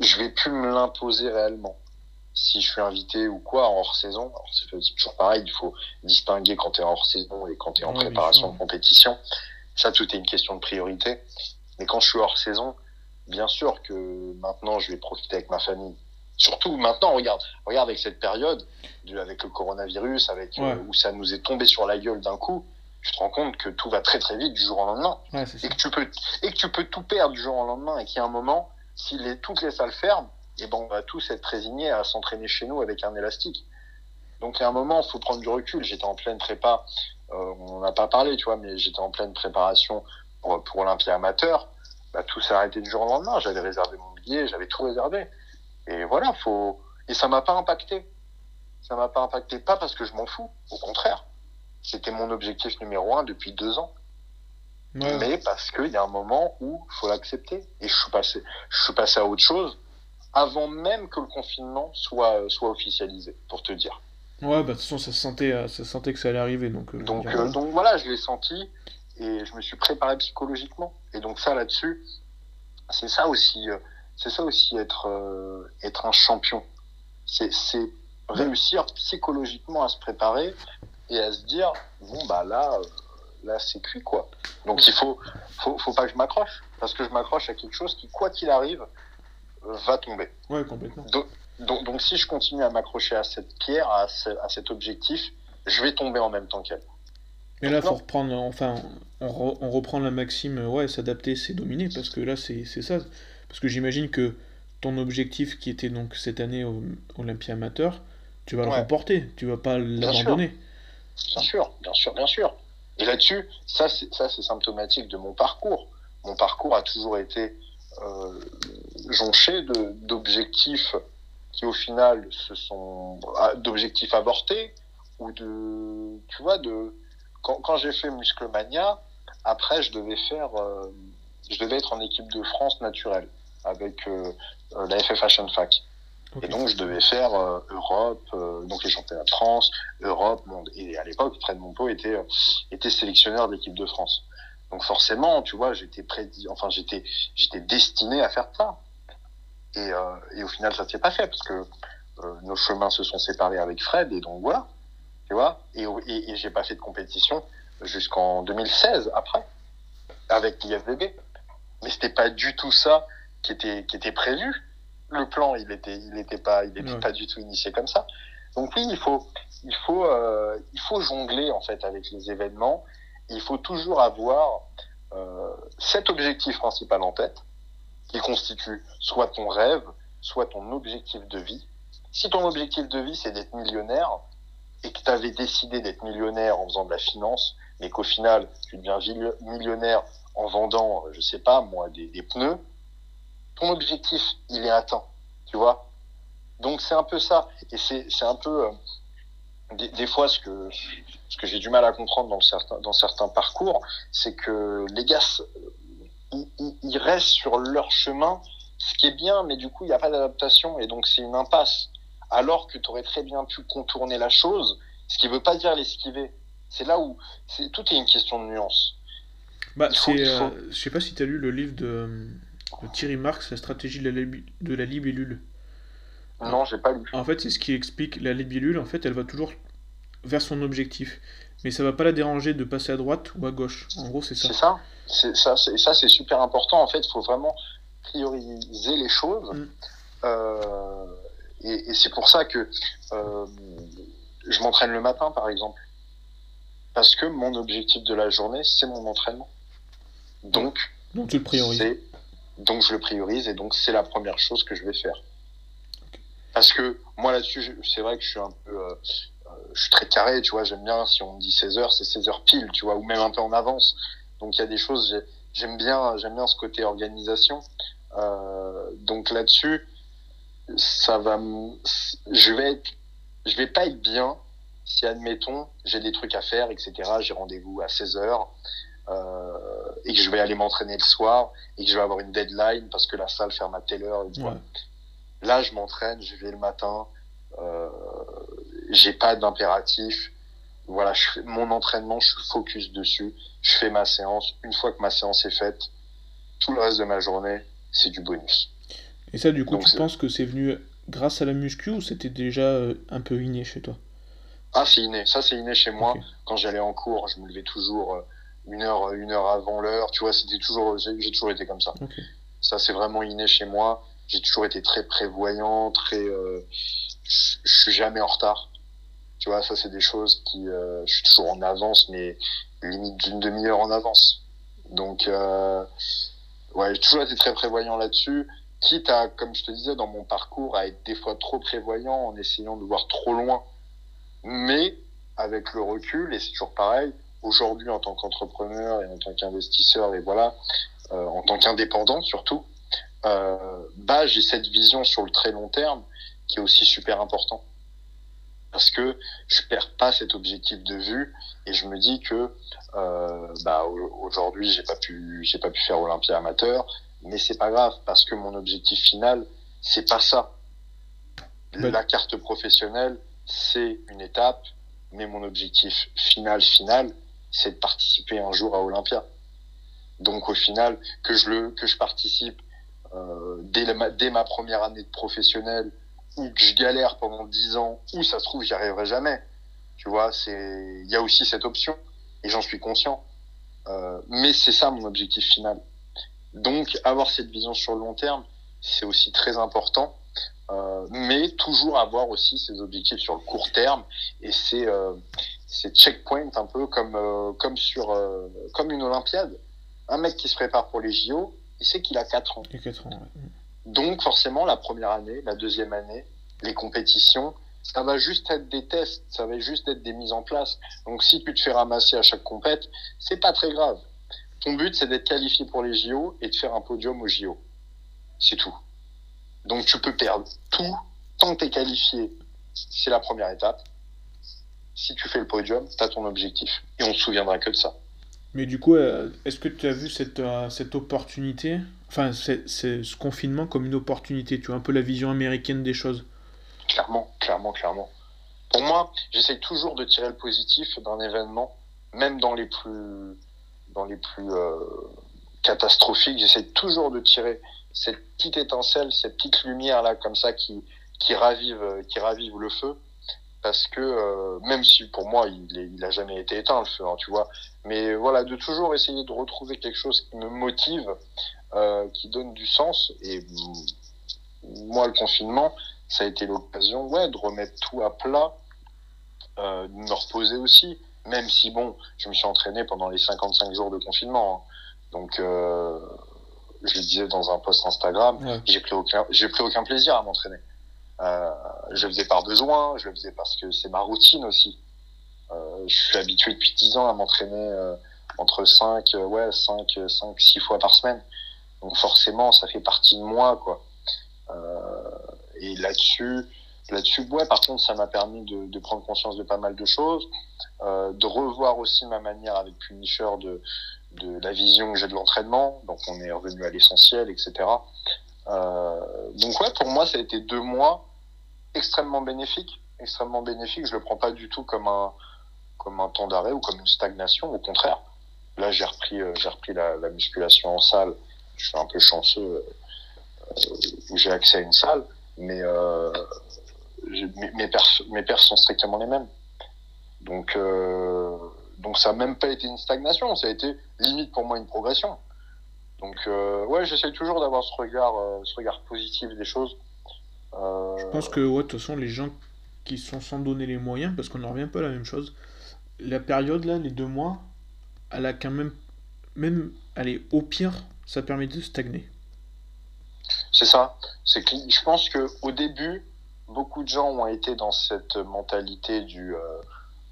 je vais plus me l'imposer réellement. Si je suis invité ou quoi, en hors saison, c'est toujours pareil, il faut distinguer quand tu es en hors saison et quand tu es en préparation de compétition. Ça, tout est une question de priorité. Mais quand je suis hors saison, bien sûr que maintenant je vais profiter avec ma famille. Surtout maintenant, regarde, regarde avec cette période, avec le coronavirus, avec euh, où ça nous est tombé sur la gueule d'un coup, tu te rends compte que tout va très très vite du jour au lendemain. et, que tu peux, et que tu peux tout perdre du jour au lendemain et qu'il y a un moment, si les, toutes les salles ferment, et ben on va tous être résignés à s'entraîner chez nous avec un élastique. Donc il y a un moment, il faut prendre du recul. J'étais en pleine prépa, euh, on n'a pas parlé, tu vois, mais j'étais en pleine préparation pour, pour Olympia amateur bah, tout s'est arrêté du jour au lendemain. J'avais réservé mon billet, j'avais tout réservé. Et voilà, faut. Et ça m'a pas impacté. Ça m'a pas impacté, pas parce que je m'en fous, au contraire. C'était mon objectif numéro un depuis deux ans. Mais parce qu'il y a un moment où il faut l'accepter. Et je suis passé, je suis passé à autre chose avant même que le confinement soit, soit officialisé, pour te dire. Ouais, bah de toute façon, ça sentait, euh, ça sentait que ça allait arriver. Donc, euh, donc, euh, donc voilà, je l'ai senti et je me suis préparé psychologiquement. Et donc ça là-dessus, c'est ça aussi, euh, c'est ça aussi être euh, être un champion. C'est réussir psychologiquement à se préparer et à se dire bon bah là euh, là c'est cuit quoi. Donc il faut faut faut pas que je m'accroche parce que je m'accroche à quelque chose qui quoi qu'il arrive va tomber. Ouais complètement. Donc, donc, si je continue à m'accrocher à cette pierre, à, à cet objectif, je vais tomber en même temps qu'elle. Mais là, faut reprendre, enfin, on, reprend la maxime, ouais, s'adapter, c'est dominer, parce que là, c'est ça. Parce que j'imagine que ton objectif, qui était donc cette année au Olympia Amateur, tu vas le remporter, tu vas pas l'abandonner. Bien sûr, bien sûr, bien sûr. Et là-dessus, ça, c'est symptomatique de mon parcours. Mon parcours a toujours été jonché d'objectifs qui, au final, se sont ah, d'objectifs avortés ou de, tu vois, de quand, j'ai fait Musclemania, après, je devais faire, euh, je devais être en équipe de France naturelle avec euh, euh, la FF Fashion Fac. Et donc, je devais faire Europe, donc les championnats de France, Europe, monde. Et à l'époque, Fred Monpeau était, était sélectionneur d'équipe de France. Donc, forcément, tu vois, j'étais prédit, enfin, j'étais, j'étais destiné à faire ça. Et, et au final, ça s'est pas fait parce que nos chemins se sont séparés avec Fred. Et donc, voilà tu vois. Et, et, j'ai pas fait de compétition jusqu'en 2016 après, avec l'IFBB. Mais c'était pas du tout ça qui était, qui était prévu. Le plan, il était, il était pas, il était pas du tout initié comme ça. Donc oui, il faut, il faut, euh, il faut jongler en fait avec les événements. Il faut toujours avoir euh, cet objectif principal en tête, qui constitue soit ton rêve, soit ton objectif de vie. Si ton objectif de vie c'est d'être millionnaire et que tu avais décidé d'être millionnaire en faisant de la finance, mais qu'au final tu deviens millionnaire en vendant, je sais pas moi, des, pneus, ton objectif il est atteint, tu vois. Donc c'est un peu ça, et c'est un peu euh, des, fois ce que ce que j'ai du mal à comprendre dans certains dans certains parcours, c'est que les gars ils, ils, restent sur leur chemin, ce qui est bien, mais du coup il n'y a pas d'adaptation et donc c'est une impasse. Alors que tu aurais très bien pu contourner la chose, ce qui veut pas dire l'esquiver. C'est là où tout est une question de nuance. Bah, c'est, euh, je sais pas si tu as lu le livre de, de Thierry Marx, La stratégie de la, de la libellule. Non, j'ai pas lu. En fait, c'est ce qui explique la libellule. En fait, elle va toujours vers son objectif, mais ça va pas la déranger de passer à droite ou à gauche. En gros, c'est ça. C'est ça. C'est ça. C'est super important. En fait, il faut vraiment prioriser les choses. Mm. Euh, et, et c'est pour ça que euh, je m'entraîne le matin, par exemple, parce que mon objectif de la journée, c'est mon entraînement. Donc, donc tu le priorises. Donc je le priorise et donc c'est la première chose que je vais faire. Parce que moi là-dessus, c'est vrai que je suis un peu, euh, je suis très carré, tu vois. J'aime bien si on me dit 16 heures, c'est 16 heures pile, tu vois, ou même un peu en avance. Donc il y a des choses, j'aime bien, j'aime bien ce côté organisation. Euh, donc là-dessus, ça va, je vais être, je vais pas être bien si admettons j'ai des trucs à faire, etc. J'ai rendez-vous à 16 heures. Euh, et que je vais aller m'entraîner le soir et que je vais avoir une deadline parce que la salle ferme à telle heure. Ouais. Là, je m'entraîne, je vais le matin, euh, j'ai pas d'impératif. Voilà, je fais mon entraînement, je suis focus dessus. Je fais ma séance. Une fois que ma séance est faite, tout le reste de ma journée, c'est du bonus. Et ça, du coup, tu penses que c'est venu grâce à la muscu ou c'était déjà euh, un peu inné chez toi? Ah, c'est inné. Ça, c'est inné chez moi. Quand j'allais en cours, je me levais toujours euh, une heure, une heure avant l'heure. Tu vois, c'était toujours, j'ai toujours été comme ça. Ça, c'est vraiment inné chez moi j'ai toujours été très prévoyant, très. Euh, je suis jamais en retard. Tu vois, ça c'est des choses qui, euh, je suis toujours en avance, mais limite d'une demi-heure en avance. Donc, euh, ouais, j'ai toujours été très prévoyant là-dessus. Quitte à, comme je te disais, dans mon parcours, à être des fois trop prévoyant en essayant de voir trop loin. Mais avec le recul, et c'est toujours pareil, aujourd'hui en tant qu'entrepreneur et en tant qu'investisseur, et voilà, euh, en tant qu'indépendant surtout, bah, j'ai cette vision sur le très long terme qui est aussi super important. Parce que je perds pas cet objectif de vue et je me dis que euh, bah, aujourd'hui j'ai pas pu j'ai pas pu faire Olympia amateur, mais c'est pas grave parce que mon objectif final c'est pas ça. La carte professionnelle c'est une étape, mais mon objectif final final c'est de participer un jour à Olympia. Donc au final que je le que je participe euh, dès, dès ma première année de professionnel ou que je galère pendant 10 ans ou ça se trouve j'y arriverai jamais. Tu vois, c'est il y a aussi cette option et j'en suis conscient. Euh, mais c'est ça mon objectif final. Donc avoir cette vision sur le long terme, c'est aussi très important. Euh, mais toujours avoir aussi ses objectifs sur le court terme et c'est euh, c'est checkpoint un peu comme euh, comme sur comme une Olympiade. Un mec qui se prépare pour les JO, il sait qu'il a 4 ans. Donc forcément, la première année, la deuxième année, les compétitions, ça va juste être des tests, ça va juste être des mises en place. Donc si tu te fais ramasser à chaque compète, c'est pas très grave. Ton but, c'est d'être qualifié pour les JO et de faire un podium aux JO. C'est tout. Donc tu peux perdre tout tant que tu es qualifié. C'est la première étape. Si tu fais le podium, tu as ton objectif. Et on se souviendra que de ça. Mais du coup, euh, est-ce que tu as vu cette, euh, cette opportunité, enfin c'est, ce confinement comme une opportunité, tu vois, un peu la vision américaine des choses. Clairement, clairement, clairement. Pour moi, j'essaye toujours de tirer le positif d'un événement, même dans les plus, dans les plus euh, catastrophiques, j'essaie toujours de tirer cette petite étincelle, cette petite lumière là, comme ça, qui, qui ravive, qui ravive le feu. Parce que euh, même si pour moi il, il a jamais été éteint le feu, hein, tu vois, mais voilà de toujours essayer de retrouver quelque chose qui me motive, euh, qui donne du sens. Et moi le confinement, ça a été l'occasion, ouais, de remettre tout à plat de me reposer aussi. Même si, bon, je me suis entraîné pendant les 55 jours de confinement. Hein. Donc, je le disais dans un post Instagram, j'ai pris aucun, pris aucun plaisir à m'entraîner. Euh, je le faisais par besoin, je le faisais parce que c'est ma routine aussi. Euh, je suis habitué depuis 10 ans à m'entraîner euh, entre 5, ouais, 5, 5, 6 fois par semaine. Donc forcément, ça fait partie de moi, quoi. et là-dessus, là-dessus, ouais, par contre, ça m'a permis de, prendre conscience de pas mal de choses, euh, de revoir aussi ma manière avec Punisher de, de la vision que j'ai de l'entraînement. Donc, on est revenu à l'essentiel, etc. Euh, donc, ouais, pour moi, ça a été deux mois extrêmement bénéfiques, extrêmement bénéfiques. Je le prends pas du tout comme un comme un temps d'arrêt ou comme une stagnation. Au contraire, là, j'ai repris, euh, j'ai repris la, la, musculation en salle. Je suis un peu chanceux euh, où j'ai accès à une salle, mais euh, mes, mes, mes sont strictement les mêmes. Donc, euh, donc ça n'a même pas été une stagnation, ça a été limite pour moi une progression. Donc euh, ouais, j'essaie toujours d'avoir ce regard, ce regard positif des choses. Je pense que ouais, de toute façon, les gens qui sont sans donner les moyens, parce qu'on n'en revient pas à la même chose, la période là, les deux mois, elle a quand même, même, allez, au pire, ça permet de stagner. C'est ça. C'est que je pense que au début, beaucoup de gens ont été dans cette mentalité du euh,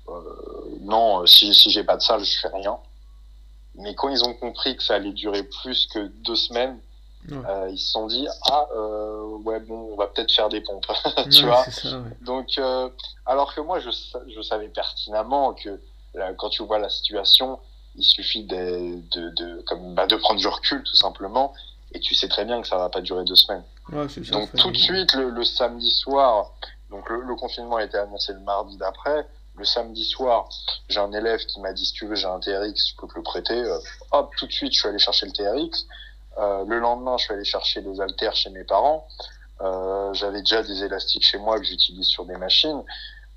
euh, non, si, si j'ai pas de salle, je fais rien. Mais quand ils ont compris que ça allait durer plus que deux semaines, ouais. euh, ils se sont dit ah euh, ouais bon on va peut-être faire des pompes tu Ouais, vois c'est ça, ouais. donc euh, alors que moi je, je savais pertinemment que là, quand tu vois la situation il suffit de, de, de comme bah, de prendre du recul tout simplement et tu sais très bien que ça va pas durer deux semaines Ouais, c'est ça. donc tout de suite le, le samedi soir donc le, le confinement a été annoncé le mardi d'après le samedi soir j'ai un élève qui m'a dit si tu veux j'ai un TRX je peux te le prêter Euh, hop tout de suite je suis allé chercher le TRX euh, le lendemain, je suis allé chercher les haltères chez mes parents. Euh, J'avais déjà des élastiques chez moi que j'utilise sur des machines.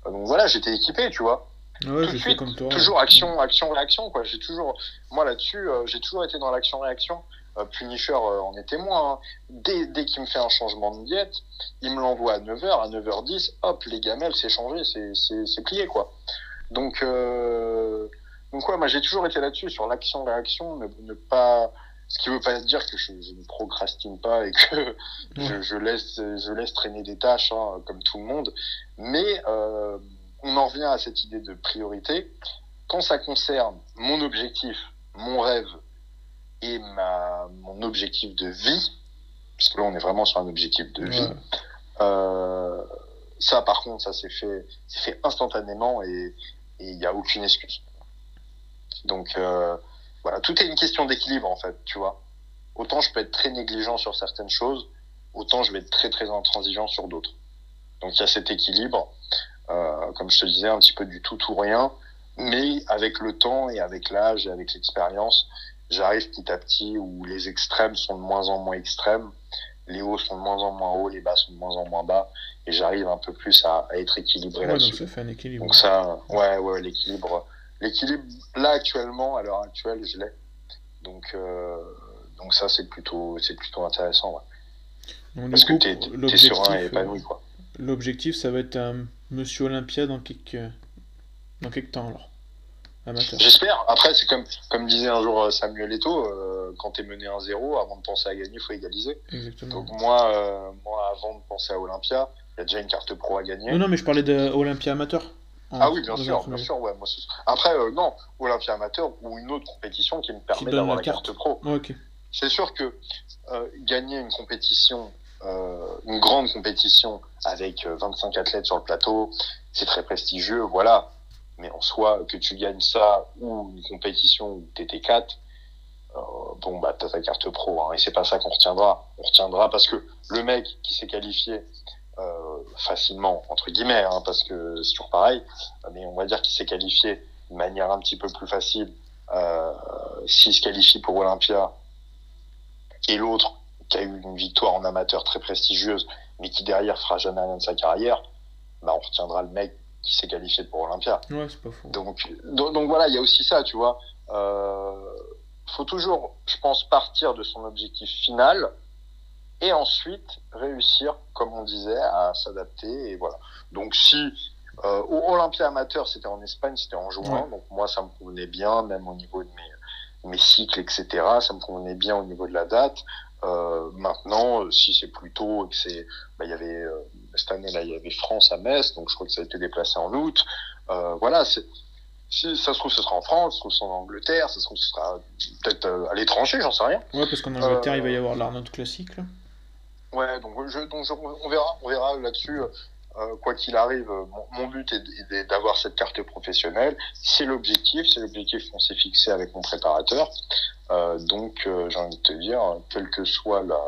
Donc voilà, j'étais équipé, tu vois. Ouais, tout de suite, comme toi. Toujours action, action, réaction, quoi. J'ai toujours, moi là-dessus, euh, j'ai toujours été dans l'action-réaction. Euh, Punisher euh, en est témoin. hein. Dès, dès qu'il me fait un changement de diète, il me l'envoie à 9h, à 9h10, hop, les gamelles, c'est changé, c'est- c'est c'est plié, quoi. Donc, euh, donc ouais, moi j'ai toujours été là-dessus, sur l'action-réaction, ne, ne pas, ce qui veut pas dire que je, je ne procrastine pas et que je, je laisse, je laisse traîner des tâches, hein, comme tout le monde. Mais euh, on en revient à cette idée de priorité. Quand ça concerne mon objectif, mon rêve et ma, mon objectif de vie, parce que là on est vraiment sur un objectif de vie, Ouais. euh, ça, par contre, ça s'est fait, fait instantanément et il n'y a aucune excuse. Donc euh, voilà, tout est une question d'équilibre en fait, tu vois. Autant je peux être très négligent sur certaines choses, autant je vais être très très intransigeant sur d'autres. Donc il y a cet équilibre, comme je te disais, un petit peu du tout ou rien, mais avec le temps et avec l'âge et avec l'expérience, j'arrive petit à petit où les extrêmes sont de moins en moins extrêmes, les hauts sont de moins en moins hauts, les bas sont de moins en moins bas, et j'arrive un peu plus à, à être équilibré Ouais, donc là-dessus. ça fait un équilibre. Donc ça, ouais, ouais, l'équilibre, l'équilibre là actuellement, à l'heure actuelle, je l'ai. Donc, euh, donc ça c'est plutôt, c'est plutôt intéressant, ouais. Donc, parce coup, que t'es, t'es serein et euh, épanoui, quoi. L'objectif, ça va être un Monsieur Olympia dans quelques, dans quelques temps alors. J'espère. Après, c'est comme, comme disait un jour euh, Samuel Eto'o, euh, quand t'es mené 1-0, avant de penser à gagner, il faut égaliser. Exactement. Donc moi, euh, moi, avant de penser à Olympia, il y a déjà une carte pro à gagner. Non, non, mais je parlais d'Olympia amateur. Ah oui, bien sûr, bien sûr, ouais. Moi, Après, euh, non, Olympia amateur ou une autre compétition qui me permet d'avoir la carte. carte pro. Ok. C'est sûr que gagner une compétition, une grande compétition avec euh, 25 athlètes sur le plateau, c'est très prestigieux, voilà. Mais en soi, que tu gagnes ça ou une compétition où t'étais 4, euh, bon bah t'as ta carte pro, hein, et c'est pas ça qu'on retiendra. On retiendra parce que le mec qui s'est qualifié euh, facilement entre guillemets, hein, parce que c'est toujours pareil, mais on va dire qu'il s'est qualifié de manière un petit peu plus facile. Euh, S'il se qualifie pour Olympia, et l'autre qui a eu une victoire en amateur très prestigieuse, mais qui derrière fera jamais rien de sa carrière, bah on retiendra le mec qui s'est qualifié pour Olympia. Ouais, c'est pas faux. Donc, donc, donc voilà, il y a aussi ça, tu vois. Euh, faut toujours, je pense, partir de son objectif final et ensuite réussir, comme on disait, à s'adapter et voilà. Donc si Euh, au Olympia amateur, c'était en Espagne, c'était en juin, donc moi ça me convenait bien, même au niveau de mes, mes cycles, etc. Ça me convenait bien au niveau de la date. Euh, maintenant, si c'est plus tôt et que c'est, bah, il y avait cette année là, il y avait France à Metz, donc je crois que ça a été déplacé en août. voilà, c'est si ça se trouve, ce sera en France, ça se trouve, ce sera en Angleterre, ça se trouve, ce sera peut-être à l'étranger, j'en sais rien. Ouais, parce qu'en Angleterre, il va y avoir l'Arnold classique. Là. Ouais, donc, je, donc on verra, on verra là-dessus. Euh, quoi qu'il arrive, mon, but est d'avoir cette carte professionnelle. C'est l'objectif, c'est l'objectif qu'on s'est fixé avec mon préparateur. Euh, donc, euh, j'ai envie de te dire, quel que soit la,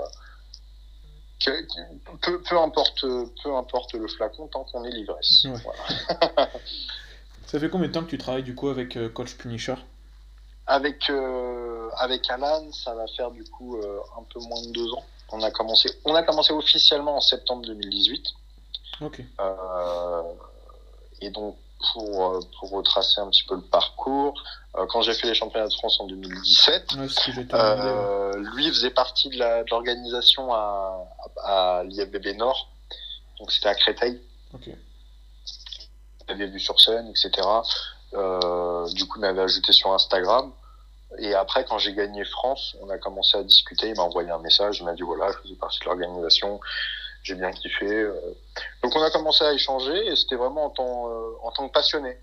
peu, peu, importe, peu importe le flacon, tant qu'on est l'ivresse. Ça fait combien de temps que tu travailles du coup avec Coach Punisher? Avec, avec Alan, ça va faire du coup un peu moins de deux ans. On a commencé, on a commencé officiellement en septembre 2018. Euh, et donc, pour, euh, pour, retracer un petit peu le parcours, euh, quand j'ai fait les championnats de France en 2017, lui faisait partie de l'organisation à, à, l'IFBB Nord, donc c'était à Créteil. Okay. Il avait vu sur scène, etc. du coup, il m'avait ajouté sur Instagram. Et après, quand j'ai gagné France, on a commencé à discuter. Il m'a envoyé un message. Il m'a dit voilà, je faisais partie de l'organisation j'ai bien kiffé. Euh. Donc on a commencé à échanger et c'était vraiment en tant, euh, en tant que passionné.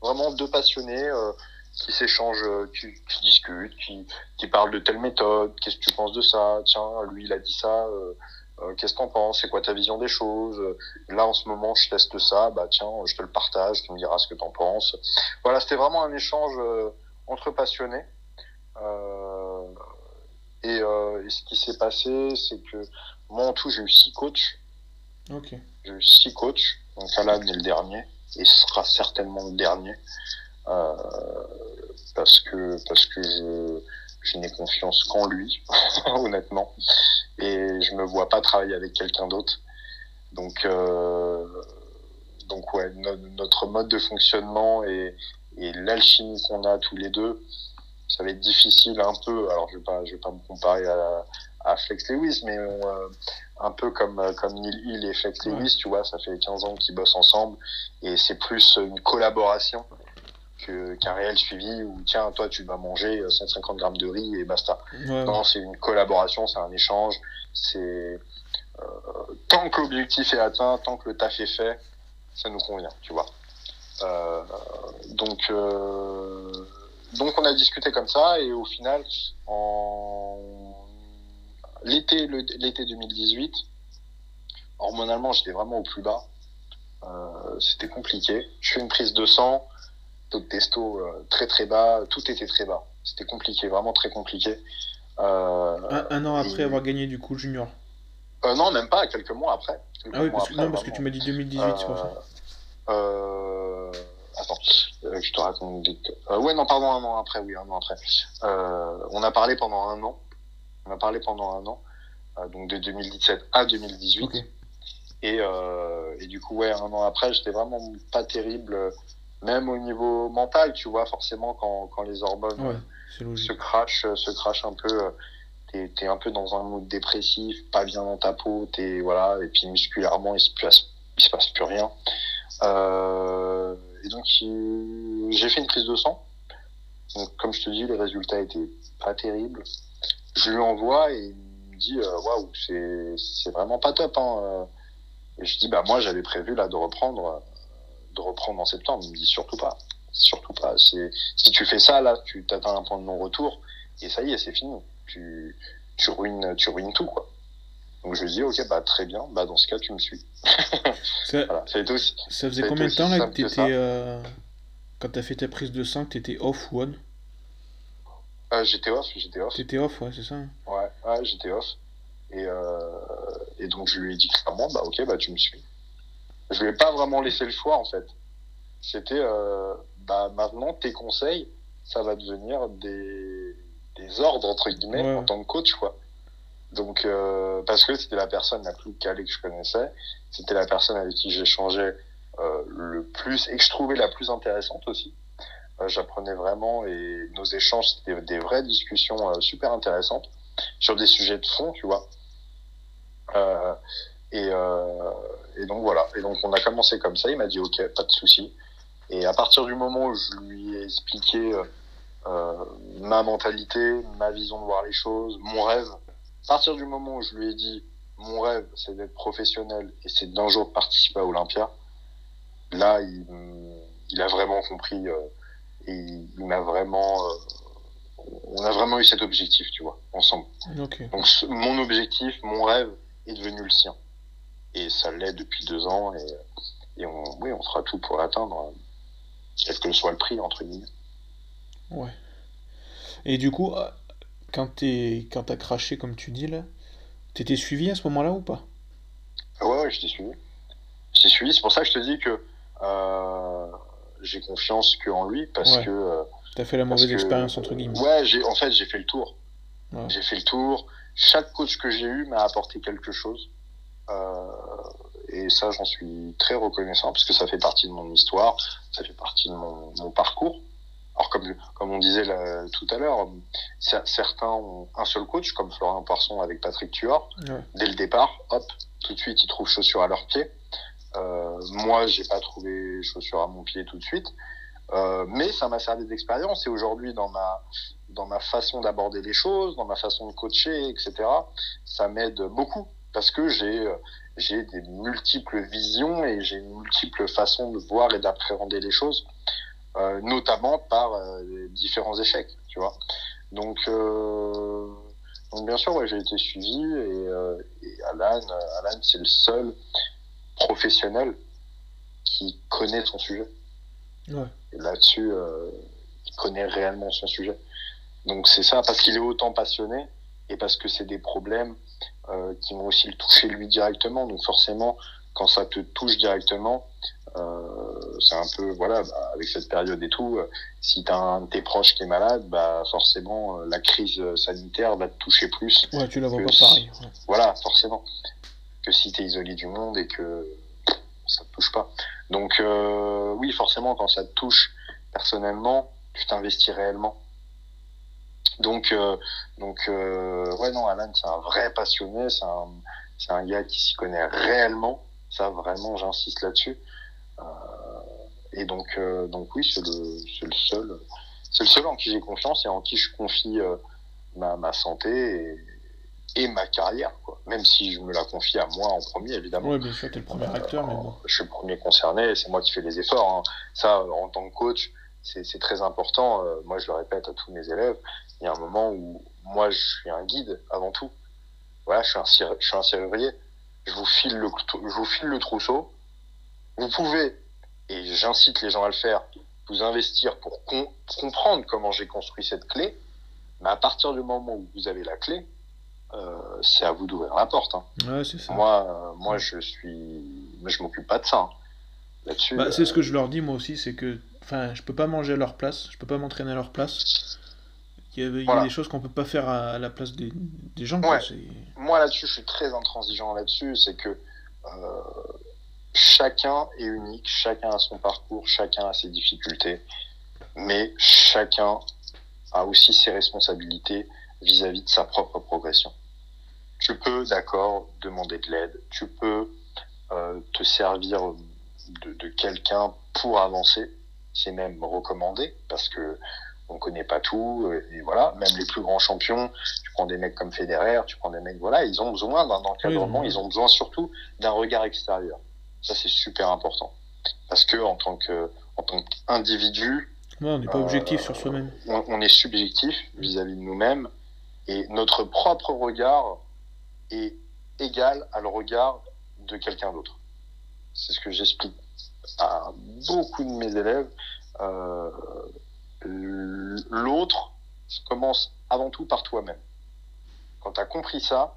Vraiment deux passionnés euh, qui s'échangent, qui, discutent, qui, qui parlent de telle méthode, qu'est-ce que tu penses de ça, tiens, lui il a dit ça, qu'est-ce que t'en penses, c'est quoi ta vision des choses, là en ce moment je teste ça, bah tiens, je te le partage, tu me diras ce que t'en penses. Voilà, c'était vraiment un échange entre passionnés. Et, ce qui s'est passé, c'est que moi, en tout, j'ai eu six coachs. Ok. J'ai eu six coachs. Donc, Alan est le dernier. Et ce sera certainement le dernier. Euh, parce que, parce que je, je n'ai confiance qu'en lui, honnêtement. Et je me vois pas travailler avec quelqu'un d'autre. Donc, euh, donc ouais, notre mode de fonctionnement et, et l'alchimie qu'on a tous les deux, ça va être difficile un peu. Alors, je vais pas, je vais pas me comparer à, à Flex Lewis, mais euh, un peu comme, euh, comme Neil Hill et Flex Lewis, tu vois, ça fait 15 ans qu'ils bossent ensemble et c'est plus une collaboration qu'un réel suivi où tiens, toi tu vas manger 150 grammes de riz et basta. Non, c'est une collaboration, c'est un échange, c'est euh, tant que l'objectif est atteint, tant que le taf est fait, ça nous convient, tu vois. Euh, donc, euh, donc on a discuté comme ça et au final, en l'été, l'été 2018, hormonalement, j'étais vraiment au plus bas. Euh, c'était compliqué. Je fais une prise de sang, taux de testo euh, très très bas, tout était très bas. C'était compliqué, vraiment très compliqué. Euh, un, an après avoir gagné du coup junior Non, même pas, quelques mois après. ah oui, parce, que, non, parce que tu m'as dit 2018, c'est pour ça. Attends, je te raconte. ouais, non, pardon, un an après, oui, un an après. on a parlé pendant un an on a parlé pendant un an, euh, donc de 2017 à 2018. Et, euh, et, du coup, ouais, un an après, j'étais vraiment pas terrible, même au niveau mental, tu vois, forcément, quand, quand les hormones se crachent, se crachent un peu, t'es es un peu dans un mood dépressif, pas bien dans ta peau, es, voilà, et puis musculairement, il se passe, il se passe plus rien. Euh, et donc, j'ai fait une prise de sang. Donc, comme je te dis, les résultats étaient pas terribles je lui envoie et il me dit euh, waouh c'est vraiment pas top hein. Euh. et je dis bah moi j'avais prévu là de reprendre euh, de reprendre en septembre. Il me dit surtout pas. Surtout pas. C'est si tu fais ça là tu t'atteins un point de non retour et ça y est c'est fini. Tu tu ruines tu ruines tout quoi. Donc je lui dis ok bah très bien. Bah dans ce cas tu me suis. Ça, ça, aussi, ça faisait combien de temps là que t'étais euh, quand t'as fait ta prise de sang que t'étais off one? Euh, j'étais off, j'étais off. T'étais off, ouais, c'est ça. Ouais, ouais j'étais off. Et, euh, et donc je lui ai dit clairement, bah ok, bah tu me suis. Je lui ai pas vraiment laissé le choix en fait. C'était, euh, bah maintenant tes conseils, ça va devenir des, des ordres entre guillemets en tant que coach quoi. Donc euh, parce que c'était la personne la plus calée que je connaissais, c'était la personne avec qui j'échangeais euh, le plus et que je trouvais la plus intéressante aussi j'apprenais vraiment et nos échanges, c'était des vraies discussions euh, super intéressantes sur des sujets de fond, tu vois. Euh, et, euh, et, donc voilà. Et donc on a commencé comme ça. Il m'a dit ok, pas de souci. Et à partir du moment où je lui ai expliqué euh, ma mentalité, ma vision de voir les choses, mon rêve, à partir du moment où je lui ai dit mon rêve, c'est d'être professionnel et c'est d'un jour participer à Olympia, là, il a vraiment compris euh, il vraiment. Euh, on a vraiment eu cet objectif, tu vois, ensemble. Donc mon objectif, mon rêve est devenu le sien. Et ça l'est depuis deux ans et, et on, oui, on fera tout pour l'atteindre quel que soit le prix, entre guillemets. Ouais. Et du coup, euh, quand t'es quand t'as craché, comme tu dis là, t'étais suivi à ce moment-là ou pas? Ouais, ouais, je t'ai suivi. Je t'ai suivi, c'est pour ça que je te dis que euh, j'ai confiance qu'en lui, parce que... Euh, T'as fait la mauvaise expérience, entre guillemets. Ouais, j'ai, en fait, j'ai fait le tour. J'ai fait le tour. Chaque coach que j'ai eu m'a apporté quelque chose. Euh, et ça, j'en suis très reconnaissant parce que ça fait partie de mon histoire, ça fait partie de mon, mon parcours. Alors comme, comme on disait là, tout à l'heure, certains ont un seul coach, comme Florian Poisson avec Patrick Tuor. Dès le départ, hop, tout de suite, ils trouvent chaussures à leurs pieds. Euh, moi, j'ai pas trouvé chaussures à mon pied tout de suite. Euh, mais ça m'a servi d'expérience et aujourd'hui dans ma dans ma façon d'aborder les choses, dans ma façon de coacher, etc. Ça m'aide beaucoup parce que j'ai j'ai des multiples visions et j'ai une multiple façon de voir et d'appréhender les choses, euh, notamment par euh, différents échecs, tu vois. Donc, euh, donc bien sûr, j'ai été suivi et, euh, et Alan, Alan c'est le seul professionnel qui connaît son sujet. Ouais. Là-dessus, euh, il connaît réellement son sujet. Donc c'est ça, parce qu'il est autant passionné et parce que c'est des problèmes euh, qui vont aussi le toucher lui directement. Donc forcément, quand ça te touche directement, euh, c'est un peu voilà bah, avec cette période et tout. Euh, si t'as un de tes proches qui est malade, bah forcément euh, la crise sanitaire va te toucher plus. Ouais, tu la vois pas pareil. Voilà, forcément. Si t'es isolé du monde et que ça te touche pas. Donc euh, oui, forcément, quand ça te touche personnellement, tu t'investis réellement. Donc, euh, donc euh, ouais, non, Alan, c'est un vrai passionné, c'est un, un gars qui s'y connaît réellement. Ça, vraiment, j'insiste là-dessus. Euh, et donc, donc oui, c'est le, le seul, c'est le seul en qui j'ai confiance et en qui je confie ma, ma santé et ma carrière, quoi. Même si je me la confie à moi en premier, évidemment. Oui, bien sûr, t'es le premier acteur, mais bon. Je suis le premier concerné, c'est moi qui fais les efforts. Hein. Ça, en tant que coach, c'est, très important. Euh, moi, je le répète à tous mes élèves il y a un moment où moi, je suis un guide avant tout. Voilà, je suis un, je suis un serrurier. Je vous file le, je vous file le trousseau. Vous pouvez, et j'incite les gens à le faire, vous investir pour comprendre comment j'ai construit cette clé. Mais à partir du moment où vous avez la clé, euh, c'est à vous d'ouvrir la porte. Hein. Ouais, c'est ça. Moi, euh, moi, je suis, je m'occupe pas de ça. Hein. Là-dessus. Bah, c'est ce que je leur dis moi aussi, c'est que, enfin, je peux pas manger à leur place, je peux pas m'entraîner à leur place. Il y a, des choses qu'on peut pas faire à, la place des, des gens. Moi là-dessus, je suis très intransigeant là-dessus. C'est que euh, chacun est unique, chacun a son parcours, chacun a ses difficultés, mais chacun a aussi ses responsabilités vis-à-vis -vis de sa propre progression. Tu peux, d'accord, demander de l'aide, tu peux euh, te servir de, de quelqu'un pour avancer, c'est même recommandé parce que on connaît pas tout, euh, et voilà, même les plus grands champions, tu prends des mecs comme Federer, tu prends des mecs, voilà, ils ont besoin d'un encadrement, ils ont besoin surtout d'un regard extérieur. Ça, c'est super important. Parce que, en tant que, en tant qu'individu, on n'est pas objectif sur soi-même. On, est subjectif vis-à-vis de nous-mêmes, et notre propre regard est égal à le regard de quelqu'un d'autre. C'est ce que j'explique à beaucoup de mes élèves. Euh, l'autre commence avant tout par toi-même. Quand tu as compris ça,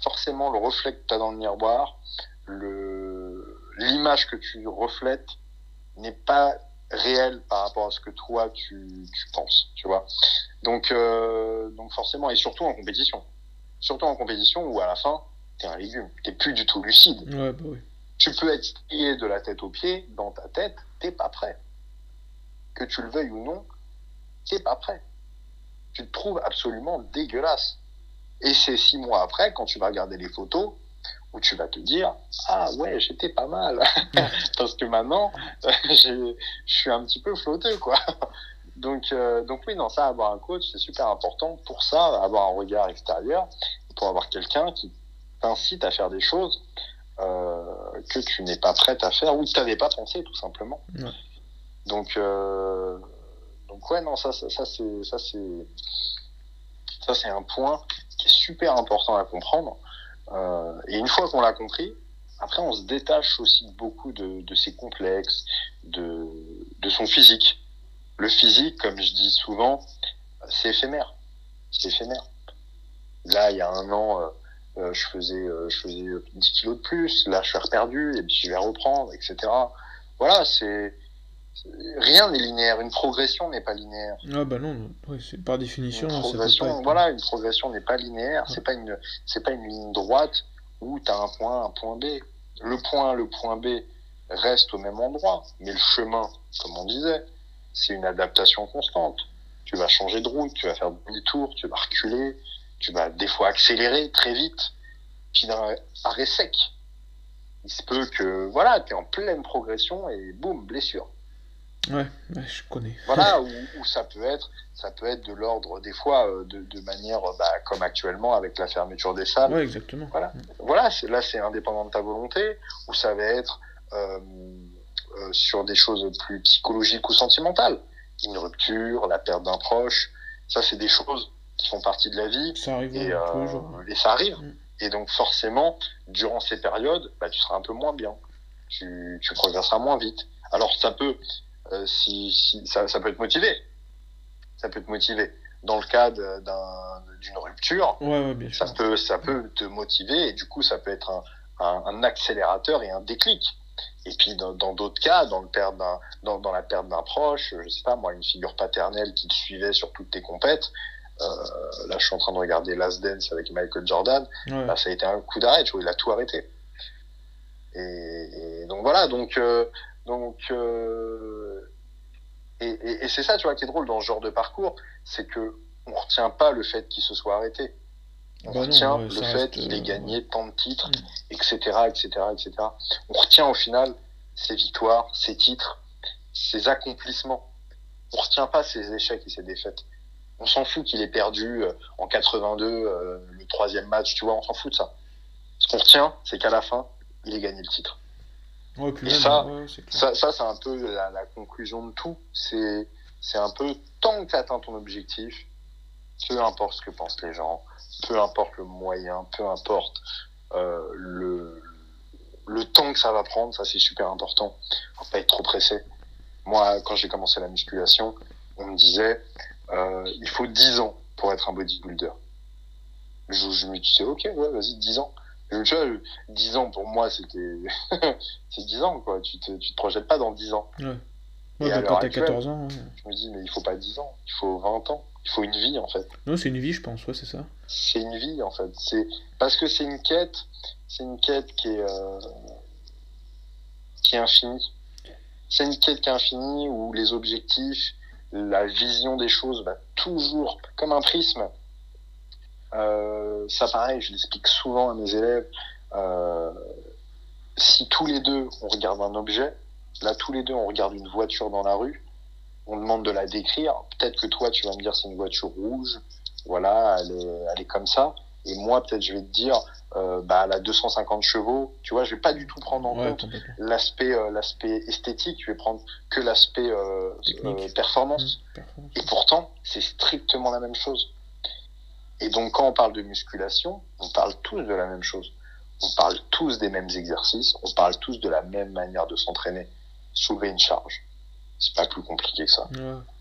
forcément le reflet que tu as dans le miroir, l'image que tu reflètes n'est pas réelle par rapport à ce que toi tu, tu penses, tu vois. Donc, euh, donc forcément, et surtout en compétition. Surtout en compétition où à la fin, tu es un légume, tu plus du tout lucide. Ouais, bah oui. Tu peux être plié de la tête aux pieds, dans ta tête, t'es pas prêt que tu le veuilles ou non, t'es pas prêt. Tu te trouves absolument dégueulasse. Et c'est six mois après, quand tu vas regarder les photos, où tu vas te dire ah ouais j'étais pas mal parce que maintenant je suis un petit peu flotteux quoi donc euh, donc oui non ça avoir un coach c'est super important pour ça avoir un regard extérieur pour avoir quelqu'un qui t'incite à faire des choses euh, que tu n'es pas prête à faire ou que tu n'avais pas pensé tout simplement. Donc euh, donc ouais non ça ça, ça c'est ça c'est ça c'est un point qui est super important à comprendre. Euh, et une fois qu'on l'a compris, après, on se détache aussi beaucoup de, de ses complexes, de, de son physique. Le physique, comme je dis souvent, c'est éphémère. C'est éphémère. Là, il y a un an, euh, euh je faisais, euh, je faisais 10 kilos de plus. Là, je suis reperdu et puis je vais reprendre, etc. Voilà, c'est rien n'est linéaire. Une progression n'est pas linéaire. Ah bah non, c'est par définition. Une progression, voilà, une progression n'est pas linéaire. C'est pas une, c'est pas une ligne droite où tu as un point, un point B. Le point, le point B reste au même endroit, mais le chemin, comme on disait, c'est une adaptation constante. Tu vas changer de route, tu vas faire demi-tour, tu vas reculer, tu vas des fois accélérer très vite, puis d'un arrêt sec. Il se peut que, voilà, tu es en pleine progression et boum, blessure. Ouais, je connais. Voilà, où, ça peut être, ça peut être de l'ordre des fois euh, de, de manière, bah, comme actuellement avec la fermeture des salles. Ouais, exactement. Voilà, voilà là c'est indépendant de ta volonté, ou ça va être euh, euh, sur des choses plus psychologiques ou sentimentales, une rupture, la perte d'un proche, ça c'est des choses qui font partie de la vie. Ça arrive et, tous les jours. Et ça arrive. Mm. Et donc forcément, durant ces périodes, bah, tu seras un peu moins bien. Tu, tu progresseras moins vite. Alors ça peut, euh, si, si ça, ça, peut être motivé. Ça peut te motiver. Dans le cas d'une rupture, ouais, ouais, ça, peut, ça peut te motiver et du coup, ça peut être un, un, un accélérateur et un déclic. Et puis dans d'autres cas, dans, le perte dans, dans la perte d'un proche, je sais pas moi, une figure paternelle qui te suivait sur toutes tes compètes, euh, là je suis en train de regarder Last Dance avec Michael Jordan, ouais. là, ça a été un coup d'arrêt, tu vois, il a tout arrêté. Et, et donc voilà, donc euh, donc, euh, et, et, et c'est ça, tu vois, qui est drôle dans ce genre de parcours, c'est que on retient pas le fait qu'il se soit arrêté. On bah retient non, le fait qu'il ait gagné tant de titres, etc., etc., etc. On retient au final ses victoires, ses titres, ses accomplissements. On retient pas ses échecs et ses défaites. On s'en fout qu'il ait perdu euh, en 82 euh, le troisième match, tu vois, on s'en fout de ça. Ce qu'on retient, c'est qu'à la fin, il ait gagné le titre. Ouais, et ça, ça, ça c'est un peu la, la, conclusion de tout. C'est, c'est un peu tant que tu atteins ton objectif, peu importe ce que pensent les gens, peu importe le moyen, peu importe euh, le, le temps que ça va prendre, ça c'est super important. Faut pas être trop pressé. Moi, quand j'ai commencé la musculation, on me disait euh, il faut 10 ans pour être un bodybuilder. Je, je me disais ok, ouais, vas-y, 10 ans. Donc, tu vois, 10 ans pour moi, c'était. c'est 10 ans, quoi. Tu te, tu te projettes pas dans 10 ans. Ouais. Ouais, bah, quand t'as 14 ans. Ouais. Je me dis, mais il faut pas 10 ans, il faut 20 ans. Il faut une vie, en fait. Non, c'est une vie, je pense, ouais, c'est ça. C'est une vie, en fait. C'est Parce que c'est une quête, c'est une quête qui est. Euh... qui est infinie. C'est une quête qui est infinie où les objectifs, la vision des choses va toujours, comme un prisme, euh, ça, pareil, je l'explique souvent à mes élèves. Euh, si tous les deux, on regarde un objet, là, tous les deux, on regarde une voiture dans la rue, on demande de la décrire. Peut-être que toi, tu vas me dire c'est une voiture rouge, voilà, elle est, elle est comme ça. Et moi, peut-être, je vais te dire, euh, bah, elle a 250 chevaux. Tu vois, je vais pas du tout prendre en ouais, compte l'aspect, euh, l'aspect esthétique. Je vais prendre que l'aspect euh, performance. Mmh, performance. Et pourtant, c'est strictement la même chose. Et donc, quand on parle de musculation, on parle tous de la même chose. On parle tous des mêmes exercices, on parle tous de la même manière de s'entraîner. Soulever une charge. C'est pas plus compliqué que ça.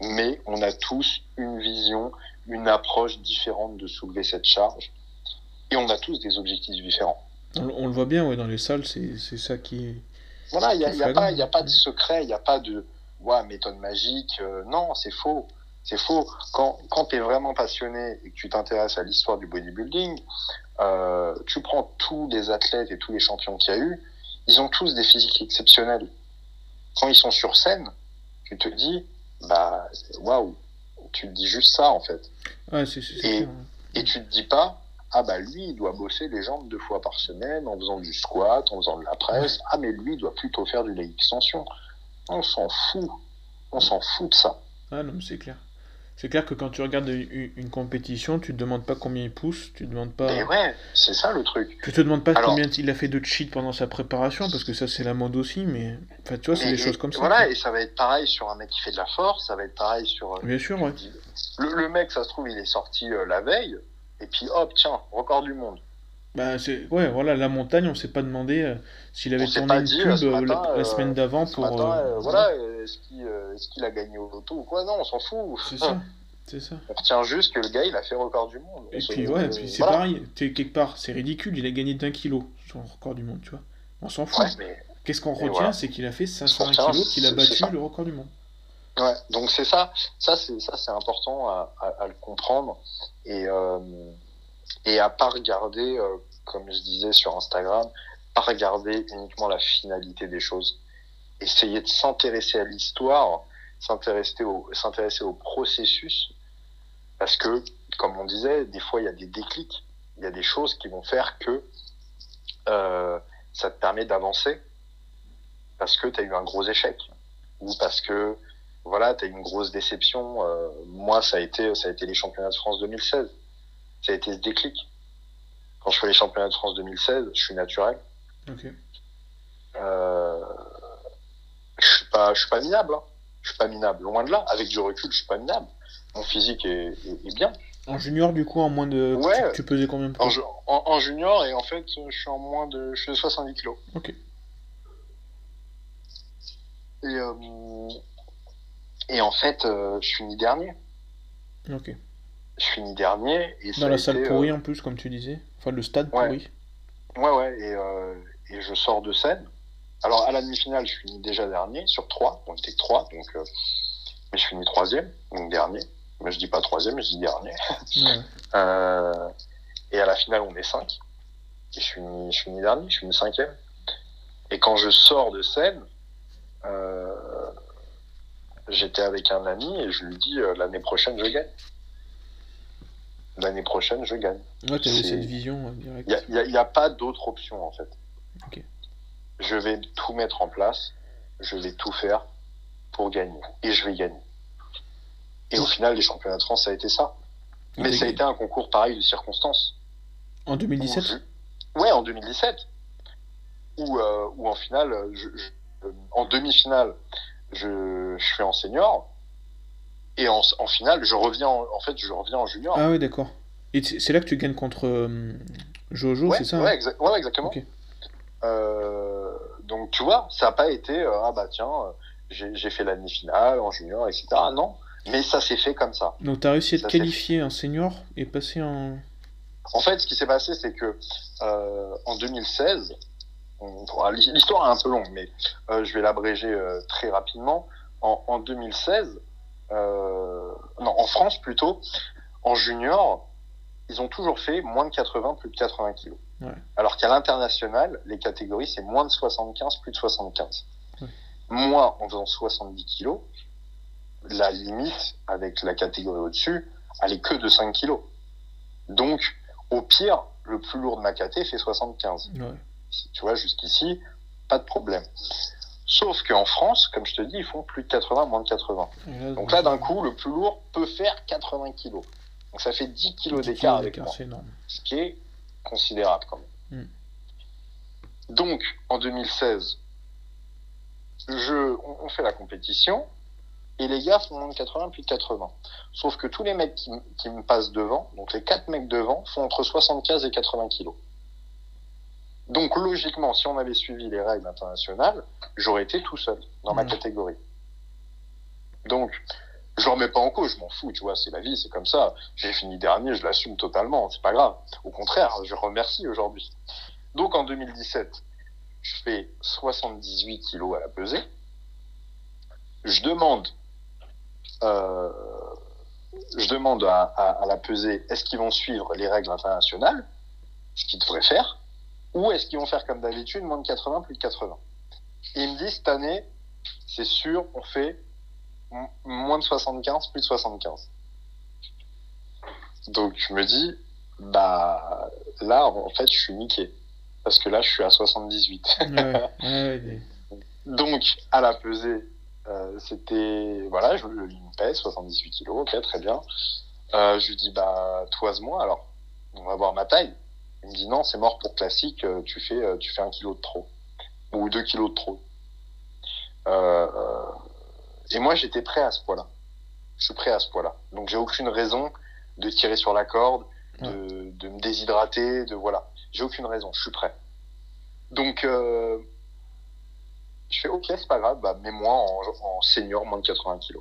Mais on a tous une vision, une approche différente de soulever cette charge. Et on a tous des objectifs différents. On, on le voit bien, ouais, dans les salles, c'est ça qui est. Voilà, il n'y a, a, pas, y a pas de secret, il n'y a pas de ouais, méthode magique. Euh, non, c'est faux. C'est faux. Quand, quand tu es vraiment passionné et que tu t'intéresses à l'histoire du bodybuilding, euh, tu prends tous les athlètes et tous les champions qu'il y a eu, ils ont tous des physiques exceptionnels. Quand ils sont sur scène, tu te dis, bah, waouh, tu te dis juste ça en fait. Ouais, c'est et, et tu te dis pas, ah bah lui, il doit bosser les jambes deux fois par semaine en faisant du squat, en faisant de la presse. Ah mais lui, il doit plutôt faire du leg extension. On s'en fout. On s'en fout de ça. Ah non, c'est clair. C'est clair que quand tu regardes une, compétition, tu te demandes pas combien il pousse, tu te demandes pas. Mais ouais, c'est ça le truc. Tu te demandes pas combien il a fait de cheat pendant sa préparation, parce que ça c'est la mode aussi, mais enfin, tu vois, c'est des choses comme ça. Voilà, et ça va être pareil sur un mec qui fait de la force, ça va être pareil sur. Euh, Bien sûr, ouais. Le, mec, ça se trouve, il est sorti euh, la veille, et puis hop, tiens, record du monde. Bah, c'est ouais, voilà, la montagne, on s'est pas demandé euh, s'il avait tourné une pub la, semaine d'avant pour. voilà, est-ce qu'il a gagné au loto ou quoi? Non, on s'en fout. C'est ça. C'est ça. On retient juste que le gars, il a fait record du monde. Et puis, ouais, puis c'est pareil. Es quelque part, c'est ridicule. Il a gagné d'un kilo le record du monde, tu vois. On s'en fout. Qu'est-ce qu'on retient C'est qu'il a fait 500 kilos, qu'il a battu le record du monde. Ouais, donc c'est ça. Ça, c'est ça, c'est important à, à, le comprendre et euh, et à pas regarder, euh, comme je disais sur Instagram, pas regarder uniquement la finalité des choses. Essayer de s'intéresser à l'histoire s'intéresser au, processus, parce que, comme on disait, des fois il y a des déclics, il y a des choses qui vont faire que euh, ça te permet d'avancer, parce que tu as eu un gros échec, ou parce que voilà, tu as eu une grosse déception. Euh, moi, ça a, été, ça a été les championnats de France 2016. Ça a été ce déclic. Quand je fais les championnats de France 2016, je suis naturel. Okay. Euh, je suis pas, je suis pas minable. Hein je suis pas minable. Loin de là. Avec du recul, je suis pas minable. Mon physique est, bien. En junior, du coup, en moins de. Ouais. Tu, pesais combien de en, en, junior, et en fait, je suis en moins de. Je suis de 70 kg. Ok. Et, euh, et en fait, euh, je finis dernier. Ok. Je finis dernier. Et Dans la salle pourrie, euh, en plus, comme tu disais. Enfin, le stade pourri. Ouais, ouais. Et, et je sors de scène. Alors, à la demi-finale, je finis déjà dernier sur trois. On était trois, donc, euh, mais je finis troisième, donc dernier. Mais je dis pas troisième, je dis dernier. euh, et à la finale, on est cinq. Et je finis, je finis dernier, je finis cinquième. Et quand je sors de scène, euh, j'étais avec un ami et je lui dis euh, l'année prochaine, je gagne. L'année prochaine, je gagne. Ouais, tu cette vision directe. Il n'y a, a, pas d'autre option, en fait. Je vais tout mettre en place, je vais tout faire pour gagner. Et je vais gagner. Et au final, les championnats de France, ça a été ça. Mais ça a été un concours pareil de circonstances. En 2017 Ouais, en 2017. Où, euh, en finale, je, en demi-finale, je, je, suis en senior. Et en, en finale, je reviens en, fait, je reviens en junior. Ah oui, d'accord. Et c'est là que tu gagnes contre euh, Jojo, c'est ça hein ouais, ouais, exactement. Euh, donc tu vois, ça n'a pas été euh, ah bah tiens, j'ai fait la demi-finale en junior, etc. Non, mais ça s'est fait comme ça. Donc tu as réussi à te qualifier en senior et passer en. En fait, ce qui s'est passé, c'est que en 2016, l'histoire est un peu longue, mais je vais l'abréger très rapidement. En, en 2016, non, en France plutôt, en junior, ils ont toujours fait moins de 80, plus de 80 kilos. Alors qu'à l'international, les catégories, c'est moins de 75, plus de 75. Moi, en faisant 70 kilos, la limite avec la catégorie au-dessus, elle est que de 5 kilos. Donc, au pire, le plus lourd de ma caté fait 75. Tu vois, jusqu'ici, pas de problème. Sauf qu'en France, comme je te dis, ils font plus de 80, moins de 80. Donc là, d'un coup, le plus lourd peut faire 80 kilos. Donc ça fait 10 kilos d'écart avec moi. Ce qui est considérable quand même. Hmm. Donc, en 2016, je, on, fait la compétition et les gars font moins de 80 plus de 80. Sauf que tous les mecs qui, me passent devant, donc les 4 mecs devant, font entre 75 et 80 kilos. Donc logiquement, si on avait suivi les règles internationales, j'aurais été tout seul dans ma hmm. catégorie. Donc, je remets pas en cause, je m'en fous, tu vois, c'est la vie, c'est comme ça. J'ai fini dernier, je l'assume totalement, c'est pas grave. Au contraire, je remercie aujourd'hui. Donc en 2017, je fais 78 kilos à la pesée. Je demande, euh, je demande à, à, la pesée, est-ce qu'ils vont suivre les règles internationales, ce qu'ils devraient faire, ou est-ce qu'ils vont faire comme d'habitude, moins de 80, plus de 80. Et ils me disent, cette année, c'est sûr, on fait moins de 75, plus de 75. Donc je me dis, bah là, en fait, je suis niqué. Parce que là, je suis à 78. Donc, à la pesée, euh, c'était. Voilà, je, il me pèse 78 kilos, ok, très bien. Euh, je lui dis, bah, toise-moi alors. On va voir ma taille. Il me dit, non, c'est mort pour classique, euh, tu fais, tu fais un kilo de trop. Ou deux kilos de trop. et moi, j'étais prêt à ce poids-là. Je suis prêt à ce poids-là. Donc, j'ai aucune raison de tirer sur la corde, de, de me déshydrater, de voilà. J'ai aucune raison, je suis prêt. Donc, euh, je fais ok, c'est pas grave, bah, mets-moi en, en, senior moins de 80 kg.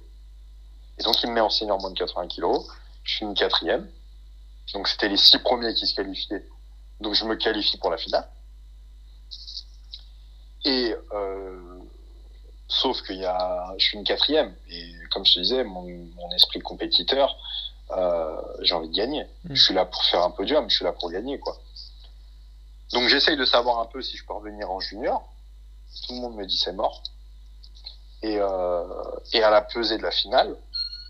Et donc, il me met en senior moins de 80 kg. Je suis une quatrième. Donc, c'était les six premiers qui se qualifiaient. Donc, je me qualifie pour la finale. Et, euh, sauf qu'il y a, je suis une quatrième. Et comme je te disais, mon, mon esprit compétiteur, euh, j'ai envie de gagner. Mm. Je suis là pour faire un podium, je suis là pour gagner, quoi. Donc j'essaye de savoir un peu si je peux revenir en junior. Tout le monde me dit c'est mort. Et, euh, et à la pesée de la finale,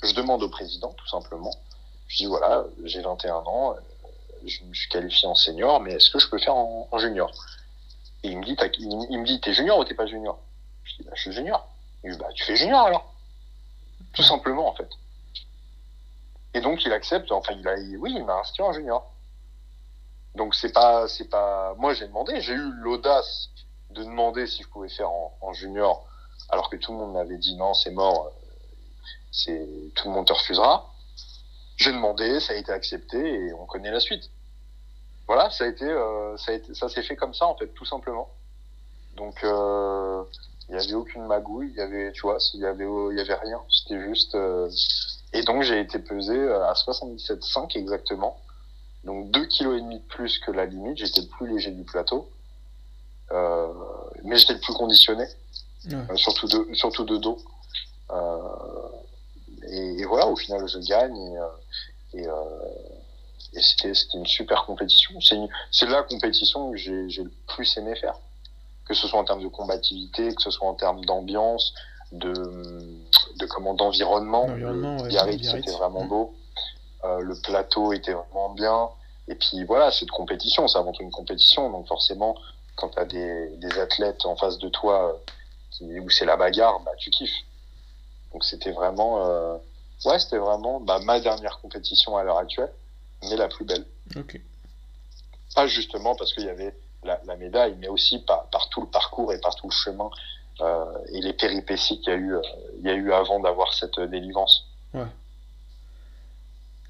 je demande au président, tout simplement. Je dis voilà, j'ai 21 ans, je me suis qualifié en senior, mais est-ce que je peux faire en, junior? Et il me dit, il, me dit, t'es junior ou t'es pas junior? Je dis, bah, je suis junior. Il me dit, bah, tu fais junior alors. Tout simplement, en fait. Et donc, il accepte, enfin, il a, oui, il m'a inscrit en junior. Donc, c'est pas, c'est pas, moi, j'ai demandé, j'ai eu l'audace de demander si je pouvais faire en, junior, alors que tout le monde m'avait dit non, c'est mort, c'est, tout le monde te refusera. J'ai demandé, ça a été accepté et on connaît la suite. Voilà, ça a été, euh, ça a été, ça s'est fait comme ça, en fait, tout simplement. Donc, euh, il n'y avait aucune magouille, il y avait, tu vois, il y avait, il y avait rien. C'était juste, euh, et donc j'ai été pesé euh, à 77,5 exactement. Donc 2,5 kg de plus que la limite, j'étais le plus léger du plateau. Euh, mais j'étais le plus conditionné, euh, surtout, de, surtout de dos. Euh, et, voilà, au final, je gagne. Et, et, et c'était une super compétition. C'est la compétition que j'ai le plus aimé faire. Que ce soit en termes de combativité, que ce soit en termes d'ambiance, de, de comment d'environnement. Biarritz, c'était vraiment mm. beau. Euh, le plateau était vraiment bien. Et puis voilà, c'est de compétition, c'est avant tout une compétition. Donc forcément, quand tu as des, des, athlètes en face de toi qui, où c'est la bagarre, bah, tu kiffes. Donc c'était vraiment, euh, ouais, c'était vraiment bah, ma dernière compétition à l'heure actuelle, mais la plus belle. Pas justement parce qu'il y avait la, la, médaille, mais aussi par, par tout le parcours et par tout le chemin euh, et les péripéties qu'il y a eu, euh, il y a eu avant d'avoir cette délivrance. Ouais.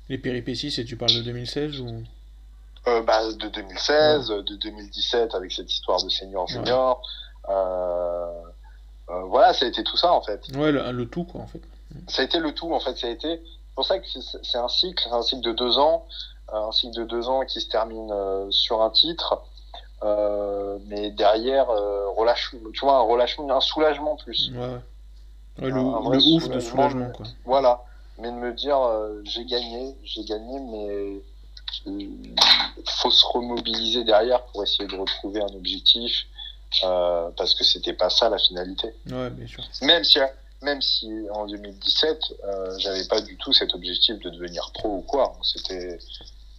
Les péripéties, c'est tu parles de 2016 ou? Euh, bah, De 2016, de 2017 avec cette histoire de senior junior. Euh, euh, voilà, ça a été tout ça en fait. Ouais, le, tout quoi en fait. Ça a été le tout en fait. Ça a été. C'est pour ça que c'est un cycle, un cycle de deux ans, un cycle de deux ans qui se termine sur un titre. Euh, mais derrière, euh, relâche, tu vois, un relâchement, un soulagement plus. Ouais. le, ouf de soulagement, quoi. Voilà. Mais de me dire, euh, j'ai gagné, j'ai gagné, mais il faut se remobiliser derrière pour essayer de retrouver un objectif, parce que c'était pas ça la finalité. Ouais, bien sûr. Même si, même si en 2017, j'avais pas du tout cet objectif de devenir pro ou quoi. C'était,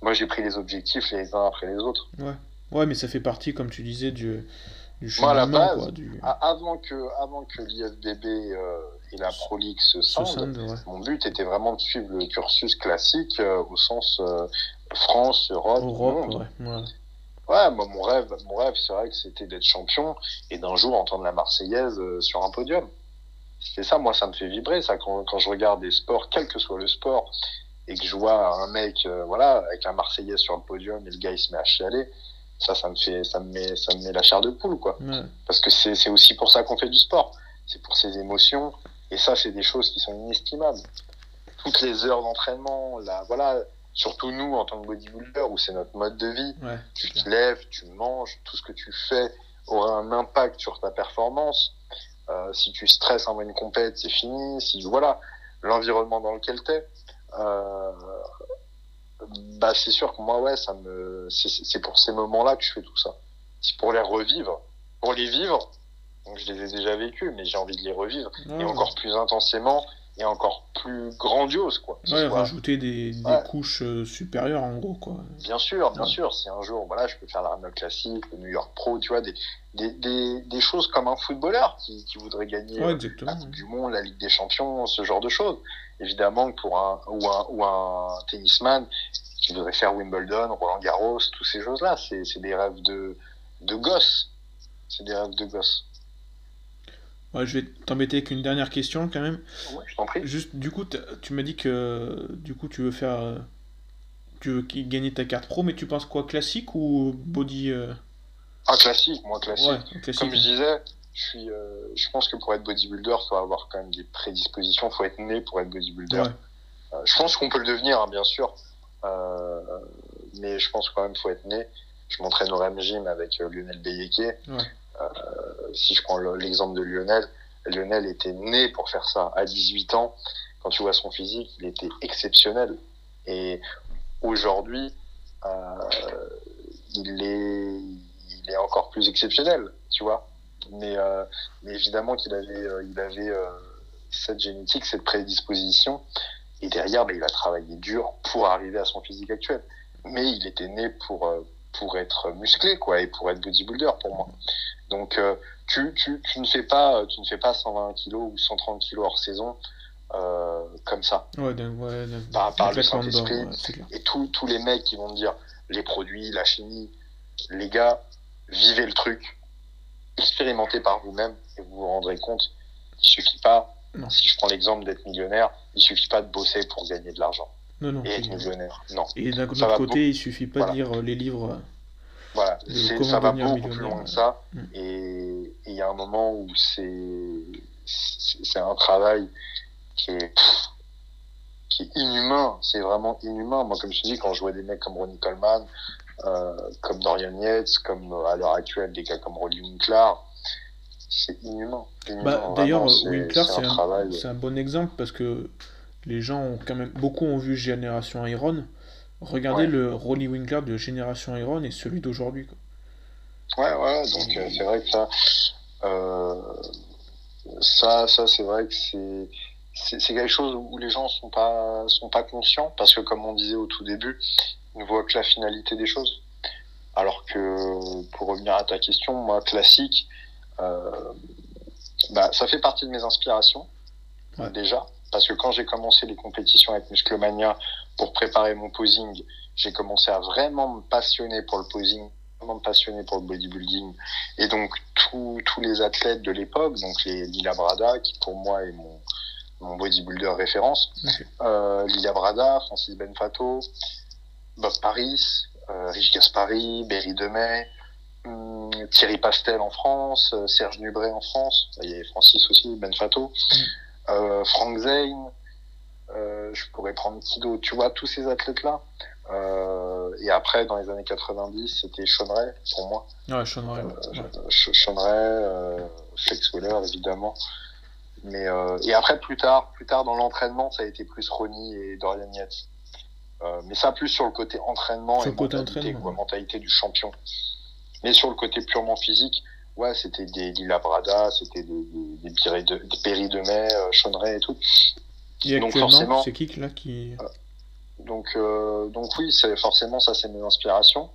moi j'ai pris les objectifs les uns après les autres. Ouais. Ouais, mais ça fait partie, comme tu disais, du, du cheminement. quoi, du... Avant que, avant que l'IFBB euh, et la Pro League se scindent, mon but était vraiment de suivre le cursus classique euh, au sens euh, France, Europe, monde. Ouais, ouais. ouais moi, mon rêve, mon rêve c'est vrai que c'était d'être champion et d'un jour entendre la Marseillaise sur un podium. C'est ça, moi, ça me fait vibrer, ça, quand, quand je regarde des sports, quel que soit le sport, et que je vois un mec, voilà, avec la Marseillaise sur le podium et le gars, il se met à chialer ça, ça me fait, ça me met, ça me met la chair de poule, quoi. Parce que c'est aussi pour ça qu'on fait du sport. C'est pour ses émotions. Et ça, c'est des choses qui sont inestimables. Toutes les heures d'entraînement, là, voilà. Surtout nous, en tant que bodybuilder, où c'est notre mode de vie. tu te lèves, tu manges, tout ce que tu fais aura un impact sur ta performance. Euh, si tu stresses en une compète, c'est fini. Si, voilà, l'environnement dans lequel tu es. Euh, bah c'est sûr que moi ouais ça me c'est pour ces moments-là que je fais tout ça. C'est pour les revivre, pour les vivre. Donc je les ai déjà vécus, mais j'ai envie de les revivre et encore plus intensément et encore plus grandiose, quoi. Ouais, rajouter des, des couches euh, supérieures, en gros, quoi. Bien sûr, bien sûr. Si un jour, voilà, je peux faire la Renault classique, le New York Pro, tu vois, des, des, des, des choses comme un footballeur qui, qui voudrait gagner ouais, la Coupe du Monde, la Ligue des Champions, ce genre de choses. Évidemment, pour un, ou un, ou un tennisman qui voudrait faire Wimbledon, Roland Garros, toutes ces choses-là, c'est des rêves de, de gosse. C'est des rêves de gosse je vais t'embêter avec une dernière question quand même. Ouais, je t'en prie. Juste, du coup, tu m'as dit que du coup, tu veux faire. Euh, tu veux gagner ta carte pro, mais tu penses quoi Classique ou body euh Ah, classique, moi, classique. Comme je disais, je, suis, euh, je pense que pour être bodybuilder, il faut avoir quand même des prédispositions, il faut être né pour être bodybuilder. je pense qu'on peut le devenir, hein, bien sûr. mais je pense quand même qu'il faut être né. Je m'entraîne au Rem Gym avec Lionel Beyeke. Euh, si je prends l'exemple de Lionel, Lionel était né pour faire ça. À 18 ans, quand tu vois son physique, il était exceptionnel. Et aujourd'hui, euh, il, est, il est encore plus exceptionnel, tu vois. Mais, euh, mais évidemment qu'il avait, il avait cette génétique, cette prédisposition. Et derrière, bah, il a travaillé dur pour arriver à son physique actuel. Mais il était né pour, pour être musclé, quoi, et pour être bodybuilder pour moi. Donc, euh, tu, tu, tu, ne fais pas, tu ne fais pas 120 kg ou 130 kg hors saison euh, comme ça. Ouais, ouais, par, par le Saint-Esprit. et tous les mecs qui vont te dire les produits, la chimie, les gars, vivez le truc, expérimentez par vous-même et vous vous rendrez compte. Il suffit pas, si je prends l'exemple d'être millionnaire, il suffit pas de bosser pour gagner de l'argent. Non, non, et être millionnaire. Non. Et d'un autre côté, il suffit pas de lire les livres voilà, ça va beaucoup plus loin que ça. Mm. Et il y a un moment où c'est un travail qui est, qui est inhumain. C'est vraiment inhumain. Moi, comme je te dis, quand je vois des mecs comme Ronnie Coleman, euh, comme Dorian Yates, comme à l'heure actuelle des gars comme Rolly Winkler, c'est inhumain. Bah, D'ailleurs, Winkler, c'est un, bon exemple parce que les gens ont quand même beaucoup ont vu Génération Iron Regardez le Ronnie Winkler de Génération Iron et celui d'aujourd'hui. Ouais, ouais, donc euh, c'est vrai que ça, euh, ça, ça c'est vrai que c'est c'est quelque chose où les gens sont pas sont pas conscients parce que comme on disait au tout début, ne voient que la finalité des choses. Alors que pour revenir à ta question, moi classique, euh, bah, ça fait partie de mes inspirations déjà parce que quand j'ai commencé les compétitions avec Musclemania pour préparer mon posing, j'ai commencé à vraiment me passionner pour le posing, vraiment me passionner pour le bodybuilding. Et donc, tous, tous les athlètes de l'époque, donc les Lila Brada, qui pour moi est mon, mon bodybuilder référence, euh, Lila Brada, Francis Benfato, Bob Paris, euh, Rich Gaspari, Berry Demey, hum, Thierry Pastel en France, euh, Serge Nubret en France, il y a Francis aussi, Benfato, euh, Frank Zane, je pourrais prendre qui d'autre Tu vois, tous ces athlètes-là. Et après, dans les années 90, c'était Sean Ray, pour moi. Ouais, Sean Ray. Euh, Flex Weller, évidemment. Mais, et après, plus tard, plus tard dans l'entraînement, ça a été plus Ronnie et Dorian Yates. Mais ça, plus sur le côté entraînement et mentalité, mentalité du champion. Mais sur le côté purement physique, ouais, c'était des Lila Brada, c'était des, des, des, de, des Perry de Mai, Ray et tout. Et donc forcément, c'est qui là qui donc euh, donc oui, c'est forcément ça, c'est mes inspirations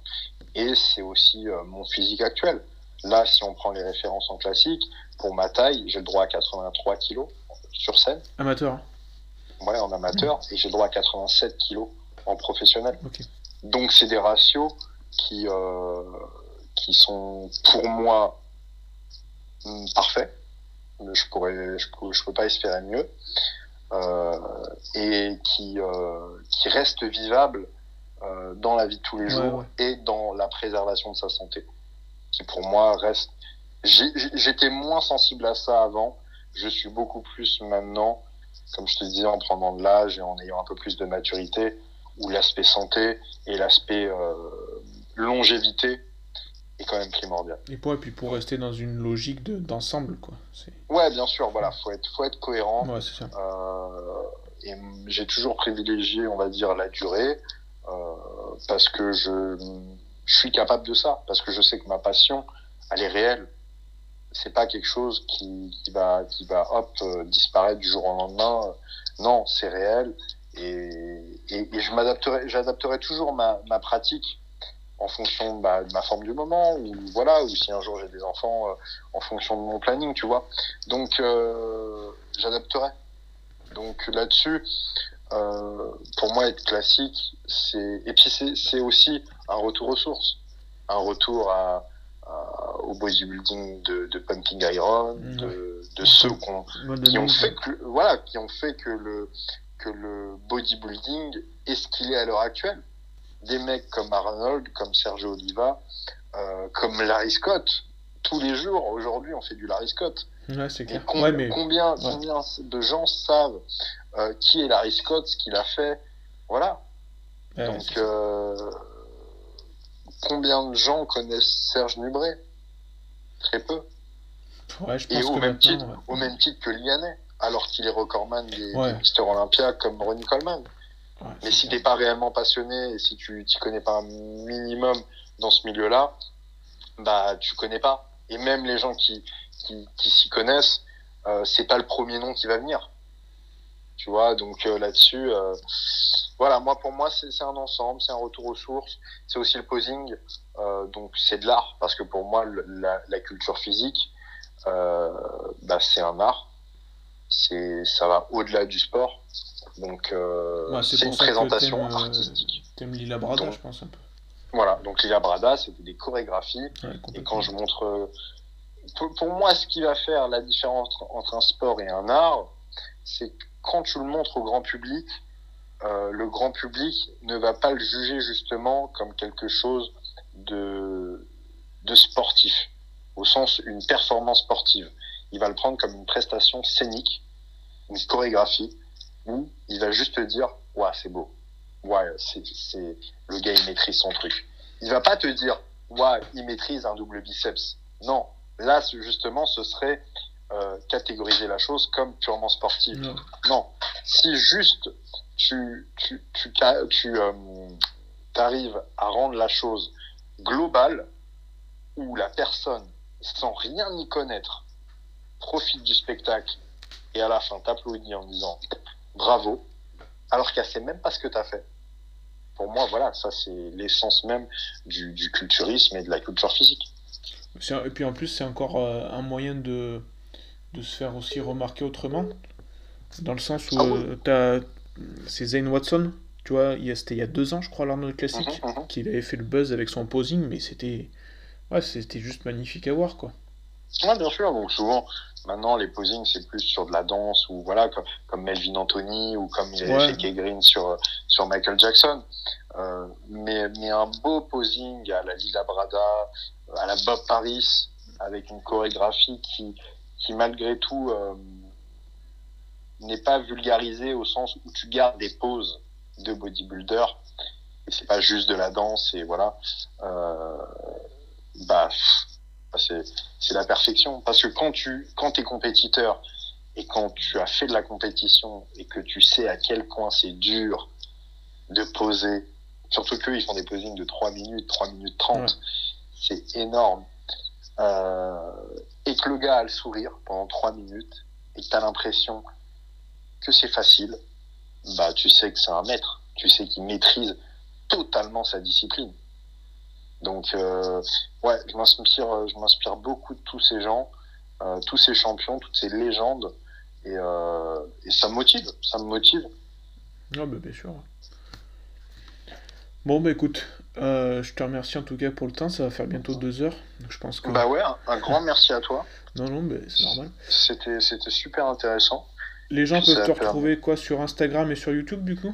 et c'est aussi euh, mon physique actuel. Là, si on prend les références en classique, pour ma taille, j'ai le droit à 83 kilos sur scène. Amateur. Ouais, en amateur, et j'ai le droit à 87 kilos en professionnel. Donc c'est des ratios qui euh, qui sont pour moi hmm, parfaits. Je pourrais, je peux, je peux pas espérer mieux. Euh, et qui, euh, qui reste vivable euh, dans la vie de tous les jours et dans la préservation de sa santé, qui pour moi reste. J'étais moins sensible à ça avant, je suis beaucoup plus maintenant, comme je te disais, en prenant de l'âge et en ayant un peu plus de maturité, où l'aspect santé et l'aspect longévité quand même primordial. Et pour, et puis pour rester dans une logique d'ensemble, quoi. Ouais, bien sûr, voilà, faut être, faut être cohérent. Ouais, ça. Euh, et j'ai toujours privilégié, on va dire, la durée, euh, parce que je, je suis capable de ça, parce que je sais que ma passion, elle est réelle. c'est pas quelque chose qui, qui, va, qui va hop, euh, disparaître du jour au lendemain. Non, c'est réel. Et, et, je m'adapterai, j'adapterai toujours ma, ma pratique en fonction bah, de ma forme du moment ou voilà ou si un jour j'ai des enfants euh, en fonction de mon planning tu vois. Donc euh, j'adapterai. Donc là-dessus euh, pour moi être classique c'est et puis c'est aussi un retour aux sources. Un retour à, au bodybuilding de, de pumping iron de, de ceux qui ont fait que voilà qui ont fait que le que le bodybuilding est ce qu'il est à l'heure actuelle des mecs comme Arnold, comme Sergio Oliva, euh, comme Larry Scott. Tous les jours, aujourd'hui, on fait du Larry Scott. Ouais, c'est clair. combien, combien, de gens savent euh, qui est Larry Scott, ce qu'il a fait? Voilà. Donc, euh, combien de gens connaissent Serge Nubret? Très peu. Je pense Et au, même titre, au même titre que Lianet, alors qu'il est recordman des, des Mister Olympia comme Ronnie Coleman. Mais si t'es pas réellement passionné et si tu t'y connais pas un minimum dans ce milieu-là, bah tu connais pas. Et même les gens qui, qui, qui s'y connaissent, euh, c'est pas le premier nom qui va venir. Tu vois, donc euh, là-dessus, euh, voilà, moi pour moi c'est un ensemble, c'est un retour aux sources, c'est aussi le posing, euh, donc c'est de l'art parce que pour moi la, la culture physique, bah, c'est un art, c'est ça va au-delà du sport donc, euh, c'est une présentation euh, artistique. T'aimes Lila Brada, je pense, un peu. Voilà, donc Lila Brada, c'était des chorégraphies. et quand je montre. Euh, pour, moi, ce qui va faire la différence entre un sport et un art, c'est que quand tu le montres au grand public, le grand public ne va pas le juger justement comme quelque chose de, de sportif, au sens une performance sportive. Il va le prendre comme une prestation scénique, une chorégraphie, où il va juste te dire ouais c'est beau. Ouais c'est c'est le gars il maîtrise son truc. Il va pas te dire ouais il maîtrise un double biceps. Non. Là justement ce serait euh, catégoriser la chose comme purement sportive. Non, si juste tu tu tu, tu euh, arrives à rendre la chose globale où la personne sans rien y connaître profite du spectacle et à la fin t'applaudit en disant bravo, alors qu'elle sait même pas ce que tu as fait. Pour moi, voilà, ça c'est l'essence même du, culturisme et de la culture physique. Et puis en plus, c'est encore euh, un moyen de, de se faire aussi remarquer autrement, dans le sens où ah euh, c'est Zane Watson, tu vois, c'était il y a deux ans, je crois, l'Arnold Classique, mhm, mhm. qu'il avait fait le buzz avec son posing, mais c'était ouais, c'était juste magnifique à voir, quoi. Ouais, bien sûr. Donc souvent, maintenant, les posings, c'est plus sur de la danse ou voilà, comme, Melvin Anthony ou comme il avait fait Kay Green sur, sur Michael Jackson. Euh, mais, mais un beau posing à la Lila Brada, à la Bob Paris, avec une chorégraphie qui, qui malgré tout, euh, n'est pas vulgarisée au sens où tu gardes des poses de bodybuilder et c'est pas juste de la danse et voilà. Euh, bah, c'est la perfection. Parce que quand tu quand es compétiteur et quand tu as fait de la compétition et que tu sais à quel point c'est dur de poser, surtout qu'eux, ils font des posings de 3 minutes, 3 minutes 30, c'est énorme. Euh, et que le gars a le sourire pendant 3 minutes et que tu as l'impression que c'est facile, bah tu sais que c'est un maître, tu sais qu'il maîtrise totalement sa discipline. Donc, euh, ouais, je m'inspire, euh, je m'inspire beaucoup de tous ces gens, euh, tous ces champions, toutes ces légendes, et, et ça me motive, ça me motive. Ah bah bien sûr. Bon bah écoute, je te remercie en tout cas pour le temps, ça va faire bientôt deux heures, je pense que... Bah ouais, un, grand merci à toi. Non non, mais c'est normal. C'était, c'était super intéressant. Les gens peuvent te retrouver quoi sur Instagram et sur YouTube du coup?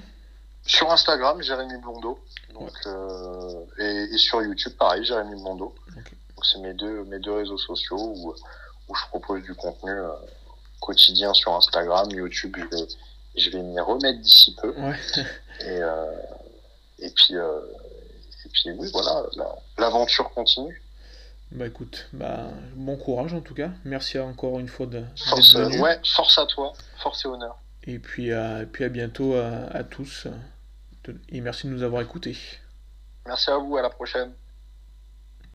Sur Instagram, Jérémy Blondeau. Donc, euh, et, sur YouTube, pareil, Jérémy Mondo. Donc, c'est mes deux, mes deux réseaux sociaux où, où je propose du contenu euh, quotidien sur Instagram. YouTube, je vais, je vais m'y remettre d'ici peu. Et, euh, et, puis, et puis, oui, voilà, l'aventure continue. Bah écoute, bah, bon courage en tout cas. Merci encore une fois de force, Ouais, force à toi, force et honneur. Et puis, et puis à bientôt à tous et merci de nous avoir écoutés. Merci à vous, à la prochaine.